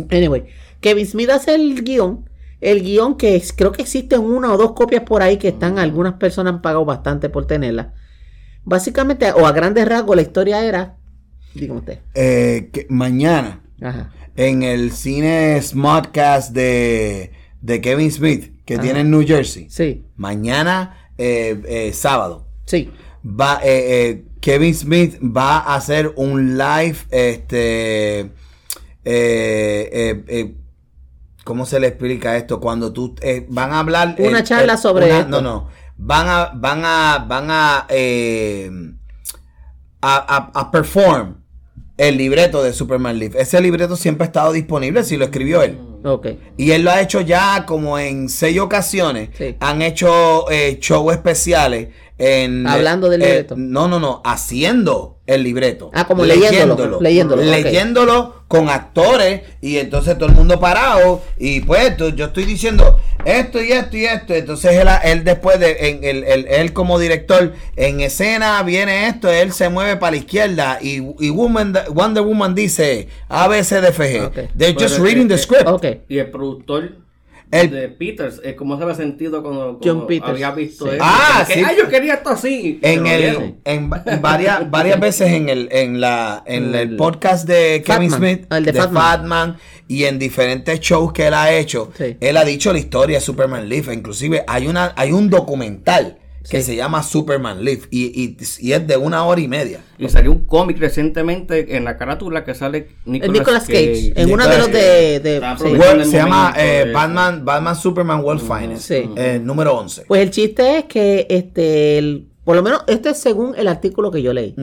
[SPEAKER 2] Anyway, Kevin Smith hace el guion. El guion que es- creo que existen una o dos copias por ahí que están, algunas personas han pagado bastante por tenerla. Básicamente, o a grandes rasgos, la historia era. Dígame usted.
[SPEAKER 1] Eh, que mañana
[SPEAKER 2] Ajá.
[SPEAKER 1] en el cine Smartcast de, de Kevin Smith que
[SPEAKER 2] Ajá.
[SPEAKER 1] tiene en New Jersey.
[SPEAKER 2] Sí,
[SPEAKER 1] Mañana, eh, eh, sábado,
[SPEAKER 2] sí.
[SPEAKER 1] va Kevin Smith va a hacer un live, este, eh, eh, eh, ¿cómo se le explica esto? Cuando tú eh, van a hablar
[SPEAKER 2] Una charla sobre
[SPEAKER 1] una-
[SPEAKER 2] esto.
[SPEAKER 1] no, no, van a, van a, van a, eh, a, a- a perform el libreto de Superman Live. Ese libreto siempre ha estado disponible, si lo escribió él.
[SPEAKER 2] Ok.
[SPEAKER 1] Y él lo ha hecho ya como en seis ocasiones.
[SPEAKER 2] Sí.
[SPEAKER 1] Han hecho eh, shows especiales en...
[SPEAKER 2] Hablando del
[SPEAKER 1] eh,
[SPEAKER 2] libreto.
[SPEAKER 1] no, no, no. Haciendo el libreto.
[SPEAKER 2] Ah, como leyéndolo, leyéndolo.
[SPEAKER 1] Leyéndolo con actores y entonces todo el mundo parado. Y pues tú- yo estoy diciendo esto y esto y esto. Entonces él, él después de... En, el- el- él como director en escena viene esto. Él se mueve para la izquierda y, y Woman, Wonder Woman dice ABCDFG.
[SPEAKER 2] Ok.
[SPEAKER 1] They're just
[SPEAKER 3] Pero,
[SPEAKER 1] reading the script.
[SPEAKER 3] Y el productor
[SPEAKER 1] El-
[SPEAKER 3] de Peters, eh, ¿cómo se había sentido cuando,
[SPEAKER 2] John
[SPEAKER 3] cuando
[SPEAKER 2] Peters.
[SPEAKER 3] había visto
[SPEAKER 2] Sí.
[SPEAKER 3] eso?
[SPEAKER 1] Ah,
[SPEAKER 3] Que,
[SPEAKER 1] sí.
[SPEAKER 3] "Ay, yo quería esto así.
[SPEAKER 1] en el en, va- en varias varias veces en el en la en el
[SPEAKER 2] El-
[SPEAKER 1] podcast de Kevin. Smith
[SPEAKER 2] el de
[SPEAKER 1] de
[SPEAKER 2] Fatman.
[SPEAKER 1] Y en diferentes shows que él ha hecho
[SPEAKER 2] Sí.
[SPEAKER 1] él ha dicho la historia de Superman Leaf inclusive hay una hay un documental que
[SPEAKER 2] Sí.
[SPEAKER 1] se llama Superman Live y, y- y es de una hora y media.
[SPEAKER 3] Y salió un cómic recientemente en la carátula que sale Nicolas,
[SPEAKER 2] Nicolas Cage, en uno de los de... sí.
[SPEAKER 1] World- se llama eh, Batman, Batman Superman World Finest,
[SPEAKER 2] Sí.
[SPEAKER 1] eh, número 11.
[SPEAKER 2] Pues el chiste es que, este, el- por lo menos, este es según el artículo que yo leí.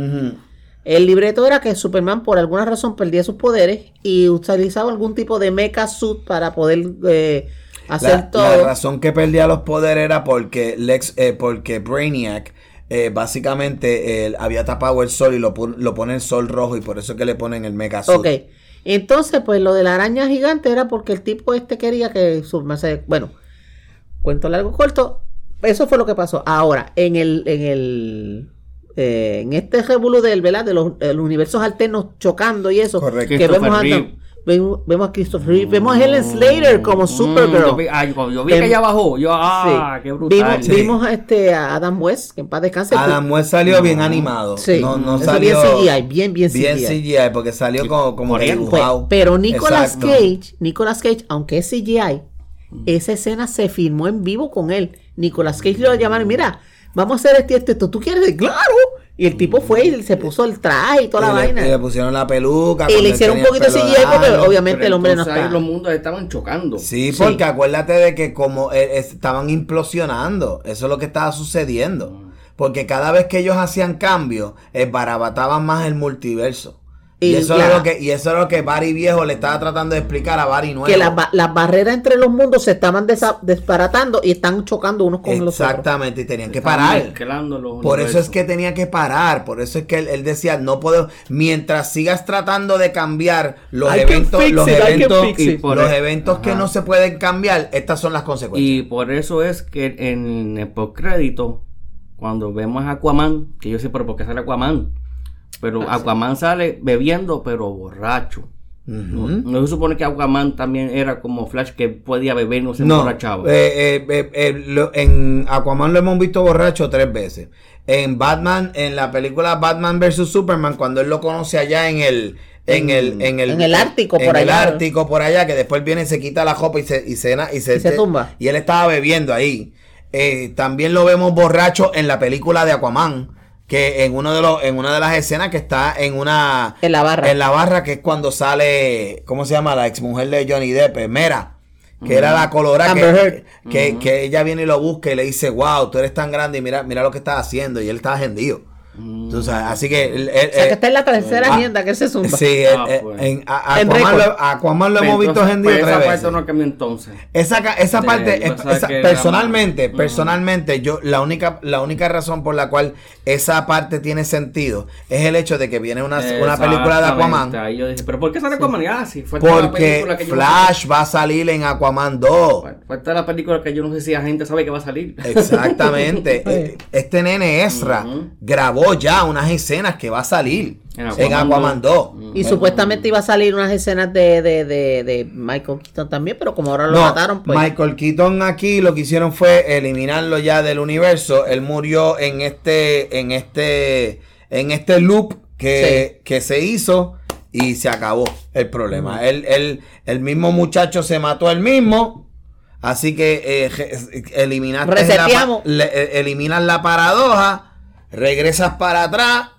[SPEAKER 2] El libreto era que Superman por alguna razón perdía sus poderes y utilizaba algún tipo de mecha suit para poder eh, hacer
[SPEAKER 1] La,
[SPEAKER 2] todo.
[SPEAKER 1] la razón que perdía los poderes era porque Lex, eh, porque Brainiac eh, básicamente eh, había tapado el sol y lo, lo pone el sol rojo y por eso es que le ponen el mega suit.
[SPEAKER 2] Ok. Entonces, pues lo de la araña gigante era porque el tipo este quería que Superman se... Bueno, cuento largo corto. Eso fue lo que pasó. Ahora, en el... En el eh, en este revuelo del, ¿verdad? De los, de los universos alternos chocando y eso.
[SPEAKER 1] Correcto.
[SPEAKER 2] Que vemos. Vemos, vemos a Christopher Reeve, vemos a Helen Slater como
[SPEAKER 3] Mm,
[SPEAKER 2] Supergirl.
[SPEAKER 3] yo vi, ay, cuando yo vi que ella bajó. Yo, ah,
[SPEAKER 2] Sí.
[SPEAKER 3] qué brutal.
[SPEAKER 2] Vimos,
[SPEAKER 1] Sí.
[SPEAKER 2] vimos a, este, a Adam West, que en paz descanse.
[SPEAKER 1] Adam West salió bien animado.
[SPEAKER 2] Sí,
[SPEAKER 1] no, no salió
[SPEAKER 2] bien CGI, bien, bien CGI.
[SPEAKER 1] bien CGI, porque salió como, como.
[SPEAKER 2] Pues,
[SPEAKER 1] dibujado.
[SPEAKER 2] pero Nicolas
[SPEAKER 1] Exacto.
[SPEAKER 2] Cage, Nicolas Cage, aunque es CGI, esa escena se filmó en vivo con él. Nicolas Cage lo llamaron, mira, vamos a hacer esto, esto. ¿Tú quieres? ¡Claro! Y el tipo fue y se puso el traje y toda la
[SPEAKER 1] le,
[SPEAKER 2] vaina.
[SPEAKER 1] y le pusieron la peluca.
[SPEAKER 2] Y le hicieron un poquito de CGI porque
[SPEAKER 1] largo.
[SPEAKER 2] obviamente
[SPEAKER 3] Pero
[SPEAKER 2] el hombre no está.
[SPEAKER 3] los mundos estaban chocando.
[SPEAKER 1] Sí,
[SPEAKER 2] Sí.
[SPEAKER 1] porque acuérdate de que como eh, estaban implosionando, eso es lo que estaba sucediendo. Porque cada vez que ellos hacían cambios, eh, barabataban más el multiverso. Y,
[SPEAKER 2] Y
[SPEAKER 1] eso
[SPEAKER 2] la-
[SPEAKER 1] es lo que, y eso es lo que Barry Viejo le estaba tratando de explicar a Barry Nuevo.
[SPEAKER 2] Que las, las barreras entre los mundos se estaban desa- desbaratando y están chocando unos con los otros.
[SPEAKER 1] Exactamente, y tenían que parar. Por eso es que tenía que parar, por eso es que él, él decía, no puedo, mientras sigas tratando de cambiar los
[SPEAKER 2] I
[SPEAKER 1] eventos, los
[SPEAKER 2] it,
[SPEAKER 1] eventos, los
[SPEAKER 3] Por-
[SPEAKER 1] eventos que no se pueden cambiar, estas son las consecuencias.
[SPEAKER 3] Y por eso es que en el postcrédito, cuando vemos a Aquaman, que yo sé, pero ¿por qué sale Aquaman? Pero
[SPEAKER 2] Ah,
[SPEAKER 3] Aquaman sale bebiendo, pero borracho. No, se supone que Aquaman también era como Flash, que podía beber y no se
[SPEAKER 1] No,
[SPEAKER 3] emborrachaba.
[SPEAKER 1] eh, eh, eh, eh, lo- en Aquaman lo hemos visto borracho tres veces. En Batman, en la película Batman vs Superman, cuando él lo conoce allá en el, en el, en el,
[SPEAKER 2] En el Ártico,
[SPEAKER 1] en
[SPEAKER 2] por
[SPEAKER 1] el
[SPEAKER 2] allá.
[SPEAKER 1] Ártico por allá, que después viene y se quita la copa y se, y se, y se,
[SPEAKER 2] Y se tumba.
[SPEAKER 1] Y él estaba bebiendo ahí. Eh, también lo vemos borracho en la película de Aquaman. Que en uno de los, en una de las escenas que está en una
[SPEAKER 2] En la barra.
[SPEAKER 1] en la barra, que es cuando sale, ¿cómo se llama? La exmujer de Johnny Depp, eh, Mera, que era la colorada, que, que ella viene y lo busca y le dice, wow, tú eres tan grande y mira, mira lo que estás haciendo. Y él estaba hendido. Tú sabes, así que...
[SPEAKER 2] O sea, que está en la tercera
[SPEAKER 1] ah,
[SPEAKER 2] enmienda que él se zumba.
[SPEAKER 1] Sí,
[SPEAKER 3] Ah, pues.
[SPEAKER 1] en, a-
[SPEAKER 2] En
[SPEAKER 1] Aquaman, lo, Aquaman lo
[SPEAKER 3] Pero
[SPEAKER 1] hemos visto hendido
[SPEAKER 3] pues,
[SPEAKER 1] tres
[SPEAKER 3] esa
[SPEAKER 1] veces.
[SPEAKER 3] parte no cambió entonces.
[SPEAKER 1] Esa, parte, esa- personalmente, personalmente, yo, la única, la única razón por la cual esa parte tiene sentido es el hecho de que viene una, una película de Aquaman.
[SPEAKER 3] Ahí yo dije, pero ¿por qué sale Aquaman? Y, Ah, sí, fue toda la
[SPEAKER 1] Porque
[SPEAKER 3] película que yo no sé-
[SPEAKER 1] Flash va a salir en Aquaman 2.
[SPEAKER 3] Bueno, fue toda la película que yo no sé si la gente sabe que va a salir.
[SPEAKER 1] Exactamente. Eh, Este nene Ezra grabó ya unas escenas que va a salir
[SPEAKER 3] En
[SPEAKER 1] en
[SPEAKER 3] Aquaman
[SPEAKER 1] Aquaman 2.
[SPEAKER 2] Y supuestamente iba a salir unas escenas de, de, de, de Michael Keaton también, pero como ahora lo
[SPEAKER 1] No,
[SPEAKER 2] mataron, pues.
[SPEAKER 1] Michael Keaton aquí lo que hicieron fue eliminarlo ya del universo. Él murió en este, en este, en este loop que, que se hizo y se acabó el problema. Él, él- el mismo muchacho se mató él mismo. Así que eh, la, le- eh, eliminas la paradoja, regresas para atrás,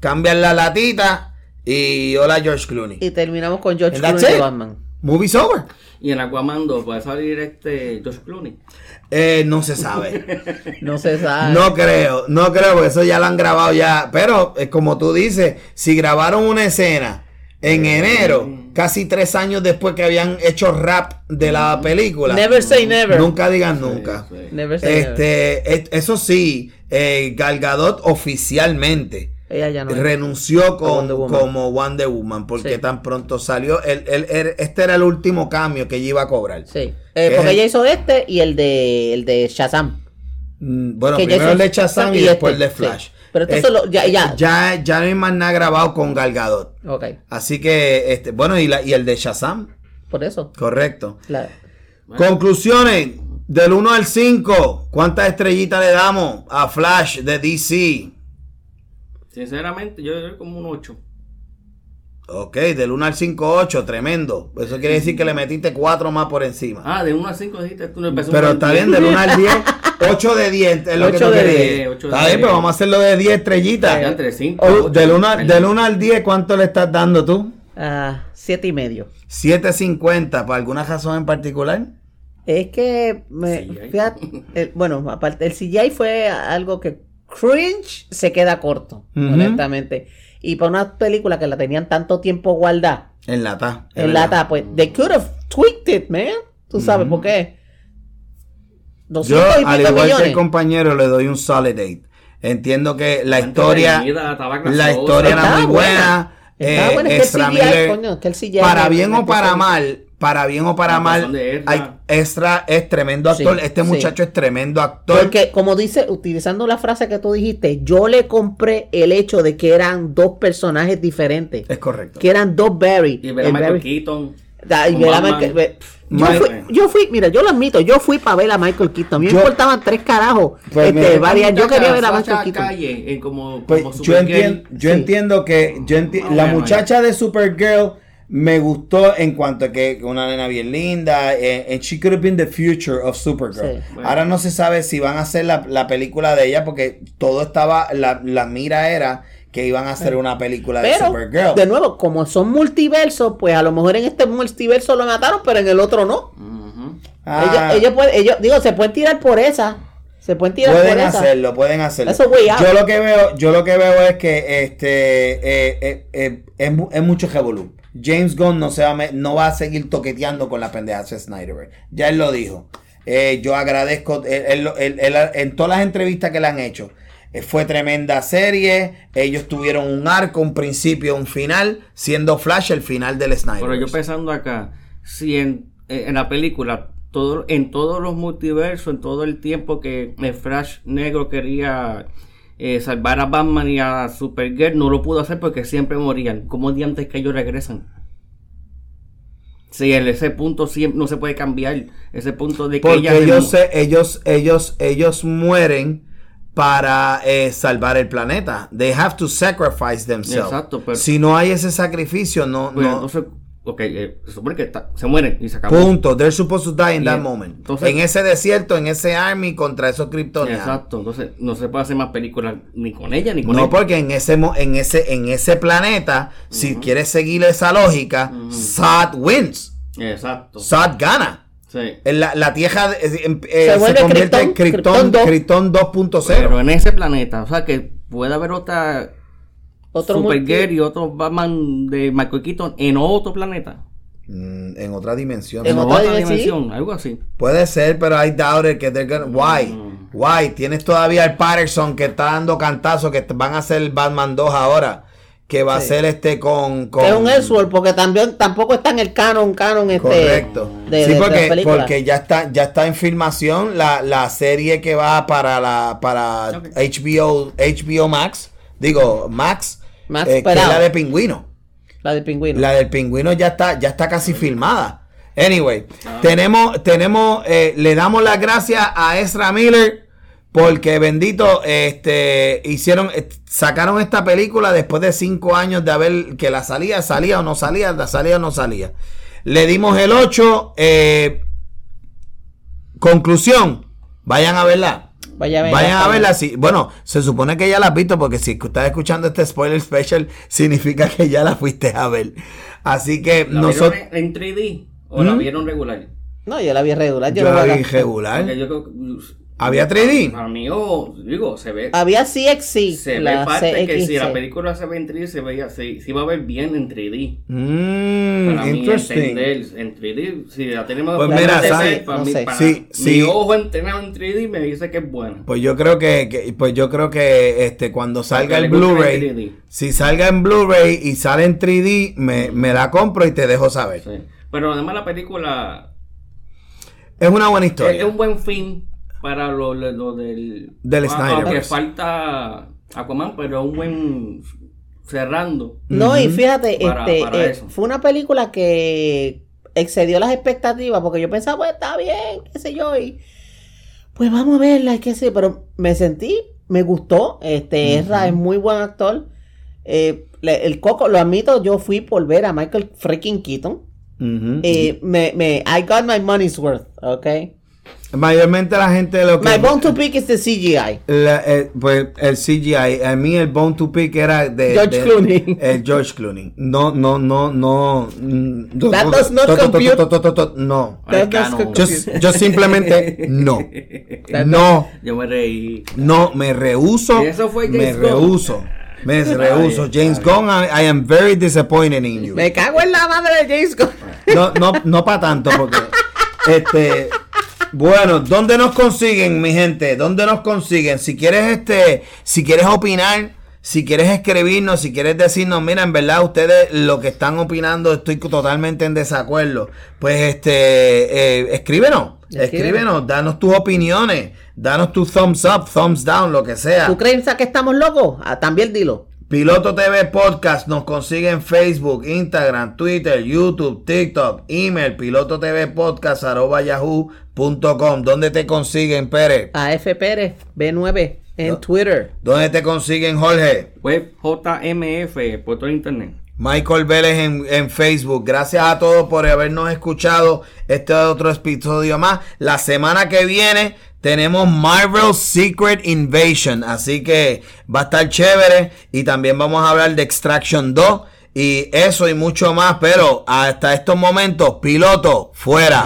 [SPEAKER 1] cambias la latita y hola George Clooney.
[SPEAKER 2] Y terminamos con George Clooney
[SPEAKER 1] it.
[SPEAKER 2] Batman.
[SPEAKER 1] Movie's over.
[SPEAKER 3] Y en Aquaman 2 va a salir este Josh Clooney.
[SPEAKER 1] Eh, no se sabe.
[SPEAKER 2] No se sabe.
[SPEAKER 1] No creo, no creo, porque eso ya lo han grabado ya. Pero, eh, como tú dices, si grabaron una escena en enero, casi tres años después que habían hecho rap de la película,
[SPEAKER 2] Never say never.
[SPEAKER 1] nunca digan nunca.
[SPEAKER 3] Sí, sí.
[SPEAKER 2] Never say never.
[SPEAKER 1] Este, eso sí, eh, Gal Gadot oficialmente
[SPEAKER 2] Ella ya no. es.
[SPEAKER 1] renunció con,
[SPEAKER 2] Wonder
[SPEAKER 1] como Wonder Woman, porque
[SPEAKER 2] Sí.
[SPEAKER 1] tan pronto salió, el, el- el- este era el último cambio que ella iba a cobrar.
[SPEAKER 2] Sí. Eh,
[SPEAKER 1] Que
[SPEAKER 2] porque ella hizo este y el de, el de Shazam.
[SPEAKER 1] Mm, Bueno,
[SPEAKER 2] Que
[SPEAKER 1] primero el de Shazam y
[SPEAKER 2] y
[SPEAKER 1] después
[SPEAKER 2] este,
[SPEAKER 1] el de Flash.
[SPEAKER 2] sí. Pero esto
[SPEAKER 1] Eh,
[SPEAKER 2] solo- ya- ya.
[SPEAKER 1] ya, ya no hay más nada grabado con Gal Gadot.
[SPEAKER 2] Ok.
[SPEAKER 1] Así que, este, bueno, y, la, y el de Shazam,
[SPEAKER 2] Por eso.
[SPEAKER 1] correcto.
[SPEAKER 2] La-
[SPEAKER 1] Conclusiones, del 1 al 5, ¿cuántas estrellitas le damos a Flash de DC?
[SPEAKER 3] Sinceramente, yo doy como un 8.
[SPEAKER 1] Ok, del 1 al 5, 8, tremendo. Eso quiere decir que le metiste 4 más por encima.
[SPEAKER 3] Ah, de 1 a 5 dijiste tú no empezó
[SPEAKER 1] Pero está bien,
[SPEAKER 3] 10.
[SPEAKER 1] del 1 al 10, 8 de 10 es lo que
[SPEAKER 2] Ocho
[SPEAKER 1] tú
[SPEAKER 2] de
[SPEAKER 1] querías.
[SPEAKER 3] 10, ocho de
[SPEAKER 1] Está bien,
[SPEAKER 3] 10.
[SPEAKER 1] pero vamos a hacerlo de 10 estrellitas.
[SPEAKER 3] Ya entre cinco,
[SPEAKER 1] Tú,
[SPEAKER 3] ocho,
[SPEAKER 1] del 1
[SPEAKER 3] el-
[SPEAKER 1] del uno al 10, ¿cuánto le estás dando tú?
[SPEAKER 2] Ah, siete y medio.
[SPEAKER 1] 7.50, ¿por alguna razón en particular?
[SPEAKER 2] Es que, me,
[SPEAKER 3] CGI.
[SPEAKER 2] fíjate, el- bueno, aparte, el CGI fue algo que cringe se queda corto, honestamente. Y para una película que la tenían tanto tiempo guardada
[SPEAKER 1] En lata.
[SPEAKER 2] en lata, pues, they could have tweaked it, man. Tú sabes
[SPEAKER 1] Ujú.
[SPEAKER 2] por qué.
[SPEAKER 1] Yo,
[SPEAKER 2] 200 y
[SPEAKER 1] al igual que el
[SPEAKER 2] millones.
[SPEAKER 1] compañero, le doy un solid 8. Entiendo que la
[SPEAKER 3] Bastante
[SPEAKER 1] historia, la historia era muy
[SPEAKER 2] buena.
[SPEAKER 1] buena. Eh,
[SPEAKER 2] buena, es que el CGI, coño, es que el CGI
[SPEAKER 1] para bien o para mal, para bien o para mal, hay- Ezra es tremendo actor.
[SPEAKER 2] Sí,
[SPEAKER 1] este
[SPEAKER 2] sí.
[SPEAKER 1] muchacho es tremendo actor.
[SPEAKER 2] Porque, como dice, utilizando la frase que tú dijiste, yo le compré el hecho de que eran dos personajes diferentes.
[SPEAKER 1] es correcto.
[SPEAKER 2] Que eran dos Barry.
[SPEAKER 3] Y ver a
[SPEAKER 2] El
[SPEAKER 3] Michael
[SPEAKER 2] Barry-
[SPEAKER 3] Keaton.
[SPEAKER 2] Da- y. Michael- ve- yo, fui, yo fui, mira, yo lo admito, yo fui para ver a Michael Keaton. A mí me importaban tres carajos.
[SPEAKER 1] Pues
[SPEAKER 2] este,
[SPEAKER 1] mira,
[SPEAKER 2] varias- yo quería ver a Michael Keaton.
[SPEAKER 3] Calle, en como,
[SPEAKER 1] Pues
[SPEAKER 3] como
[SPEAKER 1] yo, entiendo, yo
[SPEAKER 2] Sí.
[SPEAKER 1] entiendo que yo enti-
[SPEAKER 3] Ah,
[SPEAKER 1] la
[SPEAKER 3] bueno,
[SPEAKER 1] muchacha de Supergirl me gustó en cuanto a que una nena bien linda eh, and she could have been the future of Supergirl.
[SPEAKER 2] Sí.
[SPEAKER 3] Bueno.
[SPEAKER 1] Ahora no se sabe si van a hacer la, la película de ella porque todo estaba la, la mira era que iban a hacer una película de
[SPEAKER 2] Pero,
[SPEAKER 1] Supergirl.
[SPEAKER 2] de nuevo, como son multiversos, pues a lo mejor en este multiverso lo mataron, pero en el otro no.
[SPEAKER 1] Ah,
[SPEAKER 2] Ellos, ellos pueden, ellos, digo, se pueden tirar por esa. Se pueden tirar
[SPEAKER 1] pueden
[SPEAKER 2] por esa.
[SPEAKER 1] hacerlo, pueden hacerlo.
[SPEAKER 2] Eso way out.
[SPEAKER 1] Yo lo que veo, yo lo que veo es que este eh, eh, eh, es, es mucho revolú. James Gunn no se va a no va a seguir toqueteando con la pendeja de Snyder. Ya él lo dijo. Eh, yo agradezco en todas las entrevistas que le han hecho. eh, fue tremenda serie. Ellos tuvieron un arco, un principio, un final, siendo Flash el final del Snyder.
[SPEAKER 3] Pero yo pensando acá, si en, eh, la película, todo, en todos los multiversos, en todo el tiempo que Flash negro quería eh, salvar a Batman y a Supergirl, no lo pudo hacer porque siempre morían. ¿Cómo diantes que ellos regresan? Sí, en ese punto siempre no se puede cambiar. Ese punto de que
[SPEAKER 1] Porque ellos, se- ellos, ellos, ellos mueren para eh, salvar el planeta. They have to sacrifice themselves.
[SPEAKER 3] Exacto, pero-
[SPEAKER 1] si no hay ese sacrificio, no,
[SPEAKER 3] Pues,
[SPEAKER 1] no.
[SPEAKER 3] entonces, ok, eh, se supone que está- se mueren y se acabó.
[SPEAKER 1] Punto. They're supposed to die in that moment.
[SPEAKER 3] Entonces-
[SPEAKER 1] en ese desierto, en ese army contra esos kryptonianos.
[SPEAKER 3] Exacto, entonces no se puede hacer más películas ni con ella ni con
[SPEAKER 1] No,
[SPEAKER 3] él.
[SPEAKER 1] porque en ese, mo- en ese, en ese planeta, si quieres seguir esa lógica, Zod wins.
[SPEAKER 3] Exacto.
[SPEAKER 1] Zod gana.
[SPEAKER 3] Sí.
[SPEAKER 1] En La, la tierra eh, em- eh,
[SPEAKER 2] Se vuelve
[SPEAKER 1] convierte en
[SPEAKER 2] Krypton
[SPEAKER 1] Krypton 2.0.
[SPEAKER 3] Pero en ese planeta, o sea que puede haber otra
[SPEAKER 2] Otro
[SPEAKER 3] Supergirl y otro Batman de Michael Keaton en otro planeta.
[SPEAKER 1] Mm, en otra dimensión.
[SPEAKER 2] En
[SPEAKER 3] En
[SPEAKER 2] otra
[SPEAKER 3] otra
[SPEAKER 2] dimensión.
[SPEAKER 3] algo así.
[SPEAKER 1] Puede ser, pero I doubt it que they're gonna- Why?
[SPEAKER 3] Mm.
[SPEAKER 1] Why? Tienes todavía el Patterson que está dando cantazo que van a hacer Batman 2 ahora. Que va a ser este con. con
[SPEAKER 2] Es un Elseworld, porque también tampoco está en el canon, canon este.
[SPEAKER 1] Correcto.
[SPEAKER 2] de-
[SPEAKER 1] sí,
[SPEAKER 2] de-
[SPEAKER 1] porque, porque ya está, ya está en filmación la, la serie que va para la para. HBO, HBO Max. Digo, Max.
[SPEAKER 2] Más
[SPEAKER 1] eh, que es la de pingüino.
[SPEAKER 2] La del pingüino.
[SPEAKER 1] La del pingüino ya está, ya está casi filmada. Anyway,
[SPEAKER 3] Ah.
[SPEAKER 1] tenemos, tenemos, eh, le damos las gracias a Ezra Miller porque bendito, este, hicieron, eh, sacaron esta película después de cinco años de haber que la salía, salía o no salía, la salía o no salía. Le dimos el 8. eh, conclusión, vayan a verla.
[SPEAKER 2] Vaya a ver.
[SPEAKER 1] Vayan a verla. Sí. Bueno, se supone que ya la has visto porque si estás escuchando este spoiler special, significa que ya la fuiste a ver. Así que
[SPEAKER 3] ¿La
[SPEAKER 1] nosotros.
[SPEAKER 3] vieron en, en 3D o la
[SPEAKER 1] ¿Mm?
[SPEAKER 3] vieron regular?
[SPEAKER 2] No, yo la vi regular. Yo,
[SPEAKER 1] Yo la
[SPEAKER 2] la
[SPEAKER 1] vi regular.
[SPEAKER 3] Porque yo creo que,
[SPEAKER 1] ¿Había 3D?
[SPEAKER 3] Para mí, oh, digo, se ve.
[SPEAKER 2] Había CXC.
[SPEAKER 3] se ve parte que si la película se ve en 3D, se veía, se, se iba a ver bien en 3D.
[SPEAKER 1] Mmm,
[SPEAKER 3] Para mí entender en 3D, si la tenemos
[SPEAKER 1] Pues mira,
[SPEAKER 3] frente,
[SPEAKER 1] ¿sabes?
[SPEAKER 3] para
[SPEAKER 2] No
[SPEAKER 3] mí- para
[SPEAKER 1] Sí,
[SPEAKER 3] mi ojo entrenado en 3D me dice que es bueno.
[SPEAKER 1] Pues yo creo que, que- pues yo creo que este cuando salga el Blu-ray,
[SPEAKER 3] 3D.
[SPEAKER 1] si salga en Blu-ray y sale en 3D, me, me la compro y te dejo saber.
[SPEAKER 3] Sí. Pero además la película
[SPEAKER 1] Es una buena
[SPEAKER 3] es,
[SPEAKER 1] historia.
[SPEAKER 3] es un buen fin para lo, lo- lo del...
[SPEAKER 1] Del
[SPEAKER 3] a-
[SPEAKER 1] Snyderverse.
[SPEAKER 3] Aunque falta Aquaman, pero es un buen cerrando.
[SPEAKER 2] No, y fíjate,
[SPEAKER 3] Para-
[SPEAKER 2] este,
[SPEAKER 3] para
[SPEAKER 2] eh, fue una película que excedió las expectativas porque yo pensaba, pues está bien, qué sé yo, y pues vamos a verla, y qué sé, pero me sentí, me gustó, este, Ezra es muy buen actor, eh, le- el Coco, lo admito, yo fui por ver a Michael freaking Keaton, eh, me, me, I got my money's worth, ok,
[SPEAKER 1] Mayormente la gente lo que...
[SPEAKER 2] My bone to pick is the CGI.
[SPEAKER 1] La- eh, pues el CGI, a mí el Bone to Pick era de
[SPEAKER 2] George
[SPEAKER 1] de-
[SPEAKER 2] Clooney.
[SPEAKER 1] El George Clooney. No, no, no, no. mm,
[SPEAKER 2] That
[SPEAKER 1] to-
[SPEAKER 2] does not
[SPEAKER 1] to-
[SPEAKER 2] compute.
[SPEAKER 1] to- to- No.
[SPEAKER 2] That does
[SPEAKER 1] Yo, yo simplemente no. No,
[SPEAKER 3] Yo me reí.
[SPEAKER 1] no, me rehuso.
[SPEAKER 3] Y eso fue
[SPEAKER 1] Me rehuso. Me rehuso. James. Gunn, I, I am very disappointed in you.
[SPEAKER 2] Me cago en la madre de James Gunn.
[SPEAKER 1] No, no, no para tanto, porque. Este. Bueno, ¿dónde nos consiguen, mi gente? ¿Dónde nos consiguen? Si quieres, este, si quieres opinar, si quieres escribirnos, si quieres decirnos, mira, en verdad, ustedes lo que están opinando, estoy totalmente en desacuerdo. Pues, este, eh, escríbenos,
[SPEAKER 2] Escríbenos.
[SPEAKER 1] escríbenos, danos tus opiniones, danos tu thumbs up, thumbs down, lo que sea.
[SPEAKER 2] ¿Tú crees que estamos locos? Ah, también dilo.
[SPEAKER 1] Piloto TV Podcast nos consigue en Facebook, Instagram, Twitter, YouTube, TikTok, email, piloto TV Podcast arroba yahoo.com. ¿Dónde te consiguen, Pérez?
[SPEAKER 2] AF Pérez, B9, en Twitter.
[SPEAKER 1] ¿Dónde te consiguen, Jorge?
[SPEAKER 3] Web JMF por todo internet.
[SPEAKER 1] Michael Vélez en, en Facebook. Gracias a todos por habernos escuchado. Este es otro episodio más. La semana que viene tenemos Marvel Secret Invasion. Así que va a estar chévere. Y también vamos a hablar de Extraction 2. Y eso y mucho más. Pero hasta estos momentos, piloto, fuera.